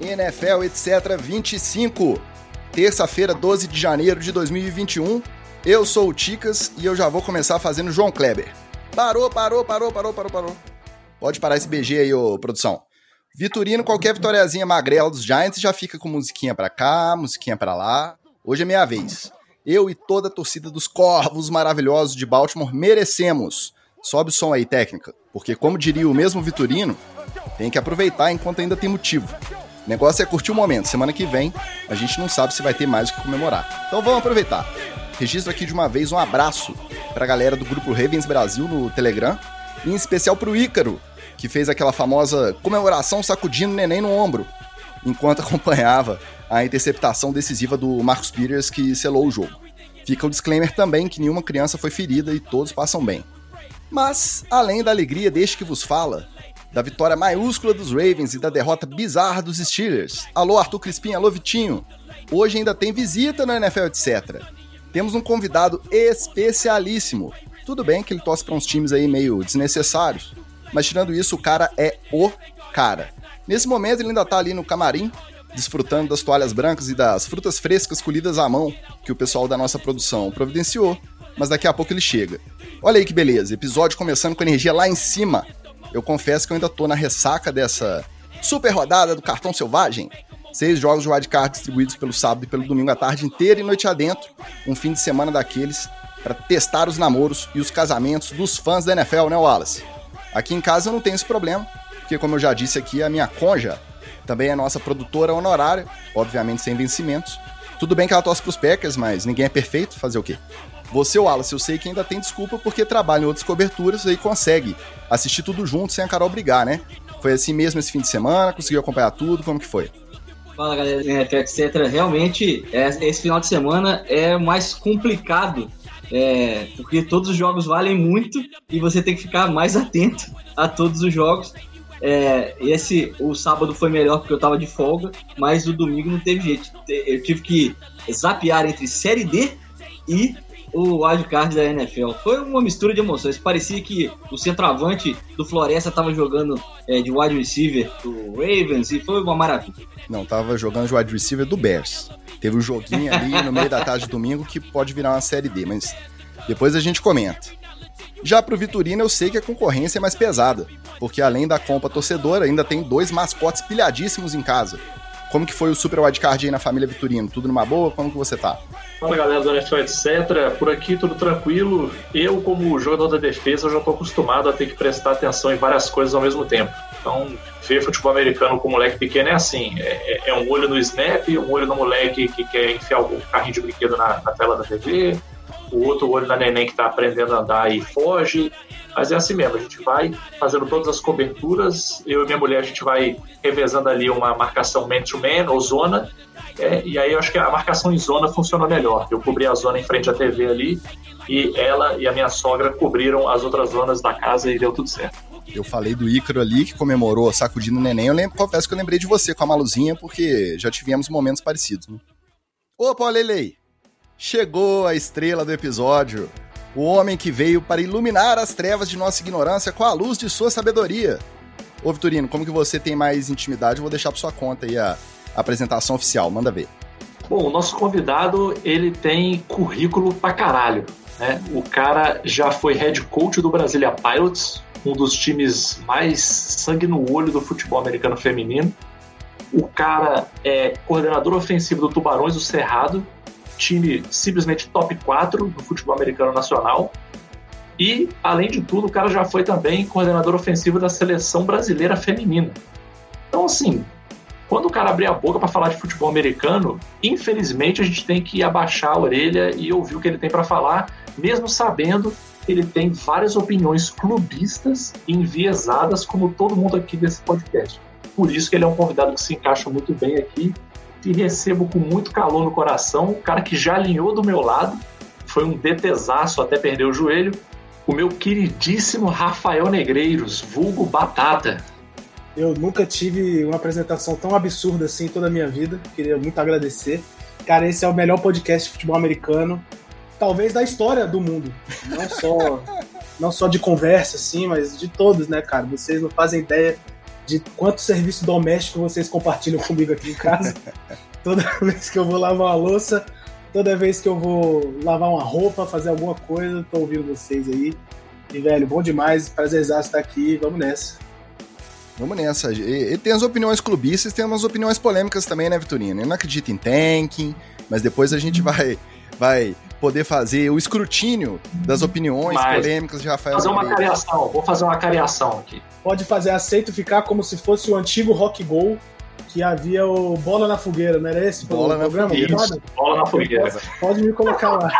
NFL, etc. 25, terça-feira, 12 de janeiro de 2021. Eu sou o Ticas e eu já vou começar fazendo João Kleber. Parou, parou, parou, parou, parou, parou. Pode parar esse BG aí, ô produção. Vitorino, qualquer vitoriazinha magrela dos Giants já fica com musiquinha pra cá, musiquinha pra lá. Hoje é minha vez. Eu e toda a torcida dos Corvos maravilhosos de Baltimore merecemos. Sobe o som aí, técnica, porque como diria o mesmo Vitorino, tem que aproveitar enquanto ainda tem motivo. O negócio é curtir o momento. Semana que vem a gente não sabe se vai ter mais o que comemorar. Então vamos aproveitar. Registro aqui de uma vez um abraço para a galera do grupo Ravens Brasil no Telegram, e em especial para o Ícaro, que fez aquela famosa comemoração sacudindo o neném no ombro, enquanto acompanhava a interceptação decisiva do Marcus Peters que selou o jogo. Fica o disclaimer também que nenhuma criança foi ferida e todos passam bem. Mas, além da alegria deste que vos fala, da vitória maiúscula dos Ravens e da derrota bizarra dos Steelers. Alô, Arthur Crispim, alô, Vitinho. Hoje ainda tem visita no NFL, etc. Temos um convidado especialíssimo. Tudo bem que ele torce para uns times aí meio desnecessários, mas tirando isso, o cara é o cara. Nesse momento ele ainda tá ali no camarim, desfrutando das toalhas brancas e das frutas frescas colhidas à mão que o pessoal da nossa produção providenciou, mas daqui a pouco ele chega. Olha aí que beleza, episódio começando com energia lá em cima, eu confesso que eu ainda tô na ressaca dessa super rodada do cartão selvagem. Seis jogos de wildcard distribuídos pelo sábado e pelo domingo à tarde inteira e noite adentro. Um fim de semana daqueles para testar os namoros e os casamentos dos fãs da NFL, né, Wallace? Aqui em casa eu não tenho esse problema, porque como eu já disse aqui, a minha conja também é nossa produtora honorária, obviamente sem vencimentos. Tudo bem que ela torce pros Packers, mas ninguém é perfeito, fazer o quê? Você, Wallace, eu sei que ainda tem desculpa porque trabalha em outras coberturas e consegue assistir tudo junto sem a Carol brigar, né? Foi assim mesmo esse fim de semana? Conseguiu acompanhar tudo? Como que foi? Fala galera, etc. Realmente, é, esse final de semana é mais complicado, é, porque todos os jogos valem muito e você tem que ficar mais atento a todos os jogos. É, esse, o sábado foi melhor porque eu tava de folga, mas o domingo não teve jeito. Eu tive que zapear entre Série D e o wildcard da NFL. Foi uma mistura de emoções. Parecia que o centroavante do Floresta estava jogando é, de wide receiver do Ravens e foi uma maravilha. Não, tava jogando de wide receiver do Bears. Teve um joguinho ali no meio da tarde de domingo que pode virar uma série D, mas depois a gente comenta. Já pro Vitorino eu sei que a concorrência é mais pesada, porque além da compra torcedora, ainda tem dois mascotes pilhadíssimos em casa. Como que foi o Super Wildcard aí na família Vitorino? Tudo numa boa? Como que você tá? Fala galera do NFL, etc. Por aqui tudo tranquilo. Eu, como jogador da defesa, já tô acostumado a ter que prestar atenção em várias coisas ao mesmo tempo. Então, ver futebol americano com moleque pequeno é assim: é, é, é um olho no snap, um olho no moleque que quer enfiar o carrinho de brinquedo na, na tela da TV, o outro olho na neném que tá aprendendo a andar e foge. Mas é assim mesmo, a gente vai fazendo todas as coberturas, eu e minha mulher, a gente vai revezando ali uma marcação man-to-man -man, ou zona, é, e aí eu acho que a marcação em zona funciona melhor. Eu cobri a zona em frente à TV ali, e ela e a minha sogra cobriram as outras zonas da casa e deu tudo certo. Eu falei do Ícaro ali, que comemorou sacudindo o neném. Eu lembro, confesso que eu lembrei de você com a Maluzinha, porque já tivemos momentos parecidos. Né? Opa, Lelei! Chegou a estrela do episódio o homem que veio para iluminar as trevas de nossa ignorância com a luz de sua sabedoria. Ô Vitorino, como que você tem mais intimidade? Eu vou deixar para sua conta aí a, apresentação oficial, manda ver. Bom, o nosso convidado, ele tem currículo pra caralho, né? O cara já foi head coach do Brasília Pilots, um dos times mais sangue no olho do futebol americano feminino. O cara é coordenador ofensivo do Tubarões do Cerrado, time simplesmente top 4 do futebol americano nacional. E, além de tudo, o cara já foi também coordenador ofensivo da seleção brasileira feminina. Então, assim, quando o cara abrir a boca para falar de futebol americano, infelizmente a gente tem que abaixar a orelha e ouvir o que ele tem para falar, mesmo sabendo que ele tem várias opiniões clubistas e enviesadas, como todo mundo aqui desse podcast. Por isso que ele é um convidado que se encaixa muito bem aqui e recebo com muito calor no coração, o cara que já alinhou do meu lado, foi um detesaço até perder o joelho, o meu queridíssimo Rafael Negreiros, vulgo Batata. Eu nunca tive uma apresentação tão absurda assim em toda a minha vida. Queria muito agradecer. Cara, esse é o melhor podcast de futebol americano, talvez da história do mundo. Não só, não só de conversa, assim, mas de todos, né, cara? Vocês não fazem ideia de quanto serviço doméstico vocês compartilham comigo aqui em casa. toda vez que eu vou lavar uma louça, toda vez que eu vou lavar uma roupa, fazer alguma coisa, tô ouvindo vocês aí. E, velho, bom demais, prazerzaço estar aqui, vamos nessa. Vamos nessa. E, e tem as opiniões clubistas, tem umas opiniões polêmicas também, né, Vitorino? Eu não acredito em tanking, mas depois a gente vai, vai poder fazer o escrutínio das opiniões mas, polêmicas de Rafael. Fazer uma cariação, vou fazer uma cariação aqui. Pode fazer aceito ficar como se fosse o antigo Rock Go que havia o Bola na Fogueira, não era esse Bola na programa? Isso, bola na Fogueira. Pode me colocar lá.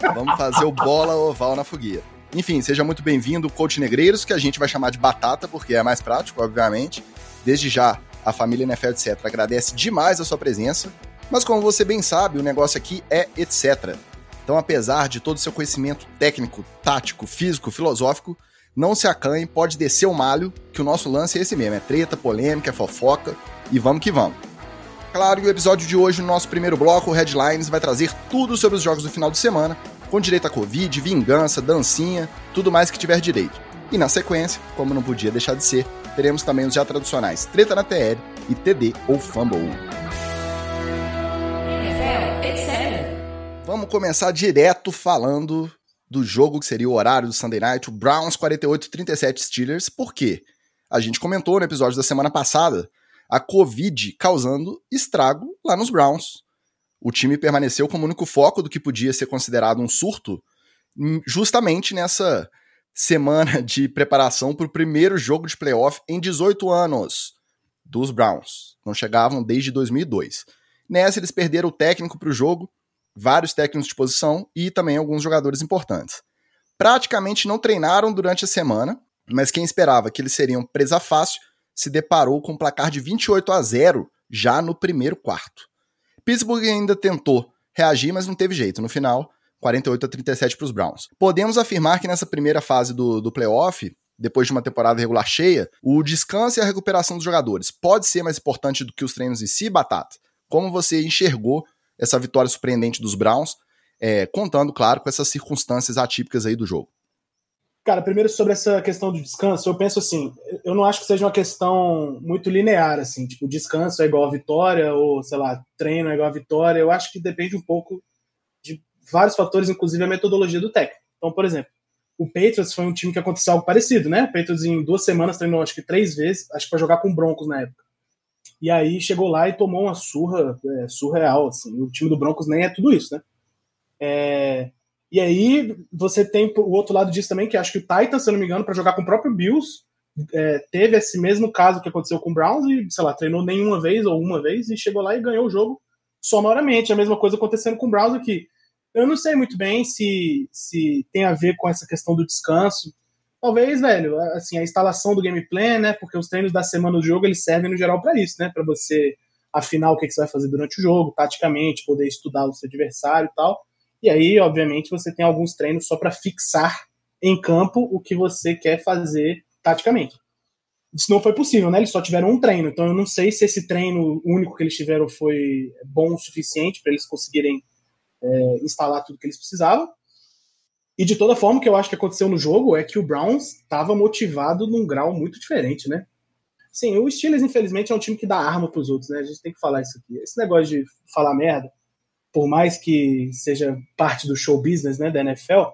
Vamos fazer o Bola Oval na Fogueira. Enfim, seja muito bem-vindo, Coach Negreiros, que a gente vai chamar de Batata, porque é mais prático, obviamente. Desde já, a família NFL etc. agradece demais a sua presença. Mas como você bem sabe, o negócio aqui é etc. Então, apesar de todo o seu conhecimento técnico, tático, físico, filosófico, não se acanhe, pode descer o malho, que o nosso lance é esse mesmo: é treta, polêmica, fofoca e vamos que vamos. Claro, o episódio de hoje, no nosso primeiro bloco, o Headlines, vai trazer tudo sobre os jogos do final de semana, com direito a Covid, vingança, dancinha, tudo mais que tiver direito. E na sequência, como não podia deixar de ser, teremos também os já tradicionais Treta na TL e TD ou Fumble. Vamos começar direto falando do jogo que seria o horário do Sunday Night, o Browns 48-37 Steelers. Por quê? A gente comentou no episódio da semana passada a Covid causando estrago lá nos Browns. O time permaneceu como único foco do que podia ser considerado um surto, hum, justamente nessa semana de preparação para o primeiro jogo de playoff em 18 anos dos Browns. Não chegavam desde 2002. Nessa, eles perderam o técnico para o jogo, vários técnicos de posição e também alguns jogadores importantes. Praticamente não treinaram durante a semana, mas quem esperava que eles seriam presa fácil se deparou com um placar de 28 a 0 já no primeiro quarto. Pittsburgh ainda tentou reagir, mas não teve jeito. No final, 48 a 37 para os Browns. Podemos afirmar que nessa primeira fase do, do playoff, depois de uma temporada regular cheia, o descanso e a recuperação dos jogadores pode ser mais importante do que os treinos em si, Batata? Como você enxergou essa vitória surpreendente dos Browns, é, contando, claro, com essas circunstâncias atípicas aí do jogo? Cara, primeiro sobre essa questão do descanso, eu penso assim, eu não acho que seja uma questão muito linear, assim, tipo, descanso é igual a vitória, ou, sei lá, treino é igual a vitória, eu acho que depende um pouco de vários fatores, inclusive a metodologia do técnico. Então, por exemplo, o Patriots foi um time que aconteceu algo parecido, né? O Patriots em duas semanas treinou acho que três vezes, acho que para jogar com Broncos na época. E aí chegou lá e tomou uma surra é, surreal, assim. O time do Broncos nem é tudo isso, né? É, e aí você tem o outro lado disso também, que acho que o Titans, se eu não me engano, para jogar com o próprio Bills, é, teve esse mesmo caso que aconteceu com o Browns e, sei lá, treinou nenhuma vez ou uma vez e chegou lá e ganhou o jogo sonoramente. A mesma coisa acontecendo com o Browns aqui. Eu não sei muito bem se, se tem a ver com essa questão do descanso. Talvez, velho, assim, a instalação do gameplay, né? Porque os treinos da semana do jogo eles servem no geral para isso, né? Para você afinar o que, que você vai fazer durante o jogo, taticamente, poder estudar o seu adversário e tal. E aí, obviamente, você tem alguns treinos só para fixar em campo o que você quer fazer taticamente. Isso não foi possível, né? Eles só tiveram um treino, então eu não sei se esse treino único que eles tiveram foi bom o suficiente para eles conseguirem é, instalar tudo que eles precisavam. E de toda forma, o que eu acho que aconteceu no jogo é que o Browns estava motivado num grau muito diferente, né? Sim, o Steelers, infelizmente, é um time que dá arma para os outros, né? A gente tem que falar isso aqui. Esse negócio de falar merda, por mais que seja parte do show business, né, da NFL,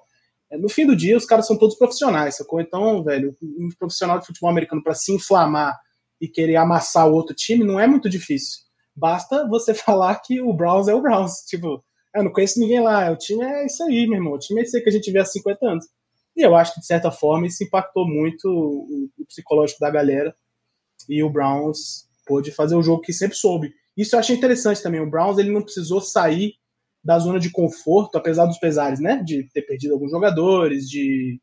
é, no fim do dia os caras são todos profissionais, sacou? Então, velho, um profissional de futebol americano para se inflamar e querer amassar o outro time não é muito difícil. Basta você falar que o Browns é o Browns. Tipo, eu não conheço ninguém lá, o time é isso aí, meu irmão. O time é isso aí que a gente vê há 50 anos. E eu acho que, de certa forma, isso impactou muito o, o psicológico da galera. E o Browns pôde fazer o jogo que sempre soube. Isso eu achei interessante também. O Browns ele não precisou sair da zona de conforto, apesar dos pesares, né? De ter perdido alguns jogadores, de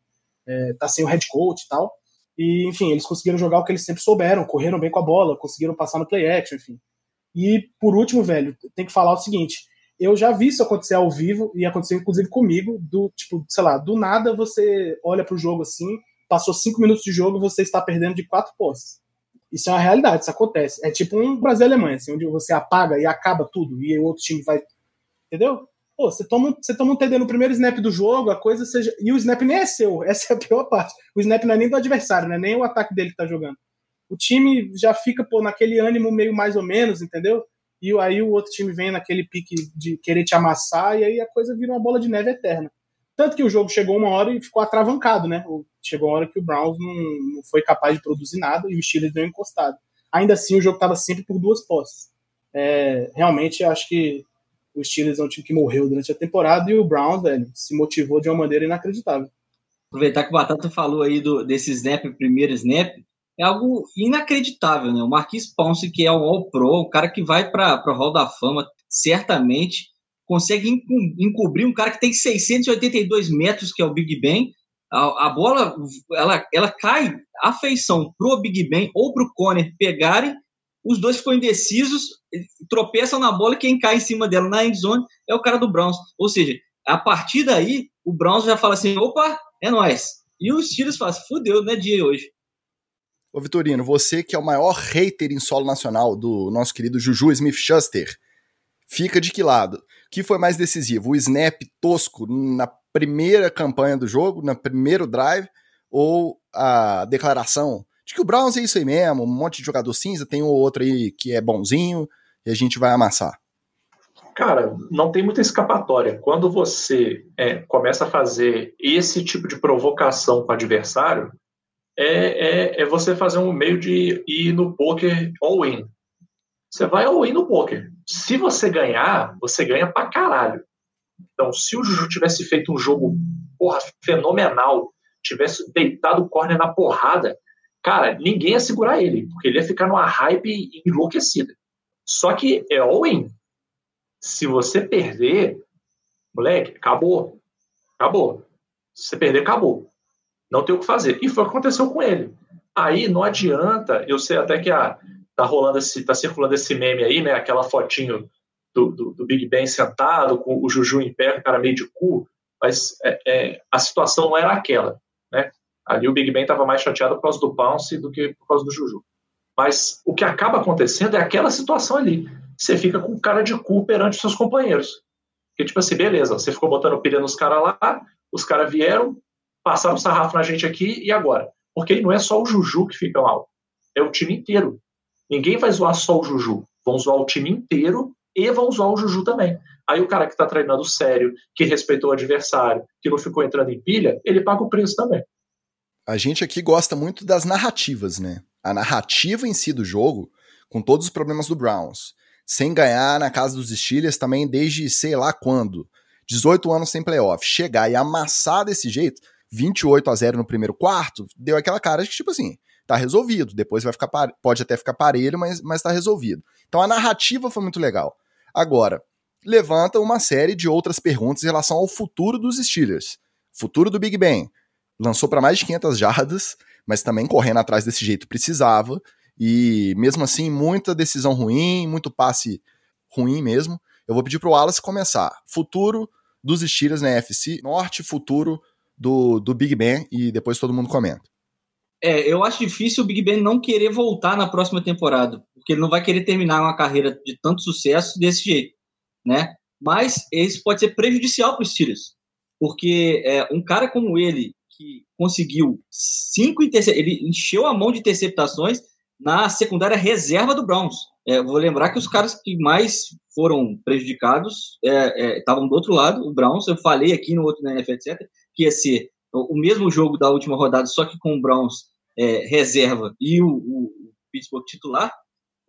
estar é, tá sem o head coach e tal. E, enfim, eles conseguiram jogar o que eles sempre souberam, correram bem com a bola, conseguiram passar no play action, enfim. E, por último, velho, tem que falar o seguinte: eu já vi isso acontecer ao vivo, e aconteceu inclusive comigo, do tipo, sei lá, do nada você olha pro jogo assim, passou cinco minutos de jogo você está perdendo de quatro posses. Isso é uma realidade, isso acontece. É tipo um Brasil Alemanha, assim, onde você apaga e acaba tudo, e o outro time vai. Entendeu? Pô, você toma, você toma um TD no primeiro snap do jogo, a coisa seja. E o snap nem é seu, essa é a pior parte. O snap não é nem do adversário, não é nem o ataque dele que tá jogando. o time já fica pô, naquele ânimo meio mais ou menos, entendeu? E aí o outro time vem naquele pique de querer te amassar, e aí a coisa vira uma bola de neve eterna. Tanto que o jogo chegou uma hora e ficou atravancado, né? Chegou uma hora que o Browns não, não foi capaz de produzir nada e o Steelers deu encostado. Ainda assim, o jogo estava sempre por duas posses. É, realmente, acho que o Steelers é um time que morreu durante a temporada e o Browns, velho, se motivou de uma maneira inacreditável. Aproveitar que o Batata falou aí do, desse snap, primeiro snap, é algo inacreditável, né? O Marquis Ponce, que é um All-Pro, um cara que vai para o Hall da Fama, certamente consegue encobrir um cara que tem 682 metros, que é o Big Ben. A, a bola, ela, ela cai a feição pro Big Ben ou pro Conner pegarem, os dois ficam indecisos, tropeçam na bola e quem cai em cima dela na endzone é o cara do Browns. Ou seja, a partir daí, o Browns já fala assim, opa, é nós. E os Steelers falam, fudeu, não é dia hoje. Ô Vitorino, você que é o maior hater em solo nacional do nosso querido Juju Smith-Schuster, fica de que lado? que foi mais decisivo? O snap tosco na primeira campanha do jogo, no primeiro drive, ou a declaração de que o Browns é isso aí mesmo, um monte de jogador cinza, tem um outro aí que é bonzinho e a gente vai amassar? Cara, não tem muita escapatória. Quando você é, começa a fazer esse tipo de provocação com o adversário, é, é, é, você fazer um meio de ir no poker all-in. Você vai all-in no poker. Se você ganhar, você ganha pra caralho. Então, se o Juju tivesse feito um jogo porra, fenomenal, tivesse deitado o corner na porrada, cara, ninguém ia segurar ele, porque ele ia ficar numa hype enlouquecida. Só que é all-in. Se você perder, moleque, acabou. Acabou. Se você perder, acabou. Não tem o que fazer. E foi o que aconteceu com ele. Aí não adianta, eu sei até que a, tá rolando esse, tá circulando esse meme aí, né? Aquela fotinho do, do, do Big Ben sentado, com o Juju em pé, o cara meio de cu, mas é, é, a situação não era aquela, né? Ali o Big Ben estava mais chateado por causa do Pounce do que por causa do Juju. Mas o que acaba acontecendo é aquela situação ali. Você fica com cara de cu perante os seus companheiros. Porque, tipo assim, beleza, você ficou botando pilha nos caras lá, os caras vieram, passaram o sarrafo na gente aqui, e agora? Porque não é só o Juju que fica mal, é o time inteiro. Ninguém vai zoar só o Juju. Vão zoar o time inteiro e vão zoar o Juju também. Aí o cara que está treinando sério, que respeitou o adversário, que não ficou entrando em pilha, ele paga o preço também. A gente aqui gosta muito das narrativas, né? A narrativa em si do jogo, com todos os problemas do Browns, sem ganhar na casa dos Steelers também desde sei lá quando. 18 anos sem playoff. Chegar e amassar desse jeito, 28 a 0 no primeiro quarto, deu aquela cara de que, tipo assim, tá resolvido. Depois vai ficar pode até ficar parelho, mas, mas tá resolvido. Então a narrativa foi muito legal. Agora, levanta uma série de outras perguntas em relação ao futuro dos Steelers. Futuro do Big Ben. Lançou para mais de 500 jardas, mas também correndo atrás desse jeito precisava. E mesmo assim, muita decisão ruim, muito passe ruim mesmo. Eu vou pedir pro Wallace começar. Futuro dos Steelers na NFC Norte, futuro do, do Big Ben e depois todo mundo comenta. É, eu acho difícil o Big Ben não querer voltar na próxima temporada, porque ele não vai querer terminar uma carreira de tanto sucesso desse jeito, né? Mas isso pode ser prejudicial para os Steelers, porque é, um cara como ele, que conseguiu cinco interceptações, ele encheu a mão de interceptações na secundária reserva do Browns. É, vou lembrar que os caras que mais foram prejudicados estavam é, é, do outro lado, o Browns. Eu falei aqui no outro na NFL, etc., que ia ser o mesmo jogo da última rodada, só que com o Browns é, reserva e o, o Pittsburgh titular.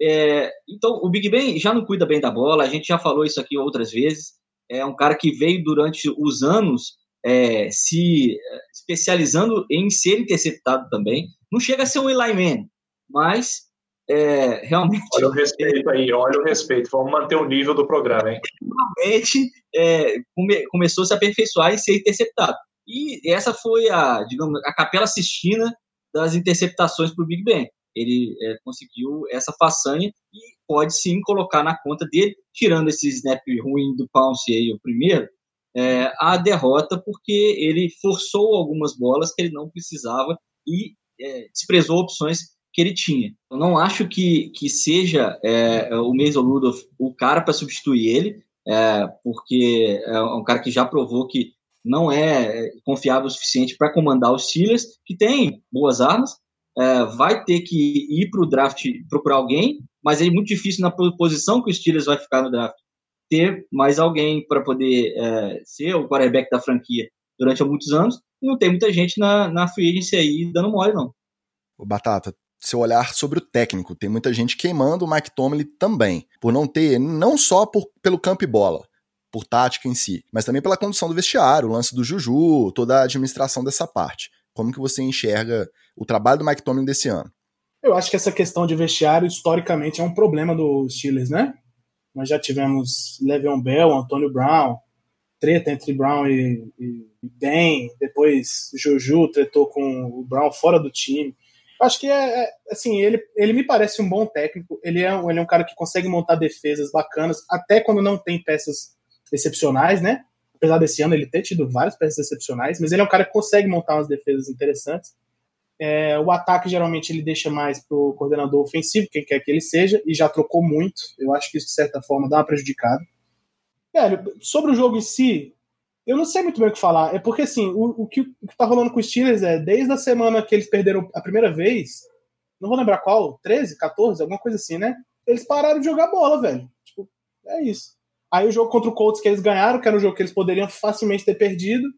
É, então, o Big Ben já não cuida bem da bola, a gente já falou isso aqui outras vezes. É um cara que veio durante os anos é, se especializando em ser interceptado também. Não chega a ser um Eli Man, mas é, realmente. Olha o respeito aí, olha o respeito. Vamos manter o nível do programa, hein? Realmente é, come, começou a se aperfeiçoar e ser interceptado. E essa foi a, digamos, a capela Sistina das interceptações para o Big Ben. Ele é, conseguiu essa façanha e pode sim colocar na conta dele, tirando esse snap ruim do Pounce aí, o primeiro, é, a derrota, porque ele forçou algumas bolas que ele não precisava e é, desprezou opções que ele tinha. Eu não acho que, que seja é, o Mason Rudolph o cara para substituir ele, é, porque é um cara que já provou que não é confiável o suficiente para comandar os Steelers, que tem boas armas, é, vai ter que ir para o draft procurar alguém, mas é muito difícil na posição que o Steelers vai ficar no draft ter mais alguém para poder é, ser o quarterback da franquia durante muitos anos. E não tem muita gente na, na free agency aí dando mole, não. O Batata, seu olhar sobre o técnico, tem muita gente queimando o Mike Tomlin também, por não ter, não só por, pelo campo e bola, por tática em si, mas também pela condução do vestiário, o lance do Juju, toda a administração dessa parte. Como que você enxerga o trabalho do Mike Tomlin desse ano? Eu acho que essa questão de vestiário, historicamente, é um problema do Steelers, né? Nós já tivemos Le'Veon Bell, Antônio Brown, treta entre Brown e, e Ben, depois Juju tretou com o Brown fora do time. Acho que é, é, assim, ele, ele me parece um bom técnico, ele é, ele é um cara que consegue montar defesas bacanas, até quando não tem peças excepcionais, né? Apesar desse ano ele ter tido várias peças excepcionais, mas ele é um cara que consegue montar umas defesas interessantes. É, o ataque geralmente ele deixa mais para o coordenador ofensivo, quem quer que ele seja, e já trocou muito. Eu acho que isso, de certa forma, dá uma prejudicada. Velho, sobre o jogo em si, eu não sei muito bem o que falar. É porque, assim, o, o, que, o que tá rolando com os Steelers é, desde a semana que eles perderam a primeira vez, não vou lembrar qual, 13, 14, alguma coisa assim, né? Eles pararam de jogar bola, velho. Tipo, é isso. Aí o jogo contra o Colts que eles ganharam, que era um jogo que eles poderiam facilmente ter perdido,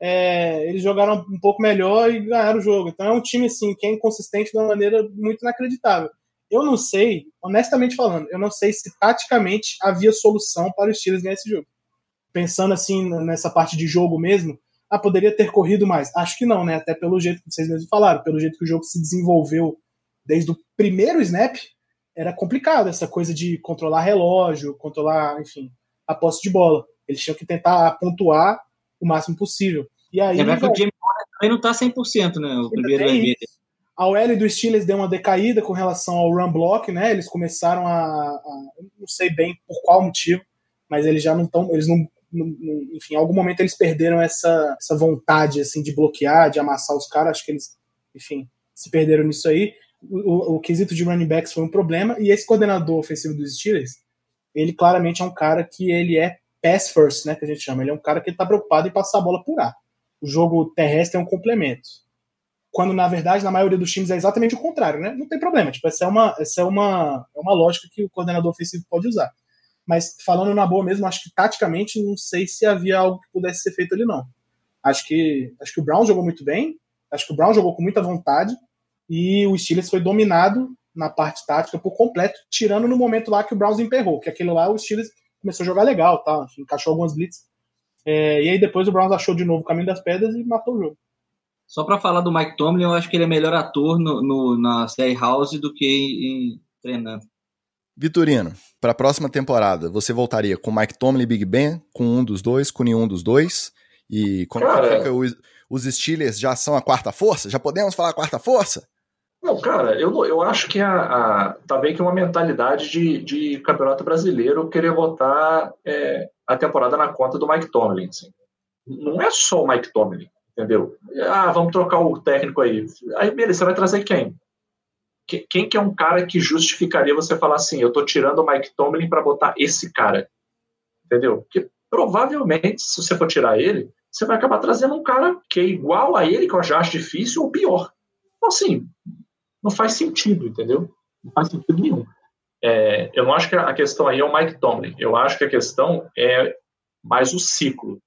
é, eles jogaram um pouco melhor e ganharam o jogo. Então é um time assim que é inconsistente de uma maneira muito inacreditável. Eu não sei, honestamente falando, eu não sei se taticamente havia solução para os Steelers ganhar esse jogo. Pensando assim nessa parte de jogo mesmo, ah, poderia ter corrido mais. Acho que não, né? Até pelo jeito que vocês mesmos falaram, pelo jeito que o jogo se desenvolveu desde o primeiro snap, era complicado essa coisa de controlar relógio, controlar, enfim, a posse de bola. Eles tinham que tentar pontuar o máximo possível. E aí, é, que o James também não tá 100%, né? O primeiro vai A OL do Steelers deu uma decaída com relação ao run block, né? Eles começaram a, a não sei bem por qual motivo, mas eles já não estão, eles não, não, enfim, em algum momento eles perderam essa, essa vontade assim de bloquear, de amassar os caras, acho que eles, enfim, se perderam nisso aí. O, o, o quesito de running backs foi um problema e esse coordenador ofensivo dos Steelers, ele claramente é um cara que ele é pass first, né, que a gente chama. Ele é um cara que está preocupado em passar a bola por ar. O jogo terrestre é um complemento. Quando, na verdade, na maioria dos times é exatamente o contrário, né? Não tem problema. Tipo, essa é uma, essa é uma, é uma lógica que o coordenador ofensivo pode usar. Mas, falando na boa mesmo, acho que taticamente não sei se havia algo que pudesse ser feito ali, não. Acho que, acho que o Brown jogou muito bem. Acho que o Brown jogou com muita vontade. E o Steelers foi dominado na parte tática por completo, tirando no momento lá que o Browns emperrou, que aquele lá o Steelers começou a jogar legal, tá? encaixou algumas blitz. É, e aí depois o Browns achou de novo o caminho das pedras e matou o jogo. Só para falar do Mike Tomlin, eu acho que ele é melhor ator no, no na série House do que em, em treinando. Vitorino, para a próxima temporada, você voltaria com Mike Tomlin e Big Ben, com um dos dois, com nenhum dos dois? E quando Cara... fica os, os Steelers já são a quarta força? Já podemos falar a quarta força? Não, cara, eu, eu acho que a, a, tá bem que uma mentalidade de, de campeonato brasileiro querer botar é, a temporada na conta do Mike Tomlin. Assim. Não é só o Mike Tomlin, entendeu? Ah, vamos trocar o técnico aí. Aí, beleza, você vai trazer quem? Quem que é um cara que justificaria você falar assim, eu tô tirando o Mike Tomlin para botar esse cara? Entendeu? Porque provavelmente, se você for tirar ele, você vai acabar trazendo um cara que é igual a ele, que eu já acho difícil, ou pior. Então, assim, não faz sentido, entendeu? Não faz sentido nenhum. É, eu não acho que a questão aí é o Mike Tomlin. Eu acho que a questão é mais o ciclo,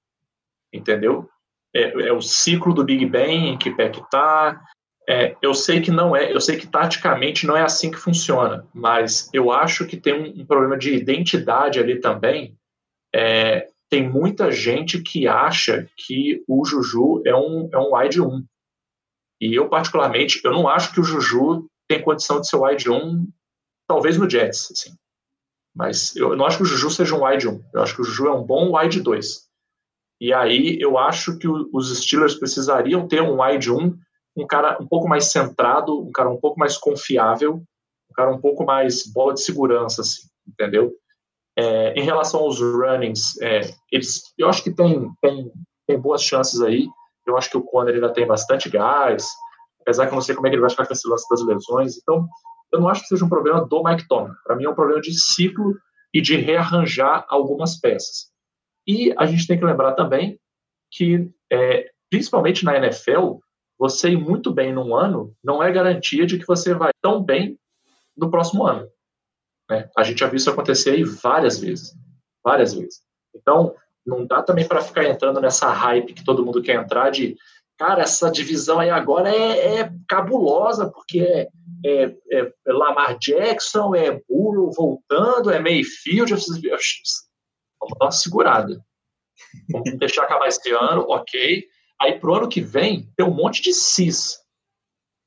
entendeu? É, é o ciclo do Big Bang, em que pé que tá. É, eu sei que não é, eu sei que taticamente não é assim que funciona, mas eu acho que tem um, um problema de identidade ali também. É, tem muita gente que acha que o Juju é um, é um wide 1. E eu, particularmente, eu não acho que o Juju tem condição de ser wide 1, talvez no Jets, assim. Mas eu não acho que o Juju seja um wide 1. Eu acho que o Juju é um bom wide 2. E aí eu acho que os Steelers precisariam ter um wide 1, um cara um pouco mais centrado, um cara um pouco mais confiável, um cara um pouco mais bola de segurança, assim, entendeu? É, em relação aos runnings, é, eles, eu acho que tem, tem, tem boas chances aí. Eu acho que o Conner ainda tem bastante gás, apesar que eu não sei como é que ele vai ficar com esse lance das lesões. Então, eu não acho que seja um problema do Mike Tomlin. Para mim, é um problema de ciclo e de rearranjar algumas peças. E a gente tem que lembrar também que, é, principalmente na NFL, você ir muito bem num ano não é garantia de que você vai tão bem no próximo ano. Né? A gente já viu isso acontecer aí várias vezes. Várias vezes. Então, não dá também para ficar entrando nessa hype que todo mundo quer entrar de cara, essa divisão aí agora é, é cabulosa, porque é, é, é, Lamar Jackson, é Burrow voltando, é Mayfield. Vamos dar uma segurada. Vamos deixar acabar esse ano, ok. Aí pro ano que vem tem um monte de cis.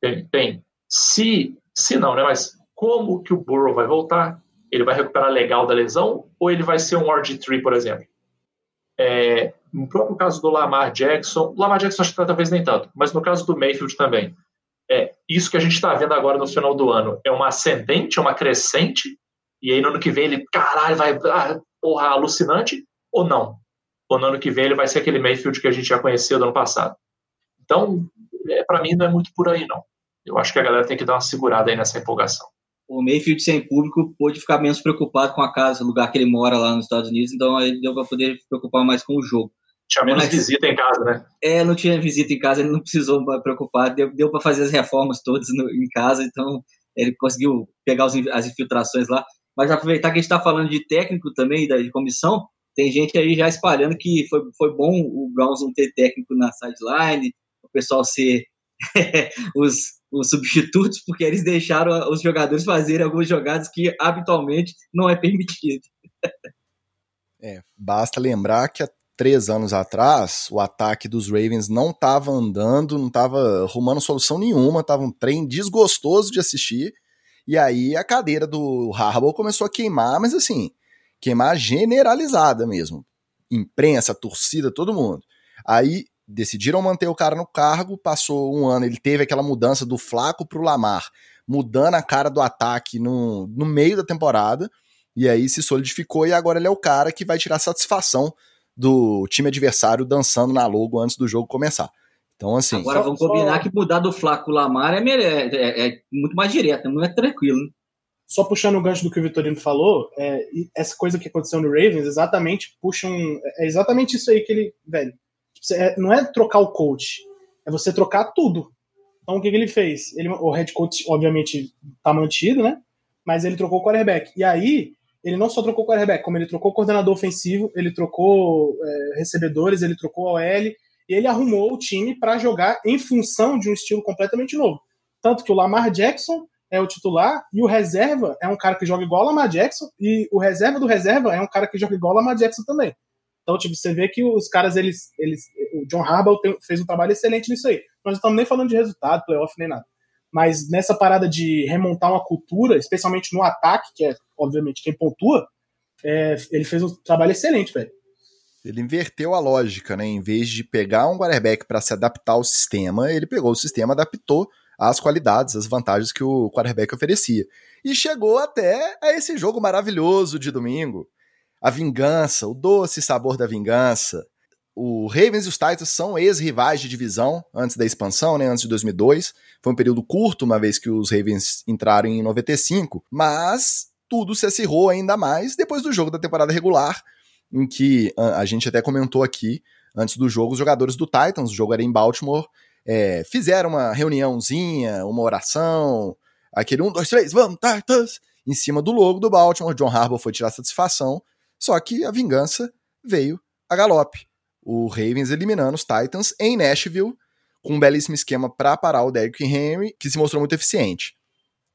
Tem, tem se, se não, né? Mas como que o Burrow vai voltar? Ele vai recuperar legal da lesão ou ele vai ser um RG3, por exemplo? É, no próprio caso do Lamar Jackson, Lamar Jackson acho que talvez nem tanto, mas no caso do Mayfield também. É, isso que a gente está vendo agora no final do ano é uma ascendente, é uma crescente, e aí no ano que vem ele, caralho, vai, ah, porra, alucinante, ou não? Ou no ano que vem ele vai ser aquele Mayfield que a gente já conheceu do ano passado. Então, é, para mim, não é muito por aí, não. Eu acho que a galera tem que dar uma segurada aí nessa empolgação o Mayfield sem público pôde ficar menos preocupado com a casa, o lugar que ele mora lá nos Estados Unidos, então ele deu para poder se preocupar mais com o jogo. Tinha menos Mas, visita em casa, né? É, não tinha visita em casa, ele não precisou preocupar, deu, deu para fazer as reformas todas no, em casa, então ele conseguiu pegar os, as infiltrações lá. Mas aproveitar que a gente está falando de técnico também, da, de comissão, tem gente aí já espalhando que foi, foi bom o Browns não ter técnico na sideline, o pessoal ser os os substitutos, porque eles deixaram os jogadores fazerem algumas jogadas que habitualmente não é permitido. É, basta lembrar que há três anos atrás o ataque dos Ravens não estava andando, não estava arrumando solução nenhuma, estava um trem desgostoso de assistir. E aí a cadeira do Harbaugh começou a queimar, mas assim, queimar generalizada mesmo. Imprensa, torcida, todo mundo. Aí decidiram manter o cara no cargo, passou um ano, ele teve aquela mudança do Flaco pro Lamar, mudando a cara do ataque no, no meio da temporada, e aí se solidificou e agora ele é o cara que vai tirar satisfação do time adversário dançando na logo antes do jogo começar. Então, assim. Agora vamos combinar que mudar do Flaco pro Lamar é, é, é, é muito mais direto, é muito mais tranquilo. Né? Só puxando o gancho do que o Vitorino falou, é, essa coisa que aconteceu no Ravens, exatamente puxa um, É exatamente isso aí que ele. Velho, não é trocar o coach, é você trocar tudo. Então o que, que ele fez? Ele, o head coach, obviamente, tá mantido, né? Mas ele trocou o quarterback. E aí, ele não só trocou o quarterback, como ele trocou o coordenador ofensivo, ele trocou é, recebedores, ele trocou o OL, e ele arrumou o time para jogar em função de um estilo completamente novo. Tanto que o Lamar Jackson é o titular e o reserva é um cara que joga igual o Lamar Jackson e o reserva do reserva é um cara que joga igual o Lamar Jackson também. Então, tipo, você vê que os caras, eles. eles o John Harbaugh fez um trabalho excelente nisso aí. Nós não estamos nem falando de resultado, playoff, nem nada. Mas nessa parada de remontar uma cultura, especialmente no ataque, que é, obviamente, quem pontua, é, ele fez um trabalho excelente, velho. Ele inverteu a lógica, né? Em vez de pegar um quarterback para se adaptar ao sistema, ele pegou o sistema, adaptou às qualidades, às vantagens que o quarterback oferecia. E chegou até a esse jogo maravilhoso de domingo a vingança, o doce sabor da vingança. O Ravens e os Titans são ex-rivais de divisão antes da expansão, né, antes de 2002. Foi um período curto, uma vez que os Ravens entraram em 95, mas tudo se acirrou ainda mais depois do jogo da temporada regular, em que a gente até comentou aqui, antes do jogo, os jogadores do Titans, o jogo era em Baltimore, é, fizeram uma reuniãozinha, uma oração, aquele um, dois, três, vamos, Titans, em cima do logo do Baltimore. John Harbaugh foi tirar satisfação só que a vingança veio a galope. O Ravens eliminando os Titans em Nashville, com um belíssimo esquema para parar o Derrick Henry, que se mostrou muito eficiente.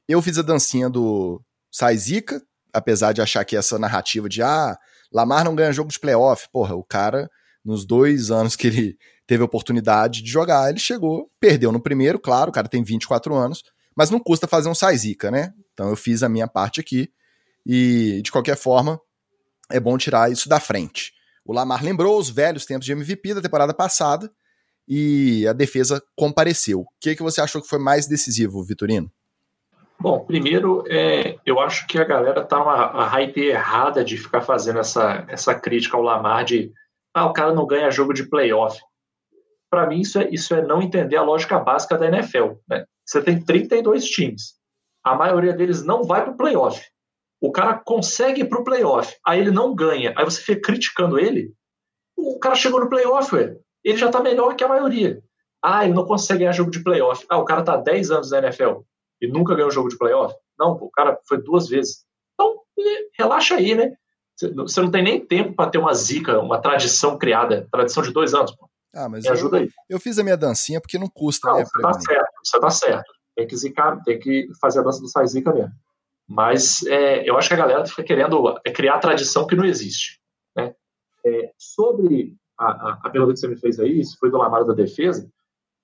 Eu fiz a dancinha do Sai Zica, apesar de achar que essa narrativa de ah, Lamar não ganha jogo de playoff, porra, o cara, nos dois anos que ele teve a oportunidade de jogar, ele chegou, perdeu no primeiro, claro, o cara tem 24 anos, mas não custa fazer um Sai Zica, né? Então eu fiz a minha parte aqui, e de qualquer forma, é bom tirar isso da frente. O Lamar lembrou os velhos tempos de MVP da temporada passada e a defesa compareceu. O que, que você achou que foi mais decisivo, Vitorino? Bom, primeiro, é, eu acho que a galera tá uma a hype errada de ficar fazendo essa, essa crítica ao Lamar de ah, o cara não ganha jogo de playoff. Para mim, isso é, isso é não entender a lógica básica da NFL. Né? Você tem 32 times. A maioria deles não vai para o playoff o cara consegue ir pro playoff, aí ele não ganha, aí você fica criticando ele, o cara chegou no playoff, ué. ele já tá melhor que a maioria. Ah, ele não consegue ganhar jogo de playoff. Ah, o cara tá há 10 anos na NFL e nunca ganhou um jogo de playoff. Não, pô, o cara foi duas vezes. Então, relaxa aí, né? Você não tem nem tempo para ter uma zica, uma tradição criada, tradição de dois anos. Pô. Ah, mas Me ajuda eu, aí. Eu fiz a minha dancinha porque não custa, não, né? Você tá certo, você tá certo. Tem que zicar, tem que fazer a dança do sai zica mesmo. Mas é, eu acho que a galera fica querendo é, criar tradição que não existe. Né? É, sobre a, a, a, pergunta que você me fez aí, se foi do Lamar da defesa,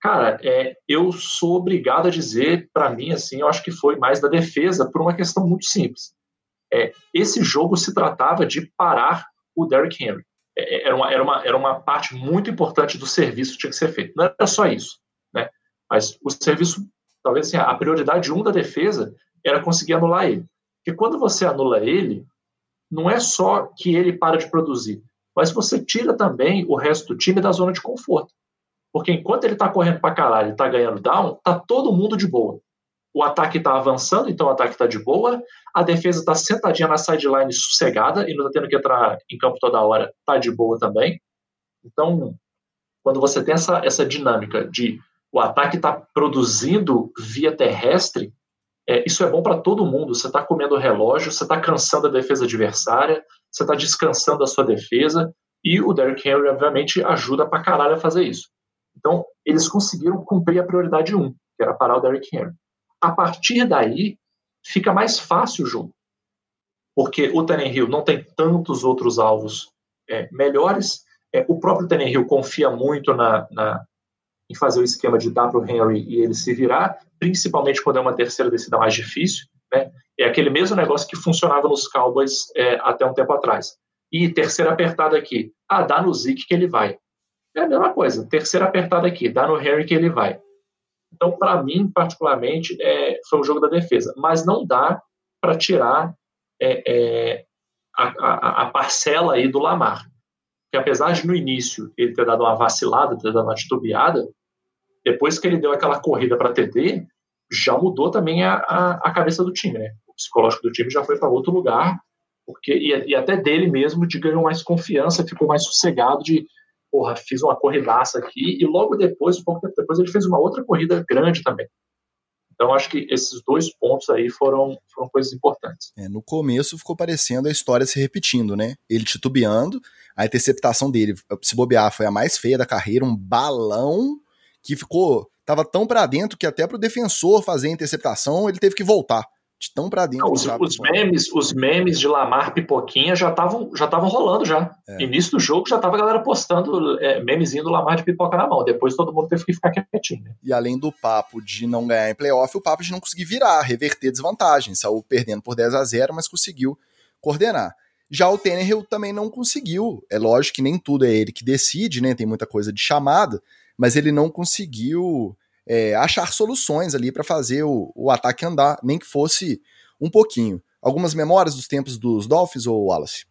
cara, é, eu sou obrigado a dizer, para mim, assim, eu acho que foi mais da defesa por uma questão muito simples. É, esse jogo se tratava de parar o Derrick Henry. É, é, era, uma, era, uma, era uma parte muito importante do serviço que tinha que ser feito. Não era só isso, né? Mas o serviço, talvez assim, a prioridade um da defesa era conseguir anular ele. Porque quando você anula ele, não é só que ele para de produzir, mas você tira também o resto do time da zona de conforto. Porque enquanto ele está correndo para caralho e está ganhando down, tá todo mundo de boa o ataque está avançando, então o ataque está de boa, a defesa está sentadinha na sideline sossegada e não está tendo que entrar em campo toda hora, está de boa também. Então, quando você tem essa, essa dinâmica de o ataque está produzindo via terrestre, é, isso é bom para todo mundo. Você está comendo relógio, você está cansando a defesa adversária, você está descansando a sua defesa, e o Derrick Henry, obviamente, ajuda para caralho a fazer isso. Então, eles conseguiram cumprir a prioridade 1, que era parar o Derrick Henry. A partir daí, fica mais fácil o jogo. Porque o Tannehill não tem tantos outros alvos é, melhores. É, o próprio Tannehill confia muito na, na, em fazer o esquema de dar para o Henry e ele se virar, principalmente quando é uma terceira descida mais difícil. Né? É aquele mesmo negócio que funcionava nos Cowboys é, até um tempo atrás. E terceira apertada aqui. Ah, dá no Zeke que ele vai. É a mesma coisa. Terceira apertada aqui. Dá no Henry que ele vai. Então, para mim, particularmente, é, foi um jogo da defesa. Mas não dá para tirar é, é, a, a, a, parcela aí do Lamar. Porque apesar de no início ele ter dado uma vacilada, ter dado uma titubeada, depois que ele deu aquela corrida para TD, já mudou também a, a, a, cabeça do time, né? O psicológico do time já foi para outro lugar, porque e, e, até dele mesmo de ganhou mais confiança, ficou mais sossegado de porra, fiz uma corridaça aqui, e logo depois, um pouco depois, ele fez uma outra corrida grande também. Então, acho que esses dois pontos aí foram, foram coisas importantes. É, no começo ficou parecendo a história se repetindo, né? Ele titubeando, a interceptação dele, se bobear, foi a mais feia da carreira, um balão que ficou. Tava tão para dentro que até pro defensor fazer a interceptação ele teve que voltar de tão pra dentro. Não, os, os memes, os memes de Lamar Pipoquinha já estavam já estavam rolando já. É. Início do jogo já tava a galera postando é, memezinho do Lamar de pipoca na mão. Depois todo mundo teve que ficar quietinho. Né? E além do papo de não ganhar em playoff, o papo de não conseguir virar, reverter desvantagem. Saiu perdendo por 10 a 0 mas conseguiu coordenar. Já o Tannehill também não conseguiu. É lógico que nem tudo é ele que decide, né? Tem muita coisa de chamada, mas ele não conseguiu é, achar soluções ali para fazer o, o ataque andar, nem que fosse um pouquinho. Algumas memórias dos tempos dos Dolphins ou Wallace?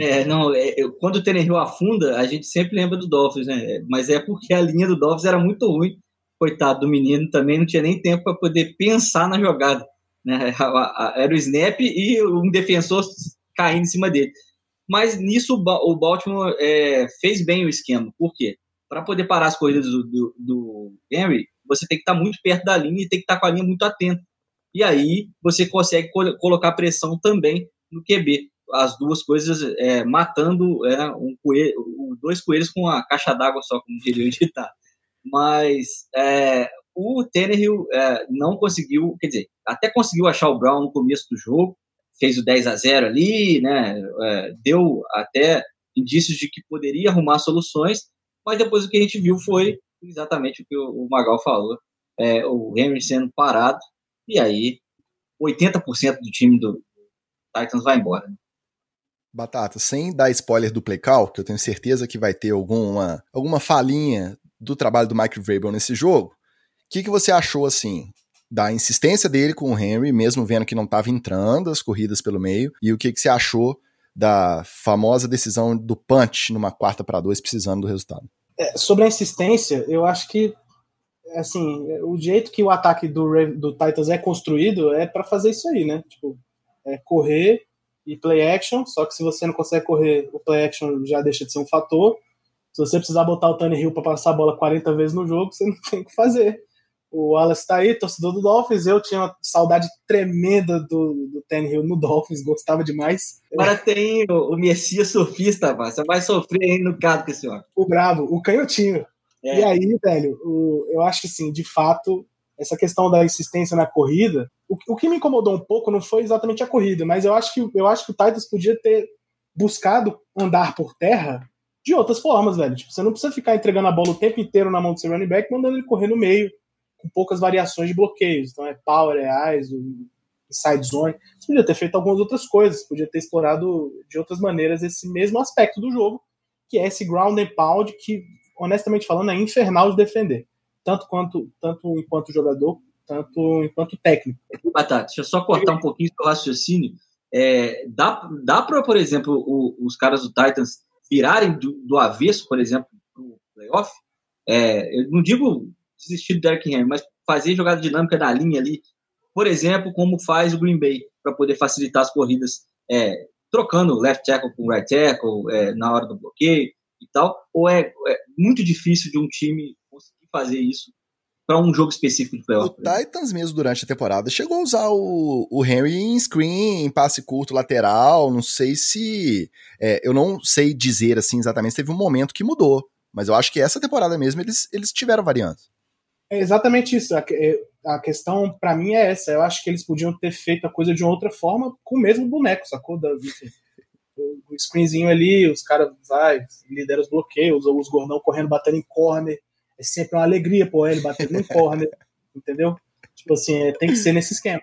É, não, é, quando o Tannehill afunda, a gente sempre lembra do Dolphins, né? Mas é porque a linha do Dolphins era muito ruim. Coitado do menino também, não tinha nem tempo para poder pensar na jogada. Né? Era o snap e um defensor caindo em cima dele. Mas nisso o Baltimore é, fez bem o esquema. Por quê? Para poder parar as corridas do, do, do Henry, você tem que estar muito perto da linha e tem que estar com a linha muito atento. E aí você consegue colocar pressão também no QB. As duas coisas é, matando é, um coelho, dois coelhos com uma caixa d'água só, como diria o ditado. Mas é, o Tannehill é, não conseguiu, quer dizer, até conseguiu achar o Brown no começo do jogo, fez o 10 a 0 ali, né, é, deu até indícios de que poderia arrumar soluções, mas depois o que a gente viu foi exatamente o que o Magal falou. É, o Henry sendo parado, e aí 80% do time do Titans vai embora. Né? Batata, sem dar spoiler do play call, que eu tenho certeza que vai ter alguma, alguma falinha do trabalho do Mike Vrabel nesse jogo, o que, que você achou, assim, da insistência dele com o Henry, mesmo vendo que não estava entrando as corridas pelo meio, e o que, que você achou da famosa decisão do punch numa quarta para dois, precisando do resultado? É, sobre a insistência, eu acho que assim, o jeito que o ataque do, do Titans é construído é para fazer isso aí, né? Tipo, é correr e play action, só que se você não consegue correr, o play action já deixa de ser um fator. Se você precisar botar o Tony Hill para passar a bola 40 vezes no jogo, você não tem o que fazer. O Wallace tá aí, torcedor do Dolphins. Eu tinha uma saudade tremenda do, do Hill no Dolphins, gostava demais. Agora tem o, o Messias surfista, mano. Você vai sofrer aí no caso com esse homem. O bravo, o canhotinho. É. E aí, velho, o, eu acho que assim, de fato, essa questão da insistência na corrida, o, o, que me incomodou um pouco não foi exatamente a corrida, mas eu acho que, eu acho que o Titans podia ter buscado andar por terra de outras formas, velho. Tipo, você não precisa ficar entregando a bola o tempo inteiro na mão do seu running back, mandando ele correr no meio com poucas variações de bloqueios. Então é power, é eyes, side zone. Você podia ter feito algumas outras coisas, podia ter explorado de outras maneiras esse mesmo aspecto do jogo, que é esse ground and pound que, honestamente falando, é infernal de defender. Tanto quanto tanto enquanto jogador, tanto enquanto técnico. Batata, deixa eu só cortar um pouquinho o raciocínio. É, dá, dá para, por exemplo, o, os caras do Titans virarem do, do avesso, por exemplo, no playoff? É, eu não digo desistir do Derrick Henry, mas fazer jogada dinâmica na linha ali, por exemplo, como faz o Green Bay, para poder facilitar as corridas, é, trocando left tackle com right tackle é, na hora do bloqueio e tal, ou é, é muito difícil de um time conseguir fazer isso para um jogo específico de playoff. O Titans mesmo durante a temporada chegou a usar o, o Henry em screen, em passe curto lateral, não sei se é, eu não sei dizer assim exatamente, teve um momento que mudou, mas eu acho que essa temporada mesmo eles, eles tiveram variantes. É exatamente isso. A, é, questão para mim é essa. Eu acho que eles podiam ter feito a coisa de outra forma com o mesmo boneco, sacou? Da, enfim, o screenzinho ali, os caras vai, lidera os bloqueios, os gordão correndo, batendo em corner. É sempre uma alegria, pô, ele batendo em corner, entendeu? Tipo assim, é, tem que ser nesse esquema.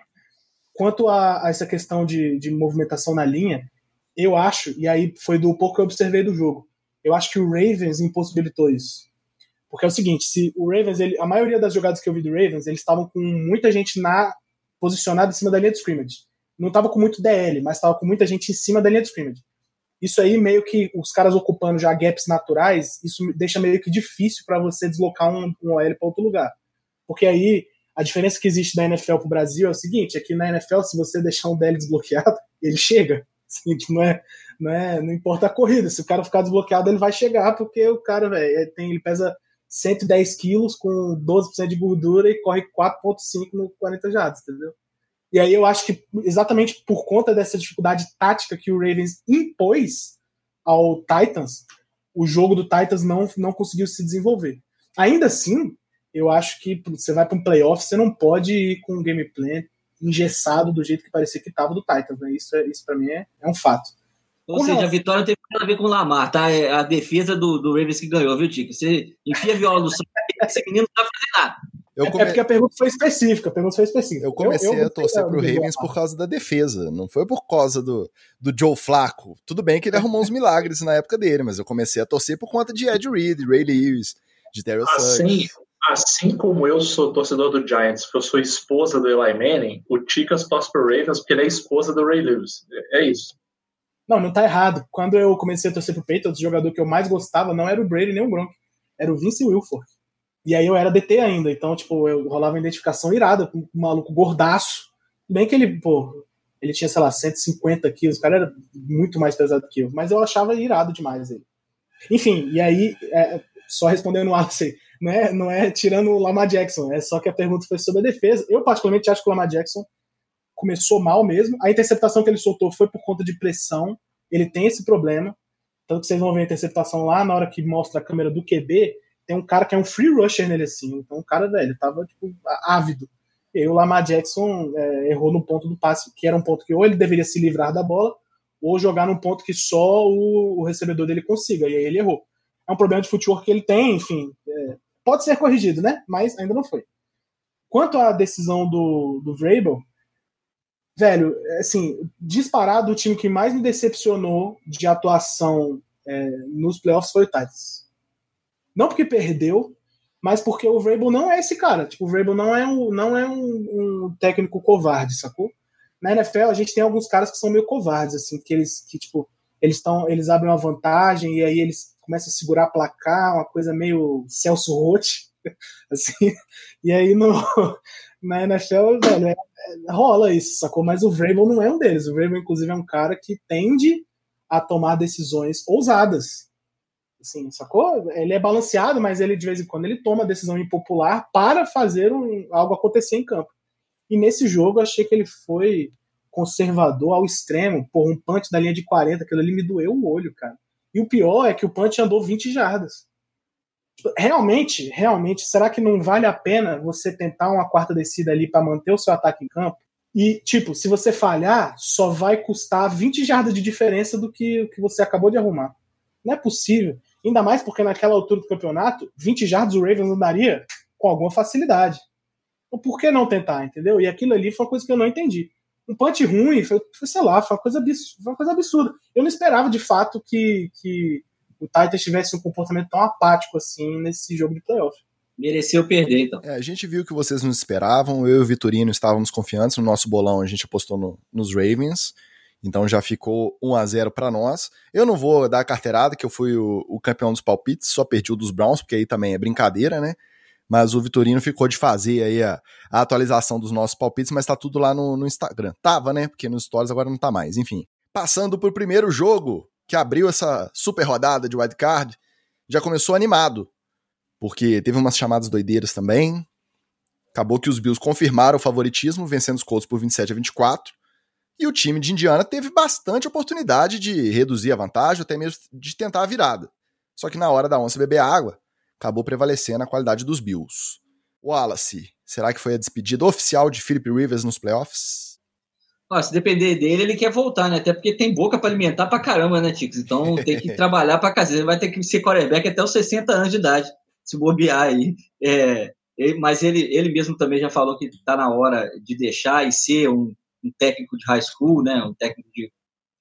Quanto a, a essa questão de, de movimentação na linha, eu acho, e aí foi do pouco que eu observei do jogo, eu acho que o Ravens impossibilitou isso. Porque é o seguinte, se o Ravens, ele, a maioria das jogadas que eu vi do Ravens, eles estavam com muita gente na posicionada em cima da linha de scrimmage. Não estava com muito DL, mas estava com muita gente em cima da linha de scrimmage. Isso aí meio que os caras ocupando já gaps naturais, isso deixa meio que difícil para você deslocar um, um OL para outro lugar. Porque aí a diferença que existe da NFL para o Brasil é o seguinte: aqui na NFL, se você deixar um DL desbloqueado, ele chega. Assim, tipo, não, é, não, é, não importa a corrida, se o cara ficar desbloqueado, ele vai chegar, porque o cara, velho, ele pesa 110 quilos com 12% de gordura e corre 4,5 no 40 jardas, entendeu? E aí eu acho que exatamente por conta dessa dificuldade tática que o Ravens impôs ao Titans, o jogo do Titans não, não conseguiu se desenvolver. Ainda assim, eu acho que você vai para um playoff, você não pode ir com um game plan engessado do jeito que parecia que estava do Titans, né? Isso, é, isso para mim é, é um fato. Ou seja, a vitória não tem nada a ver com o Lamar, tá? É a defesa do, do Ravens que ganhou, viu, Tico? Você enfia a viola no sangue, esse menino não tá fazendo nada. É, come... É porque a pergunta foi específica, a pergunta foi específica. Eu comecei eu, eu a torcer pro Ravens por causa da defesa, não foi por causa do, do Joe Flacco. Tudo bem que ele arrumou uns milagres na época dele, mas eu comecei a torcer por conta de Ed Reed, Ray Lewis, de Terrell assim, assim como eu sou torcedor do Giants, porque eu sou esposa do Eli Manning, o Ticas torce pro Ravens porque ele é esposa do Ray Lewis. É isso. Não, não tá errado. Quando eu comecei a torcer pro Patriots, o jogador que eu mais gostava não era o Brady nem o Gronk, era o Vince Wilfork. E aí eu era DT ainda, então, tipo, eu rolava identificação irada com um maluco gordaço. Bem que ele, pô, ele tinha, sei lá, 150 quilos, o cara era muito mais pesado que eu, mas eu achava irado demais ele. Enfim, e aí, é, só respondendo o Alice, não é, não é tirando o Lamar Jackson, é só que a pergunta foi sobre a defesa. Eu, particularmente, acho que o Lamar Jackson começou mal mesmo. A interceptação que ele soltou foi por conta de pressão. Ele tem esse problema. Tanto que vocês vão ver a interceptação lá na hora que mostra a câmera do QB. Tem um cara que é um free rusher nele assim. Então o cara, velho, tava tipo, ávido. E aí o Lamar Jackson é, errou no ponto do passe, que era um ponto que ou ele deveria se livrar da bola, ou jogar num ponto que só o, o recebedor dele consiga. E aí ele errou. É um problema de footwork que ele tem, enfim. É, pode ser corrigido, né? Mas ainda não foi. Quanto à decisão do, do Vrabel, velho, assim, disparado, o time que mais me decepcionou de atuação é, nos playoffs foi o Titans. Não porque perdeu, mas porque o Vrabel não é esse cara. Tipo, o Vrabel não é um, não é um, um, técnico covarde, sacou? Na NFL a gente tem alguns caras que são meio covardes, assim, que eles, que tipo, eles estão, eles abrem uma vantagem e aí eles começam a segurar placar, uma coisa meio Celso Roth, assim. E aí no, na NFL, velho, é, é, rola isso, sacou? Mas o Vrabel não é um deles. O Vrabel, inclusive, é um cara que tende a tomar decisões ousadas. Assim, sacou? Ele é balanceado, mas ele de vez em quando ele toma decisão impopular para fazer um, algo acontecer em campo. E nesse jogo eu achei que ele foi conservador ao extremo. Por um punch da linha de 40, aquilo ali me doeu o olho, cara. E o pior é que o punch andou 20 jardas. Realmente, realmente, será que não vale a pena você tentar uma quarta descida ali para manter o seu ataque em campo? E, tipo, se você falhar, só vai custar 20 jardas de diferença do que, que você acabou de arrumar. Não é possível. Ainda mais porque naquela altura do campeonato, 20 jardas o Ravens andaria com alguma facilidade. Então por que não tentar, entendeu? E aquilo ali foi uma coisa que eu não entendi. Um punch ruim, foi, foi sei lá, foi uma, coisa absurda, uma coisa absurda. Eu não esperava de fato que, que o Titans tivesse um comportamento tão apático assim nesse jogo de playoff. Mereceu perder, então. É, a gente viu que vocês não esperavam. Eu e o Vitorino estávamos confiantes no nosso bolão. A gente apostou no, nos Ravens. Então já ficou 1 a 0 para nós. Eu não vou dar a carteirada, que eu fui o, o, campeão dos palpites, só perdi o dos Browns, porque aí também é brincadeira, né? Mas o Vitorino ficou de fazer aí a, a atualização dos nossos palpites, mas tá tudo lá no, no, Instagram. Tava, né? Porque nos stories agora não tá mais. Enfim. Passando pro primeiro jogo, que abriu essa super rodada de wildcard, já começou animado. Porque teve umas chamadas doideiras também. Acabou que os Bills confirmaram o favoritismo, vencendo os Colts por 27 a 24. E o time de Indiana teve bastante oportunidade de reduzir a vantagem, até mesmo de tentar a virada. Só que na hora da onça beber água, acabou prevalecendo a qualidade dos Bills. Wallace, será que foi a despedida oficial de Philip Rivers nos playoffs? Se depender dele, ele quer voltar, né? Até porque tem boca para alimentar pra caramba, né, Ticos? Então tem que trabalhar pra casa. Ele vai ter que ser quarterback até os 60 anos de idade, se bobear aí. É, mas ele, ele mesmo também já falou que tá na hora de deixar e ser um um técnico de high school, né, um técnico de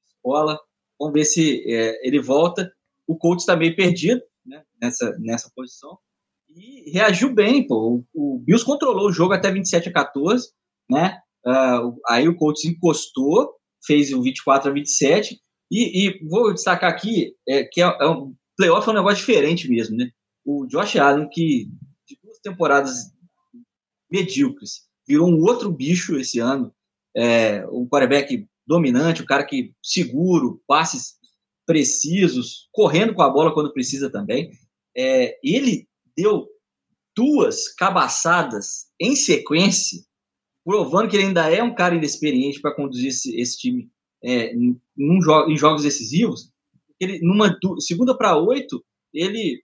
escola. Vamos ver se é, ele volta. O coach está meio perdido né, nessa, nessa posição. E reagiu bem, pô. O, o Bills controlou o jogo até 27 a 14, né? Uh, aí o coach encostou, fez o 24 a 27. E, e vou destacar aqui é, que é, é um playoff é um negócio diferente mesmo, né? O Josh Allen, que de duas temporadas medíocres, virou um outro bicho esse ano é, um quarterback dominante, um cara que seguro, passes precisos, correndo com a bola quando precisa também. É, ele deu duas cabaçadas em sequência, provando que ele ainda é um cara inexperiente para conduzir esse, esse time é, num jo em jogos decisivos. Ele, numa segunda para oito, ele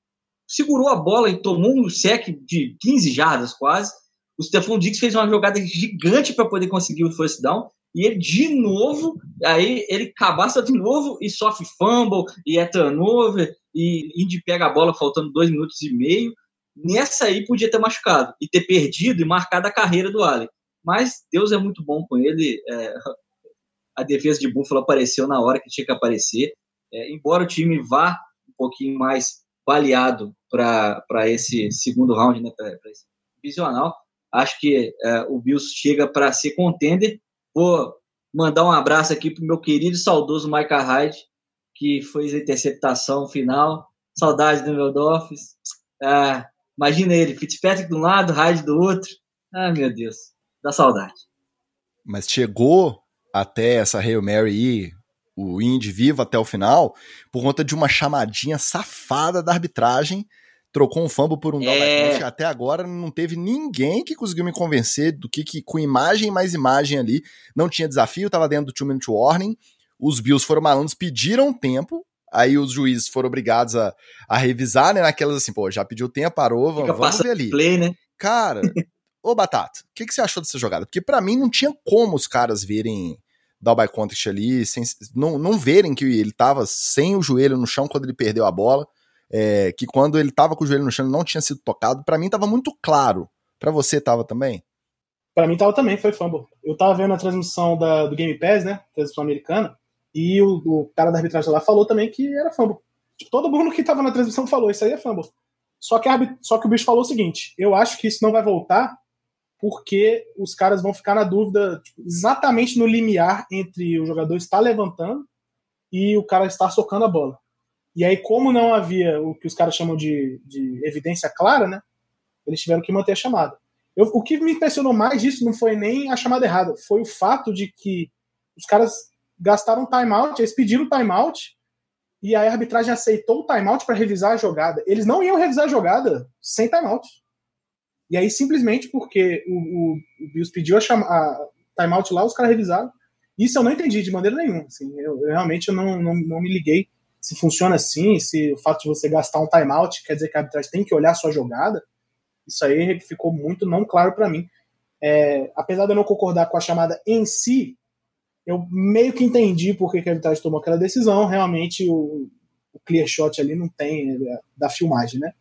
segurou a bola e tomou um sec de 15 jardas quase, o Stephon Diggs fez uma jogada gigante para poder conseguir o first down. E ele, de novo, aí ele cabaça de novo e sofre fumble, e é turnover, e Indy pega a bola faltando dois minutos e meio. Nessa aí podia ter machucado, e ter perdido e marcado a carreira do Allen. Mas Deus é muito bom com ele. É, a defesa de Buffalo apareceu na hora que tinha que aparecer. É, embora o time vá um pouquinho mais baleado para esse segundo round, né, para esse divisional, Acho que é, o Bills chega para ser contender. Vou mandar um abraço aqui para o meu querido e saudoso Micah Hyde, que fez a interceptação final. Saudade do meu Dolphins. Ah, imagina ele, Fitzpatrick de um lado, Hyde do outro. Ah, meu Deus, dá saudade. Mas chegou até essa Hail Mary o Indy vivo até o final, por conta de uma chamadinha safada da arbitragem trocou um fumble por um é... Até agora não teve ninguém que conseguiu me convencer do que, que com imagem mais imagem ali não tinha desafio, tava dentro do two minute warning. Os Bills foram malandros, pediram tempo. Aí os juízes foram obrigados a, a revisar, né? Naquelas assim, pô, já pediu tempo, parou, vamos, vamos ver ali. Play, né? Cara, ô Batata, o que, que você achou dessa jogada? Porque para mim não tinha como os caras verem dar o by contact ali, sem, não, não verem que ele tava sem o joelho no chão quando ele perdeu a bola é, que quando ele estava com o joelho no chão não tinha sido tocado. Para mim estava muito claro. Para você estava também? Para mim estava também, foi fumble. Eu estava vendo a transmissão da, do Game Pass, né, transmissão americana, e o, o, cara da arbitragem lá falou também que era fumble. Tipo, todo mundo que estava na transmissão falou, isso aí é fumble. Só que, a, só que o bicho falou o seguinte, eu acho que isso não vai voltar porque os caras vão ficar na dúvida tipo, exatamente no limiar entre o jogador estar levantando e o cara estar socando a bola. E aí, como não havia o que os caras chamam de, de evidência clara, né? Eles tiveram que manter a chamada. Eu, o que me impressionou mais disso não foi nem a chamada errada, foi o fato de que os caras gastaram timeout, eles pediram timeout e a arbitragem aceitou o timeout para revisar a jogada. Eles não iam revisar a jogada sem timeout. E aí, simplesmente porque o, o, o Bills pediu a, chama, a timeout lá, os caras revisaram. Isso eu não entendi de maneira nenhuma. Assim, eu, eu realmente eu não, não, não me liguei se funciona assim, se o fato de você gastar um timeout quer dizer que a arbitragem tem que olhar a sua jogada. Isso aí ficou muito não claro para mim. É, apesar de eu não concordar com a chamada em si, eu meio que entendi por que, a arbitragem tomou aquela decisão. Realmente, o, o clear shot ali não tem é, da filmagem, né?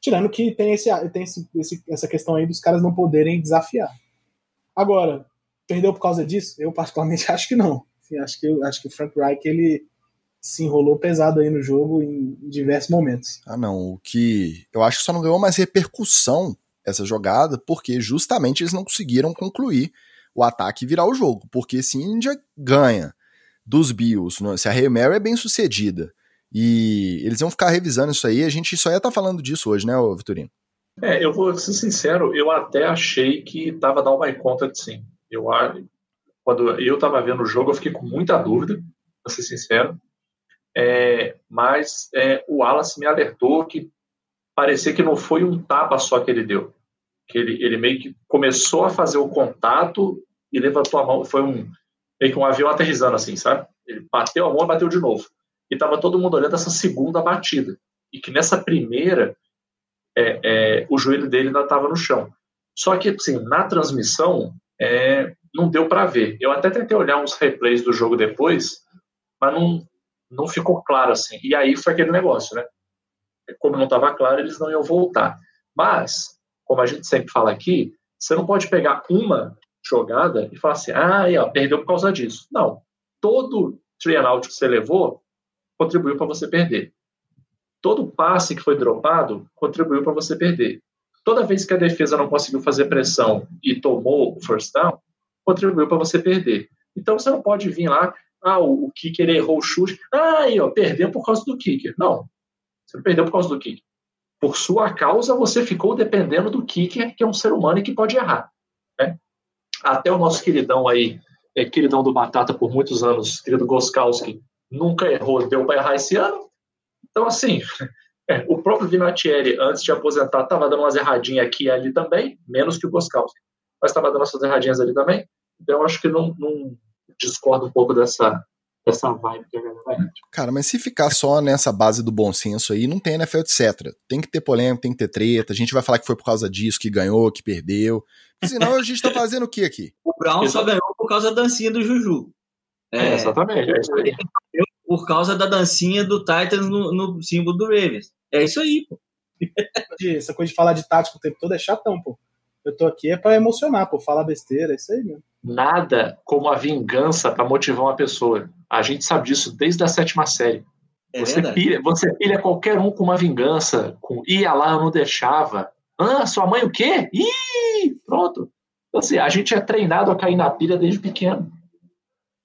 Tirando que tem, esse, tem esse, esse, essa questão aí dos caras não poderem desafiar. Agora, perdeu por causa disso? Eu, particularmente, acho que não. Acho, que, acho que o Frank Reich ele se enrolou pesado aí no jogo em, em diversos momentos. Ah, não. O que eu acho que só não ganhou mais repercussão essa jogada porque justamente eles não conseguiram concluir o ataque virar o jogo. Porque se Índia ganha dos Bills, se a Hail Mary é bem sucedida e eles iam ficar revisando isso aí, a gente só ia estar tá falando disso hoje, né, Vitorino? É, eu vou ser sincero, eu até achei que tava dar uma conta de sim. Eu, quando eu tava vendo o jogo, eu fiquei com muita dúvida, pra ser sincero. É, mas é, o Wallace me alertou que parecia que não foi um tapa só que ele deu. Que ele, ele meio que começou a fazer o contato e levantou a mão, foi um meio que um avião aterrizando assim, sabe? Ele bateu a mão e bateu de novo. E estava todo mundo olhando essa segunda batida. E que nessa primeira, é, é, o joelho dele ainda estava no chão. Só que, assim, na transmissão, é, não deu para ver. Eu até tentei olhar uns replays do jogo depois, mas não, não ficou claro assim. E aí foi aquele negócio, né? Como não estava claro, eles não iam voltar. Mas, como a gente sempre fala aqui, você não pode pegar uma jogada e falar assim, ah, aí, ó, perdeu por causa disso. Não. Todo three and out que você levou contribuiu para você perder. Todo passe que foi dropado contribuiu para você perder. Toda vez que a defesa não conseguiu fazer pressão e tomou o first down, contribuiu para você perder. Então você não pode vir lá, ah, o, kicker errou o chute, ah, aí, ó, perdeu por causa do kicker. Não, você não perdeu por causa do kicker. Por sua causa, você ficou dependendo do kicker, que é um ser humano e que pode errar. Né? Até o nosso queridão aí, é, queridão do Batata por muitos anos, querido Goskowski, nunca errou, deu para errar esse ano. Então, assim, é, o próprio Vinatieri, antes de aposentar, estava dando umas erradinhas aqui e ali também, menos que o Goskowski, mas estava dando essas erradinhas ali também. Então, eu acho que não, não discordo um pouco dessa, dessa vibe que a galera vai. Cara, mas se ficar só nessa base do bom senso aí, não tem NFL, etc. Tem que ter polêmica, tem que ter treta. A gente vai falar que foi por causa disso, que ganhou, que perdeu. Senão a gente tá fazendo o que aqui? O Brown só ganhou por causa da dancinha do Juju. É, é exatamente. É isso aí. Por causa da dancinha do Titans no, no símbolo do Ravens. É isso aí, pô. Essa coisa de falar de tático o tempo todo é chatão, pô. Eu tô aqui é pra emocionar, pô, falar besteira, é isso aí mesmo. Nada como a vingança para motivar uma pessoa. A gente sabe disso desde a sétima série. É você, pilha, você pilha qualquer um com uma vingança, com ia lá, eu não deixava. Ah, sua mãe o quê? Ih, pronto. Então, assim, a gente é treinado a cair na pilha desde pequeno.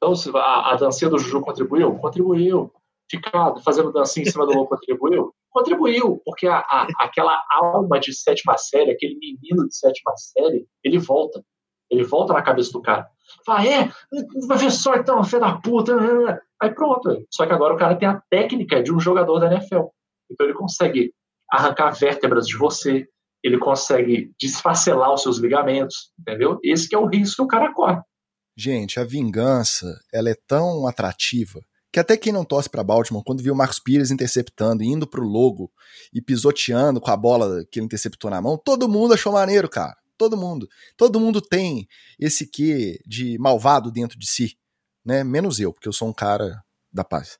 Então, a, a dancinha do Juju contribuiu? Contribuiu. Ficar fazendo dancinha em cima do louco contribuiu? Contribuiu, porque a, a, aquela alma de sétima série, aquele menino de sétima série, ele volta. Ele volta na cabeça do cara. Fala, é, vai ver só então, filho da puta. Aí pronto. Só que agora o cara tem a técnica de um jogador da NFL. Então ele consegue arrancar vértebras de você, ele consegue desfacelar os seus ligamentos, entendeu? Esse é o risco que o cara corre. Gente, a vingança, ela é tão atrativa que até quem não torce para Baltimore, quando viu o Marcos Pires interceptando, indo pro logo e pisoteando com a bola que ele interceptou na mão, todo mundo achou maneiro, cara. Todo mundo. Todo mundo tem esse quê de malvado dentro de si, né? Menos eu, porque eu sou um cara da paz.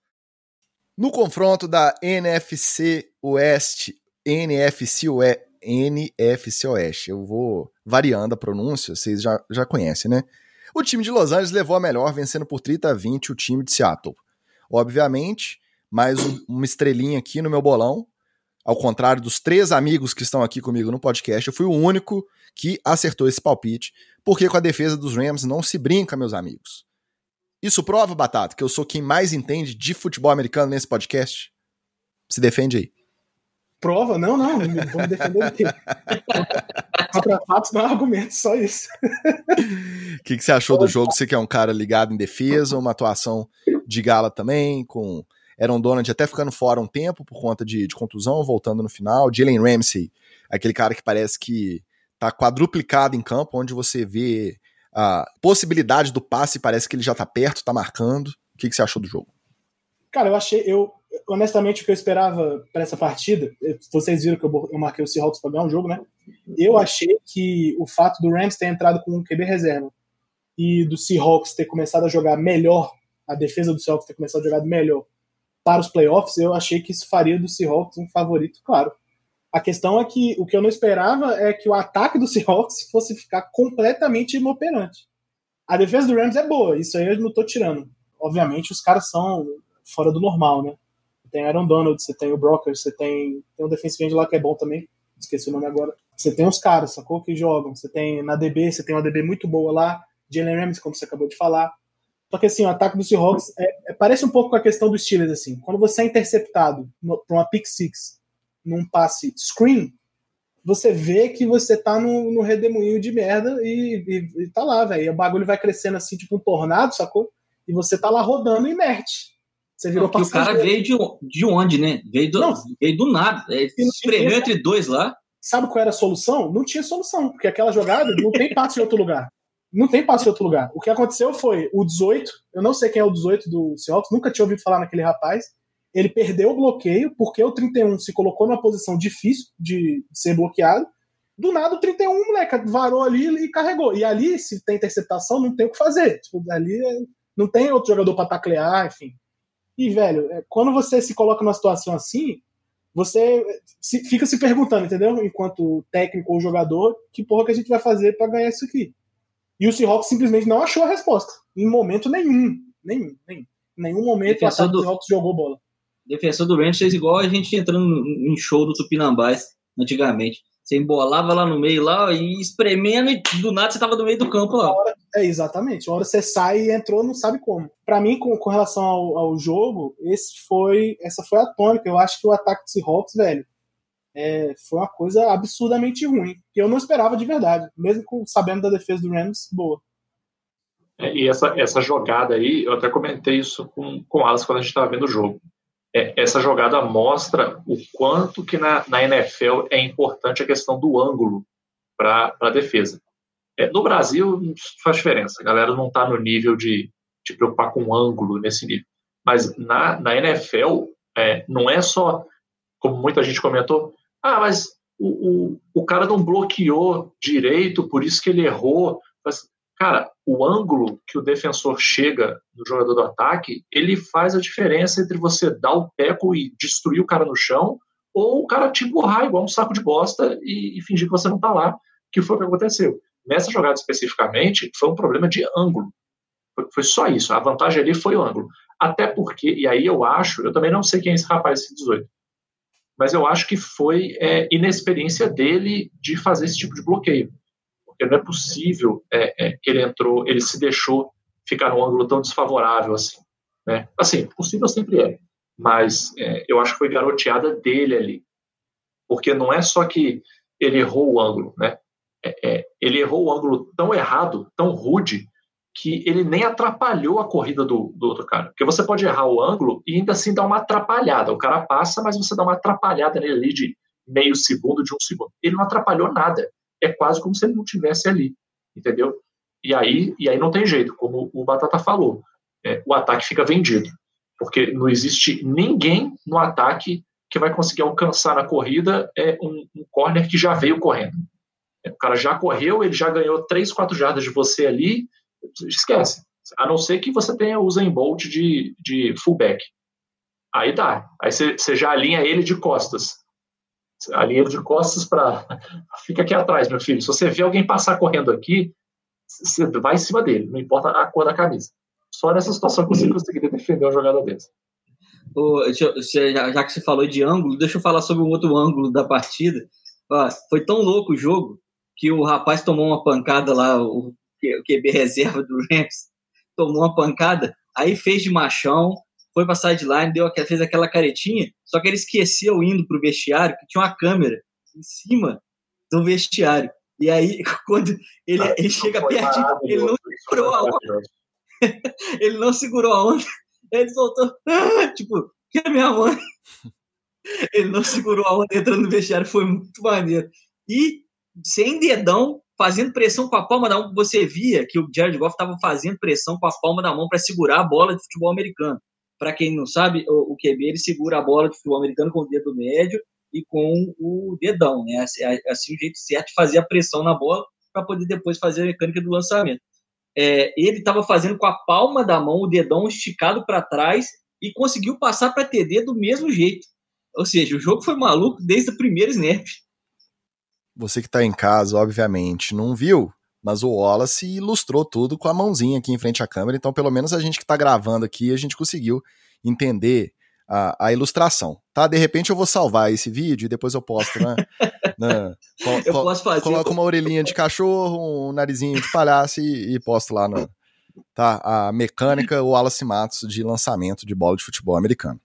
No confronto da NFC Oeste, NFC Oeste, NFC Oeste, eu vou variando a pronúncia, vocês já, já conhecem, né? O time de Los Angeles levou a melhor, vencendo por 30 a 20 o time de Seattle. Obviamente, mais um, uma estrelinha aqui no meu bolão. Ao contrário dos três amigos que estão aqui comigo no podcast, eu fui o único que acertou esse palpite, porque com a defesa dos Rams não se brinca, meus amigos. Isso prova, Batata, que eu sou quem mais entende de futebol americano nesse podcast? Se defende aí. Prova? Não, não, vou me defender aqui. Contra fatos não é argumento, só isso. O que, que você achou do jogo? Você que é um cara ligado em defesa, uma atuação de gala também, com Aaron Donald até ficando fora um tempo por conta de, de contusão, voltando no final. Jalen Ramsey, aquele cara que parece que tá quadruplicado em campo, onde você vê a possibilidade do passe, parece que ele já tá perto, tá marcando. O que, que você achou do jogo? Cara, eu achei, eu honestamente o que eu esperava para essa partida, vocês viram que eu, marquei o Seahawks para ganhar o jogo, né? Eu achei que o fato do Rams ter entrado com um QB reserva e do Seahawks ter começado a jogar melhor, a defesa do Seahawks ter começado a jogar melhor para os playoffs, eu achei que isso faria do Seahawks um favorito, claro. A questão é que o que eu não esperava é que o ataque do Seahawks fosse ficar completamente inoperante. A defesa do Rams é boa, isso aí eu não tô tirando. Obviamente os caras são fora do normal, né? Tem Aaron Donald, você tem o Broker, você tem, tem um defensive end lá que é bom também, esqueci o nome agora. Você tem os caras, sacou? Que jogam. Você tem na DB, você tem uma DB muito boa lá, Jalen Ramsey, como você acabou de falar. Só que assim, o ataque do Seahawks é, é, parece um pouco com a questão dos Steelers, assim. Quando você é interceptado para uma pick six num passe screen, você vê que você tá no, no redemoinho de merda e, e, e tá lá, velho. O bagulho vai crescendo assim, tipo um tornado, sacou? E você tá lá rodando inerte. Você virou não, O cara veio de, de onde, né? Veio do, não, veio do nada. É, espremeu entre dois lá. Sabe qual era a solução? Não tinha solução, porque aquela jogada não tem passe em outro lugar. Não tem passe em outro lugar. O que aconteceu foi o 18, eu não sei quem é o 18 do Seahawks, nunca tinha ouvido falar naquele rapaz. Ele perdeu o bloqueio porque o 31 se colocou numa posição difícil de ser bloqueado. Do nada, o 31, moleque, varou ali e carregou. E ali, se tem interceptação, não tem o que fazer. Tipo, ali é, não tem outro jogador para taclear, enfim. E, velho, é, quando você se coloca numa situação assim, você fica se perguntando, entendeu? Enquanto técnico ou jogador, que porra que a gente vai fazer para ganhar isso aqui? E o Seahawks simplesmente não achou a resposta. Em momento nenhum. Nenhum. nenhum. Em nenhum momento defensor o do, Seahawks jogou bola. Defensor do Rams fez igual a gente entrando em show do Tupinambás antigamente. Você embolava lá no meio lá e espremendo e do nada você tava no meio do campo lá. Hora, é, exatamente. Uma hora você sai e entrou, não sabe como. Para mim, com, com relação ao, ao, jogo, esse foi, essa foi a tônica. Eu acho que o ataque do Seahawks, velho, é, foi uma coisa absurdamente ruim. Que eu não esperava de verdade. Mesmo com, sabendo da defesa do Rams, boa. É, e essa, essa jogada aí, eu até comentei isso com, com o Alas quando a gente estava vendo o jogo é, essa jogada mostra o quanto que na, na NFL é importante a questão do ângulo para a defesa. É, no Brasil faz diferença, a galera não está no nível de, de preocupar com ângulo nesse nível. Mas na, na NFL, é, não é só, como muita gente comentou, ah, mas o, o, o cara não bloqueou direito, por isso que ele errou. Mas, cara, o ângulo que o defensor chega no jogador do ataque, ele faz a diferença entre você dar o teco e destruir o cara no chão, ou o cara te empurrar igual um saco de bosta e, e fingir que você não tá lá, que foi o que aconteceu. Nessa jogada especificamente, foi um problema de ângulo. Foi, foi só isso. A vantagem ali foi o ângulo. Até porque, e aí eu acho, eu também não sei quem é esse rapaz, esse 18, mas eu acho que foi é, inexperiência dele de fazer esse tipo de bloqueio porque não é possível é, é, que ele entrou, ele se deixou ficar num ângulo tão desfavorável assim. Né? Assim, possível sempre é, mas é, eu acho que foi garoteada dele ali, porque não é só que ele errou o ângulo, né? É, é, ele errou o ângulo tão errado, tão rude, que ele nem atrapalhou a corrida do, do outro cara. Porque você pode errar o ângulo e ainda assim dar uma atrapalhada. O cara passa, mas você dá uma atrapalhada nele ali de meio segundo, de um segundo. Ele não atrapalhou nada é quase como se ele não tivesse ali, entendeu? E aí, e aí não tem jeito, como o Batata falou, é, o ataque fica vendido, porque não existe ninguém no ataque que vai conseguir alcançar na corrida é um, um corner que já veio correndo. É, o cara já correu, ele já ganhou 3, 4 jardas de você ali, esquece. A não ser que você tenha o Usain Bolt de, de fullback. Aí dá. Aí você já alinha ele de costas alinha de costas para. Fica aqui atrás, meu filho. Se você vê alguém passar correndo aqui, você vai em cima dele, não importa a cor da camisa. Só nessa situação que você conseguiria defender uma jogada dessa. já, que você falou de ângulo, deixa eu falar sobre um outro ângulo da partida. foi tão louco o jogo que o rapaz tomou uma pancada lá, o QB reserva do Rams, tomou uma pancada, aí fez de machão, foi pra sideline, deu, fez aquela caretinha, só que ele esqueceu indo pro vestiário, que tinha uma câmera em cima do vestiário. E aí, quando ele, ah, ele chega pertinho, ele não segurou a onda. ele não segurou a onda, ele soltou, tipo, que a minha mãe. Ele não segurou a onda entrando no vestiário, foi muito maneiro. E sem dedão, fazendo pressão com a palma da mão, você via que o Jared Goff estava fazendo pressão com a palma da mão para segurar a bola de futebol americano. Para quem não sabe, o, o QB ele segura a bola de futebol americano com o dedo médio e com o dedão, né? Assim, assim o jeito certo de fazer a pressão na bola para poder depois fazer a mecânica do lançamento. É, ele estava fazendo com a palma da mão, o dedão esticado para trás e conseguiu passar para TD do mesmo jeito. Ou seja, o jogo foi maluco desde o primeiro snap. Você que está em casa, obviamente, não viu, mas o Wallace ilustrou tudo com a mãozinha aqui em frente à câmera, então pelo menos a gente que está gravando aqui, a gente conseguiu entender a, a, ilustração, tá? De repente eu vou salvar esse vídeo e depois eu posto, né? Na, eu posso fazer. Coloco uma orelhinha de cachorro, um narizinho de palhaço e, e posto lá tá? A mecânica, Wallace Matos de lançamento de bola de futebol americano.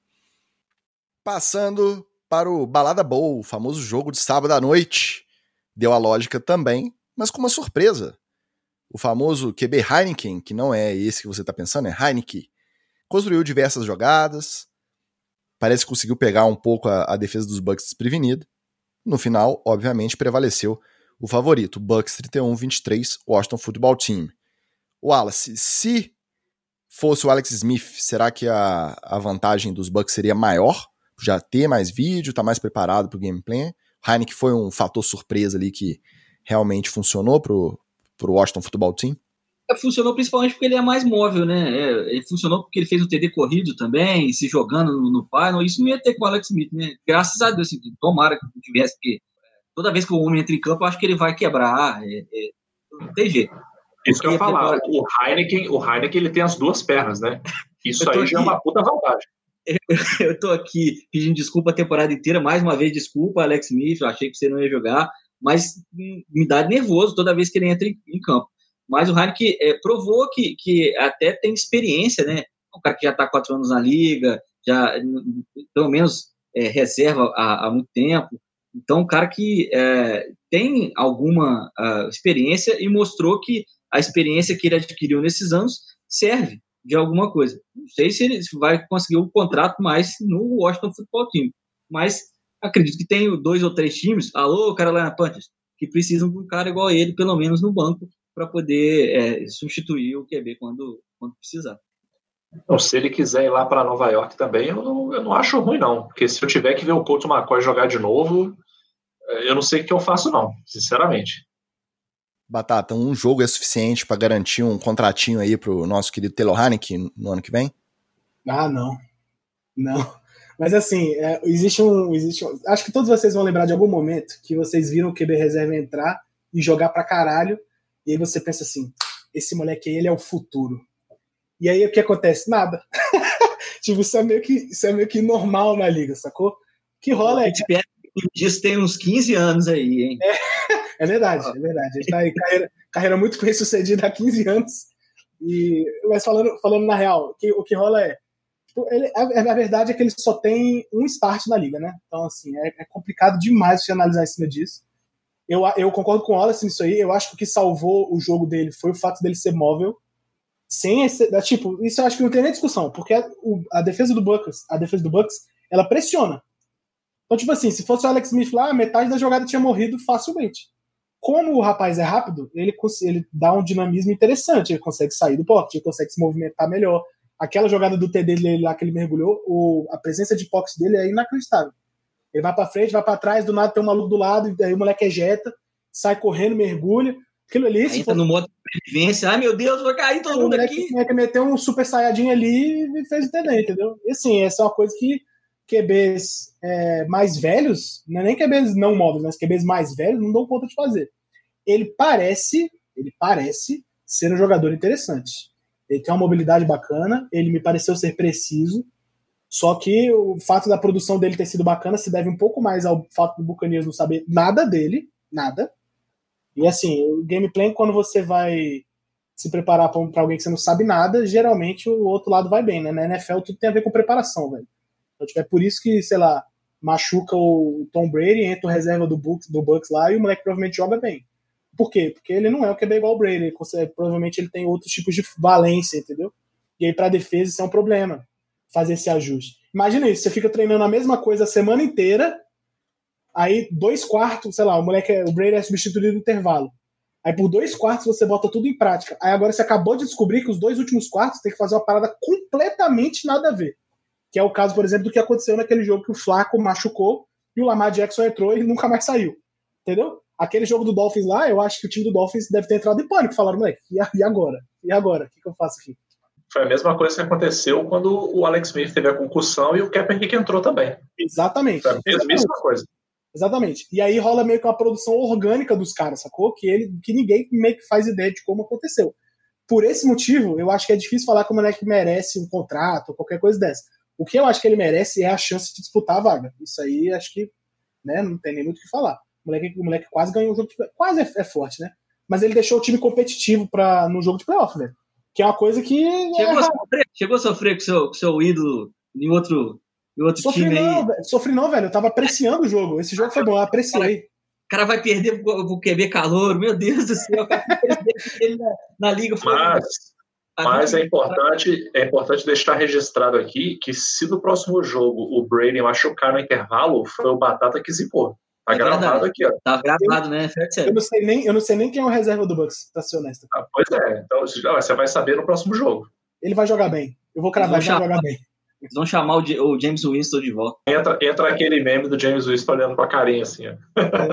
Passando para o Balada Bowl, o famoso jogo de sábado à noite. Deu a lógica também, mas com uma surpresa. O famoso QB Heineken, que não é esse que você está pensando, é Heineken, construiu diversas jogadas, parece que conseguiu pegar um pouco a, a defesa dos Bucks desprevenida. No final, obviamente, prevaleceu o favorito, Bucks 31-23, Washington Football Team. Wallace, se fosse o Alex Smith, será que a, a vantagem dos Bucks seria maior? Já ter mais vídeo, tá mais preparado pro gameplay? Heineken foi um fator surpresa ali que realmente funcionou pro, pro Washington Football Team? É, funcionou principalmente porque ele é mais móvel, né? É, ele funcionou porque ele fez o TD corrido também, se jogando no, no final. Isso não ia ter com o Alex Smith, né? Graças a Deus, assim, tomara que tivesse, porque toda vez que o homem entra em campo, eu acho que ele vai quebrar. É, é, não tem jeito. Isso que eu ia falar, o Heineken, o Heineken ele tem as duas pernas, né? Isso aí aqui, já é uma puta vantagem. Eu tô aqui pedindo desculpa a temporada inteira, mais uma vez desculpa, Alex Smith, eu achei que você não ia jogar, mas me dá nervoso toda vez que ele entra em, em campo. Mas o Heineken é, provou que, que até tem experiência, né? Um cara que já está quatro anos na liga, já pelo menos é, reserva há, há, muito tempo. Então, um cara que é, tem alguma uh, experiência e mostrou que a experiência que ele adquiriu nesses anos serve de alguma coisa. Não sei se ele vai conseguir um contrato mais no Washington Football Team, mas acredito que tem dois ou três times, alô Carolina Panthers, que precisam de um cara igual a ele, pelo menos no banco, para poder é, substituir o QB quando, quando precisar. Não, se ele quiser ir lá para Nova York também, eu não, eu não acho ruim, não. Porque se eu tiver que ver o Colt McCoy jogar de novo, eu não sei o que eu faço, não, sinceramente. Batata, um jogo é suficiente para garantir um contratinho aí pro nosso querido Taylor Haneke no ano que vem? Ah, não. Não. Mas assim, é, existe, um, existe um. Acho que todos vocês vão lembrar de algum momento que vocês viram o QB reserva entrar e jogar pra caralho. E aí você pensa assim: esse moleque aí, ele é o futuro. E aí o que acontece? Nada. tipo, isso é, meio que, isso é meio que normal na liga, sacou? Que rola é. Disso tem uns 15 anos aí, hein? É, é verdade, é verdade. Ele tá aí, carreira, carreira muito bem sucedida há 15 anos. E, mas falando, falando na real, que, o que rola é. Tipo, ele, a, a, verdade é que ele só tem um start na liga, né? Então, assim, é, é complicado demais você analisar em cima disso. Eu, eu concordo com o Wallace nisso aí. Eu acho que o que salvou o jogo dele foi o fato dele ser móvel. Sem esse. Tipo, isso eu acho que não tem nem discussão, porque a, o, a defesa do Bucks, a defesa do Bucks, ela pressiona. Então, tipo assim, se fosse o Alex Smith lá, metade da jogada tinha morrido facilmente. Como o rapaz é rápido, ele, ele dá um dinamismo interessante. Ele consegue sair do pocket, ele consegue se movimentar melhor. Aquela jogada do TD dele lá que ele mergulhou, o, a presença de pocket dele é inacreditável. Ele vai para frente, vai para trás, do nada tem um maluco do lado, e aí o moleque ejeta, sai correndo, mergulha. Aquilo ali. Aí for... no modo de sobrevivência, ai meu Deus, vai cair todo mundo aqui. O moleque meteu um super saiyajin ali e fez entender, entendeu? E assim, essa é uma coisa que QBs é, mais velhos, não é nem QBs não móveis, mas QBs mais velhos não dão conta de fazer. Ele parece, ele parece ser um jogador interessante. Ele tem uma mobilidade bacana, ele me pareceu ser preciso, só que o fato da produção dele ter sido bacana se deve um pouco mais ao fato do Buccaneers não saber nada dele, nada. E assim, o gameplay, quando você vai se preparar para alguém que você não sabe nada, geralmente o outro lado vai bem, né? Na NFL tudo tem a ver com preparação, velho. Então, tipo, é por isso que, sei lá, machuca o Tom Brady, entra o reserva do Bucks, do Bucks lá e o moleque provavelmente joga bem. Por quê? Porque ele não é o QB igual o Brady. Ele consegue, provavelmente ele tem outros tipos de valência, entendeu? E aí, para defesa, isso é um problema, fazer esse ajuste. Imagina isso, você fica treinando a mesma coisa a semana inteira, aí dois quartos, sei lá, o moleque, é, o Brady é substituído no intervalo. Aí por dois quartos você bota tudo em prática. Aí agora você acabou de descobrir que os dois últimos quartos tem que fazer uma parada completamente nada a ver. Que é o caso, por exemplo, do que aconteceu naquele jogo que o Flaco machucou e o Lamar Jackson entrou e nunca mais saiu. Entendeu? Aquele jogo do Dolphins lá, eu acho que o time do Dolphins deve ter entrado em pânico. Falaram, moleque, e agora? E agora? O que, que eu faço aqui? Foi a mesma coisa que aconteceu quando o Alex Smith teve a concussão e o Kaepernick entrou também. Exatamente. Foi a mesma, mesma coisa. Exatamente. E aí rola meio que uma produção orgânica dos caras, sacou? Que, ele, que ninguém meio que faz ideia de como aconteceu. Por esse motivo, eu acho que é difícil falar que o moleque merece um contrato ou qualquer coisa dessa. O que eu acho que ele merece é a chance de disputar a vaga. Isso aí acho que né, não tem nem muito o que falar. O moleque, o moleque quase ganhou o jogo de Quase é, é, forte, né? Mas ele deixou o time competitivo pra, no jogo de playoff, velho. Que é uma coisa que. Chegou, é... a, sofrer, chegou a sofrer com seu, seu ídolo em outro e outro sofri time não, aí. Velho, sofri não, velho. Eu tava apreciando o jogo. Esse jogo foi bom, eu apreciei. O cara vai perder pro QB calor, meu Deus do céu, o cara ele na, na liga. Mas, mas é importante, é importante deixar registrado aqui que se no próximo jogo o Brady machucar no intervalo, foi o Batata que zicou. Tá é gravado aqui, ó. Tá gravado, né? Eu não, sei nem, eu não sei nem quem é o reserva do Bucks, pra ser honesto. Ah, pois é, então você vai saber no próximo jogo. Ele vai jogar bem. Eu vou cravar, ele vai jogar bem. Eles vão chamar o, o, James Winston de volta. Entra, entra aquele meme do James Winston olhando com a carinha assim. Ó.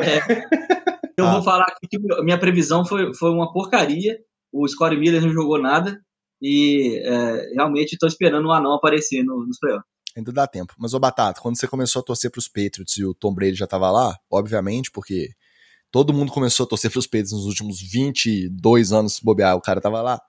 É. Eu ah. vou falar aqui que minha previsão foi, foi uma porcaria. O Scott Miller não jogou nada. E é, realmente estou esperando o um anão aparecer no, nos playoffs. Ainda dá tempo. Mas, ô Batata, quando você começou a torcer para os Patriots e o Tom Brady já estava lá, obviamente, porque todo mundo começou a torcer para os Patriots nos últimos 22 anos, bobear, o cara estava lá.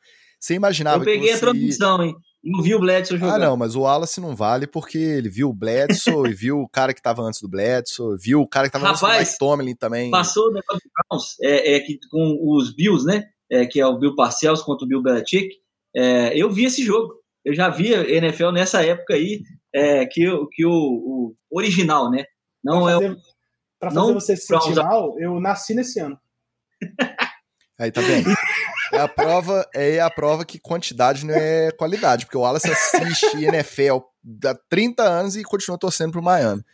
Você imaginava Eu peguei a transmissão, hein? Não viu o Bledsoe jogar. Ah, não, mas o Wallace não vale porque ele viu o Bledsoe e viu o cara que tava antes do Bledsoe, viu o cara que tava Rapaz, antes do Mike Tomlin também. Passou o negócio do Browns, é, é, que, com os Bills, né? É, que é o Bill Parcells contra o Bill Belichick. É, eu vi esse jogo. Eu já vi NFL nessa época aí, é, que, que o, o, original, né? Não pra fazer, é o. Pra fazer não você se sentir mal, eu nasci nesse ano. Aí tá bem. É a prova, é a prova que quantidade não é qualidade, porque o Wallace assiste NFL há 30 anos e continua torcendo pro Miami.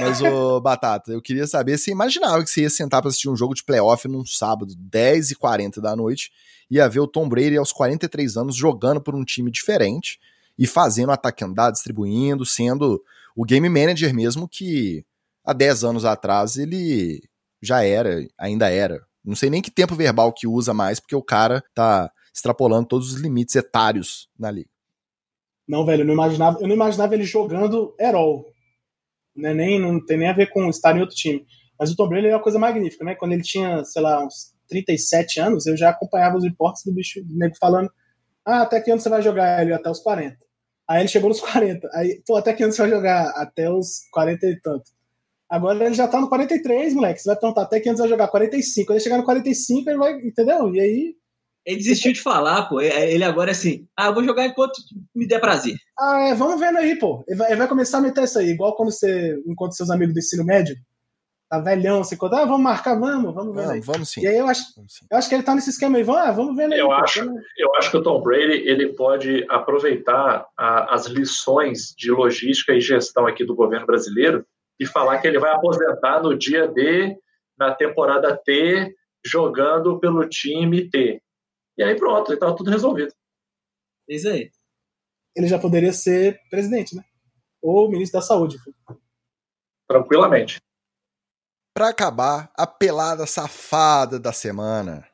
Mas, ô Batata, eu queria saber se imaginava que você ia sentar para assistir um jogo de playoff num sábado, 10h40 da noite, ia ver o Tom Brady aos 43 anos jogando por um time diferente e fazendo o ataque andar, distribuindo, sendo o game manager mesmo que há 10 anos atrás ele já era, ainda era. Não sei nem que tempo verbal que usa mais, porque o cara tá extrapolando todos os limites etários na liga. Não, velho, eu não imaginava, eu não imaginava ele jogando Herol. Né? Nem, não tem nem a ver com estar em outro time. Mas o Tom Brady é uma coisa magnífica, né? Quando ele tinha, sei lá, uns 37 anos, eu já acompanhava os reportes do bicho do nego falando: Ah, até que ano você vai jogar ele? Até os 40. Aí ele chegou nos 40. Aí, pô, até que você vai jogar? Até os 40 e tanto. Agora ele já tá no 43, moleque. Você vai perguntar até que antes vai jogar 45. Quando ele chegar no 45, ele vai. Entendeu? E aí. Ele desistiu de falar, pô. Ele agora é assim. Ah, eu vou jogar enquanto me der prazer. Ah, é, vamos vendo aí, pô. Ele vai, ele vai começar a meter isso aí. Igual quando você encontra seus amigos do ensino médio. Tá velhão, você conta, ah, vamos marcar, vamos, vamos ver. Vamos sim. E aí eu acho, eu acho que ele tá nesse esquema aí. Vamos, ah, vamos ver aí. Eu, pô, acho, eu acho que o Tom Brady ele pode aproveitar a, as lições de logística e gestão aqui do governo brasileiro e falar que ele vai aposentar no dia D, na temporada T, jogando pelo time T. E aí pronto, estava tudo resolvido. Isso aí. Ele já poderia ser presidente, né? Ou ministro da saúde. Tranquilamente. Para acabar, a pelada safada da semana.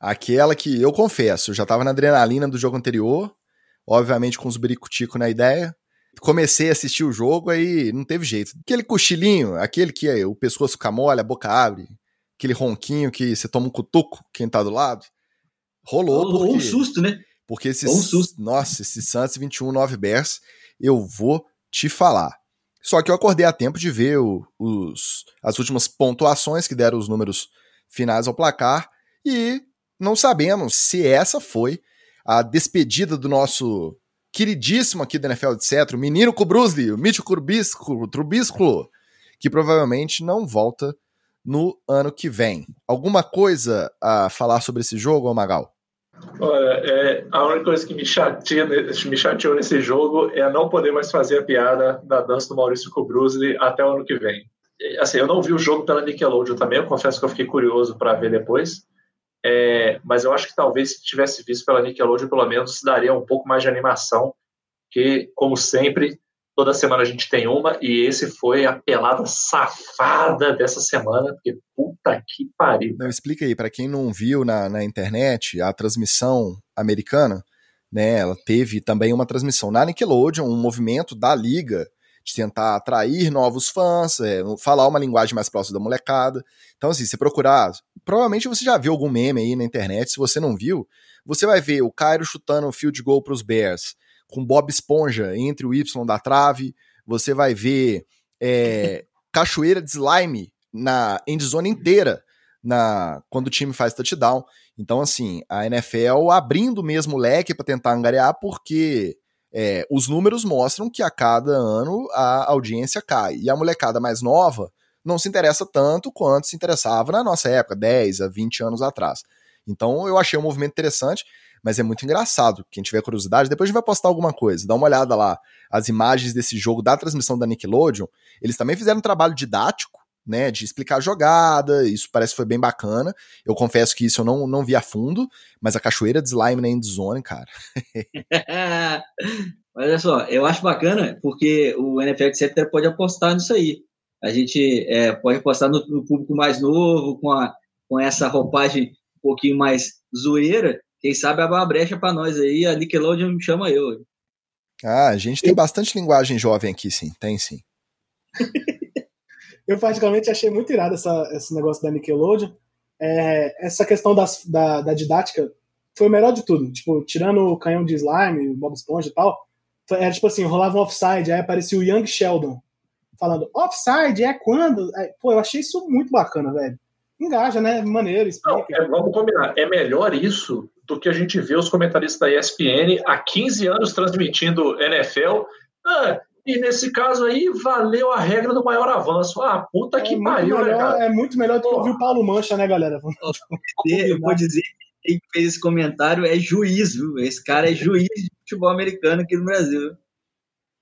Aquela que eu confesso, eu já estava na adrenalina do jogo anterior, obviamente com os biricutico na ideia, comecei a assistir o jogo, aí não teve jeito. Aquele cochilinho, aquele que é, o pescoço camolha, a boca abre, aquele ronquinho que você toma um cutuco, quem tá do lado, rolou. Ou porque, um susto, né? Porque esses, um susto. nossa, esse Santos 21 9 Bears, eu vou te falar. Só que eu acordei a tempo de ver o, os, as últimas pontuações que deram os números finais ao placar e não sabemos se essa foi a despedida do nosso queridíssimo aqui da NFL, etc., o menino com Brusley, o Mitchell Trubisco, Trubisco, que provavelmente não volta no ano que vem. Alguma coisa a falar sobre esse jogo, Magal? Olha, é, a única coisa que me, chateia, me chateou nesse jogo é não poder mais fazer a piada da dança do Maurício Kubrusli até o ano que vem. Assim, eu não vi o jogo pela Nickelodeon também, eu confesso que eu fiquei curioso para ver depois. É, mas eu acho que talvez se tivesse visto pela Nickelodeon, pelo menos daria um pouco mais de animação, que, como sempre, Toda semana a gente tem uma, e esse foi a pelada safada dessa semana, porque puta que pariu. Não, explica aí, para quem não viu na, na internet, a transmissão americana, né, ela teve também uma transmissão na Nickelodeon, um movimento da liga de tentar atrair novos fãs, é, falar uma linguagem mais próxima da molecada. Então, assim, se procurar, provavelmente você já viu algum meme aí na internet, se você não viu, você vai ver o Cairo chutando o field goal para os Bears, com Bob Esponja entre o Y da trave. Você vai ver é, cachoeira de slime na endzone inteira na quando o time faz touchdown. Então, assim, a NFL abrindo mesmo o leque para tentar angariar, porque é, os números mostram que a cada ano a audiência cai. E a molecada mais nova não se interessa tanto quanto se interessava na nossa época, 10 a 20 anos atrás. Então, eu achei um movimento interessante mas é muito engraçado. Quem tiver curiosidade, depois a gente vai postar alguma coisa. Dá uma olhada lá. As imagens desse jogo da transmissão da Nickelodeon, eles também fizeram um trabalho didático, né, de explicar a jogada, isso parece que foi bem bacana. Eu confesso que isso eu não, não vi a fundo, mas a cachoeira de slime na endzone, cara. mas olha só, eu acho bacana porque o NFL etc pode apostar nisso aí. A gente é, pode apostar no, no, público mais novo, com, a, com essa roupagem um pouquinho mais zoeira, quem sabe abre uma brecha para nós aí, a Nickelodeon me chama eu. Ah, a gente tem bastante linguagem jovem aqui, sim. Tem sim. eu particularmente achei muito irado essa, esse negócio da Nickelodeon. É, essa questão das, da, da, didática foi o melhor de tudo. Tipo, tirando o canhão de slime, o Bob Esponja e tal, era tipo assim, rolava um offside, aí aparecia o Young Sheldon falando, offside é quando? Aí, pô, eu achei isso muito bacana, velho. Engaja, né? Maneiro, explica. Não, é, vamos combinar. É melhor isso do que a gente vê os comentaristas da ESPN há 15 anos transmitindo NFL. Ah, e nesse caso aí, valeu a regra do maior avanço. Ah, puta é que pariu, né, cara? É muito melhor do que ouvir o Paulo Mancha, né, galera? Eu vou dizer quem fez esse comentário é juiz, viu? Esse cara é juiz de futebol americano aqui no Brasil.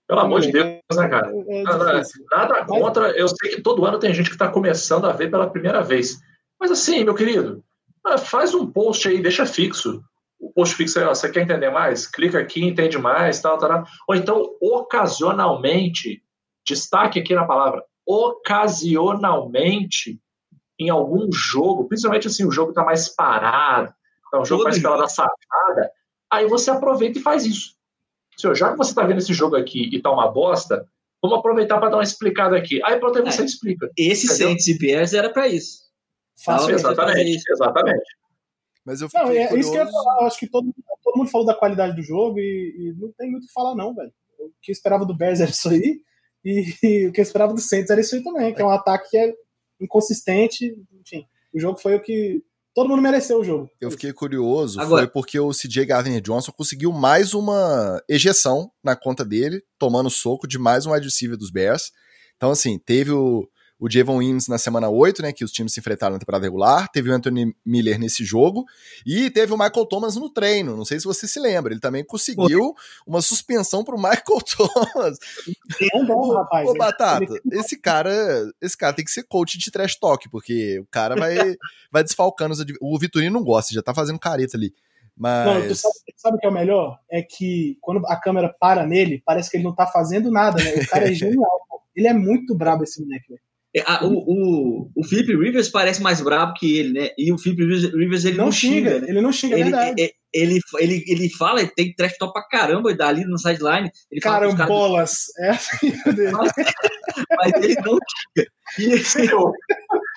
Pelo amor de Deus, né, cara? É, é nada, nada contra. Eu sei que todo ano tem gente que está começando a ver pela primeira vez. Mas assim, meu querido, ah, faz um post aí, deixa fixo. O post fixo aí, ó, você quer entender mais? Clica aqui, entende mais, tal, tal, tal. Ou então, ocasionalmente, destaque aqui na palavra, ocasionalmente, em algum jogo, principalmente assim, o jogo está mais parado, é um jogo mais pela safada, aí você aproveita e faz isso. Senhor, já que você está vendo esse jogo aqui e tá uma bosta, vamos aproveitar para dar uma explicada aqui. Aí pronto, aí você é, explica. Esse Saints e Bears era para isso. Fácil exatamente, exatamente. Mas eu não, é, isso que eu ia falar. Eu acho que todo, todo mundo falou da qualidade do jogo e, e não tem muito o que falar, não, velho. O que eu esperava do Bears era isso aí, e, e, o que eu esperava do Saints era isso aí também, que é um ataque que é inconsistente. Enfim, o jogo foi o que. Todo mundo mereceu o jogo. Eu fiquei curioso, Agora, foi porque o CJ Gardner Johnson conseguiu mais uma ejeção na conta dele, tomando soco de mais um receiver dos Bears. Então, assim, teve o, o Javon Wims na semana 8, né, que os times se enfrentaram na temporada regular, teve o Anthony Miller nesse jogo, e teve o Michael Thomas no treino, não sei se você se lembra, ele também conseguiu uma suspensão pro Michael Thomas. É bom, rapaz. Ô, Batata, esse cara, esse cara tem que ser coach de trash talk, porque o cara vai, vai desfalcando os O Vitorino não gosta, já tá fazendo careta ali. Mas... Não, tu sabe, sabe o que é o melhor? É que quando a câmera para nele, parece que ele não tá fazendo nada, né? O cara é genial, pô. Ele é muito brabo esse moleque, velho. É, o, o, o Felipe Rivers parece mais brabo que ele, né? E o Felipe Rivers, ele não, não xinga, xinga né? Ele não xinga, ele, verdade. É, ele, ele, ele fala, ele tem trash talk pra caramba dali no sideline. Ele Carambolas. Fala é assim dele. Mas, mas ele não xinga. E seu,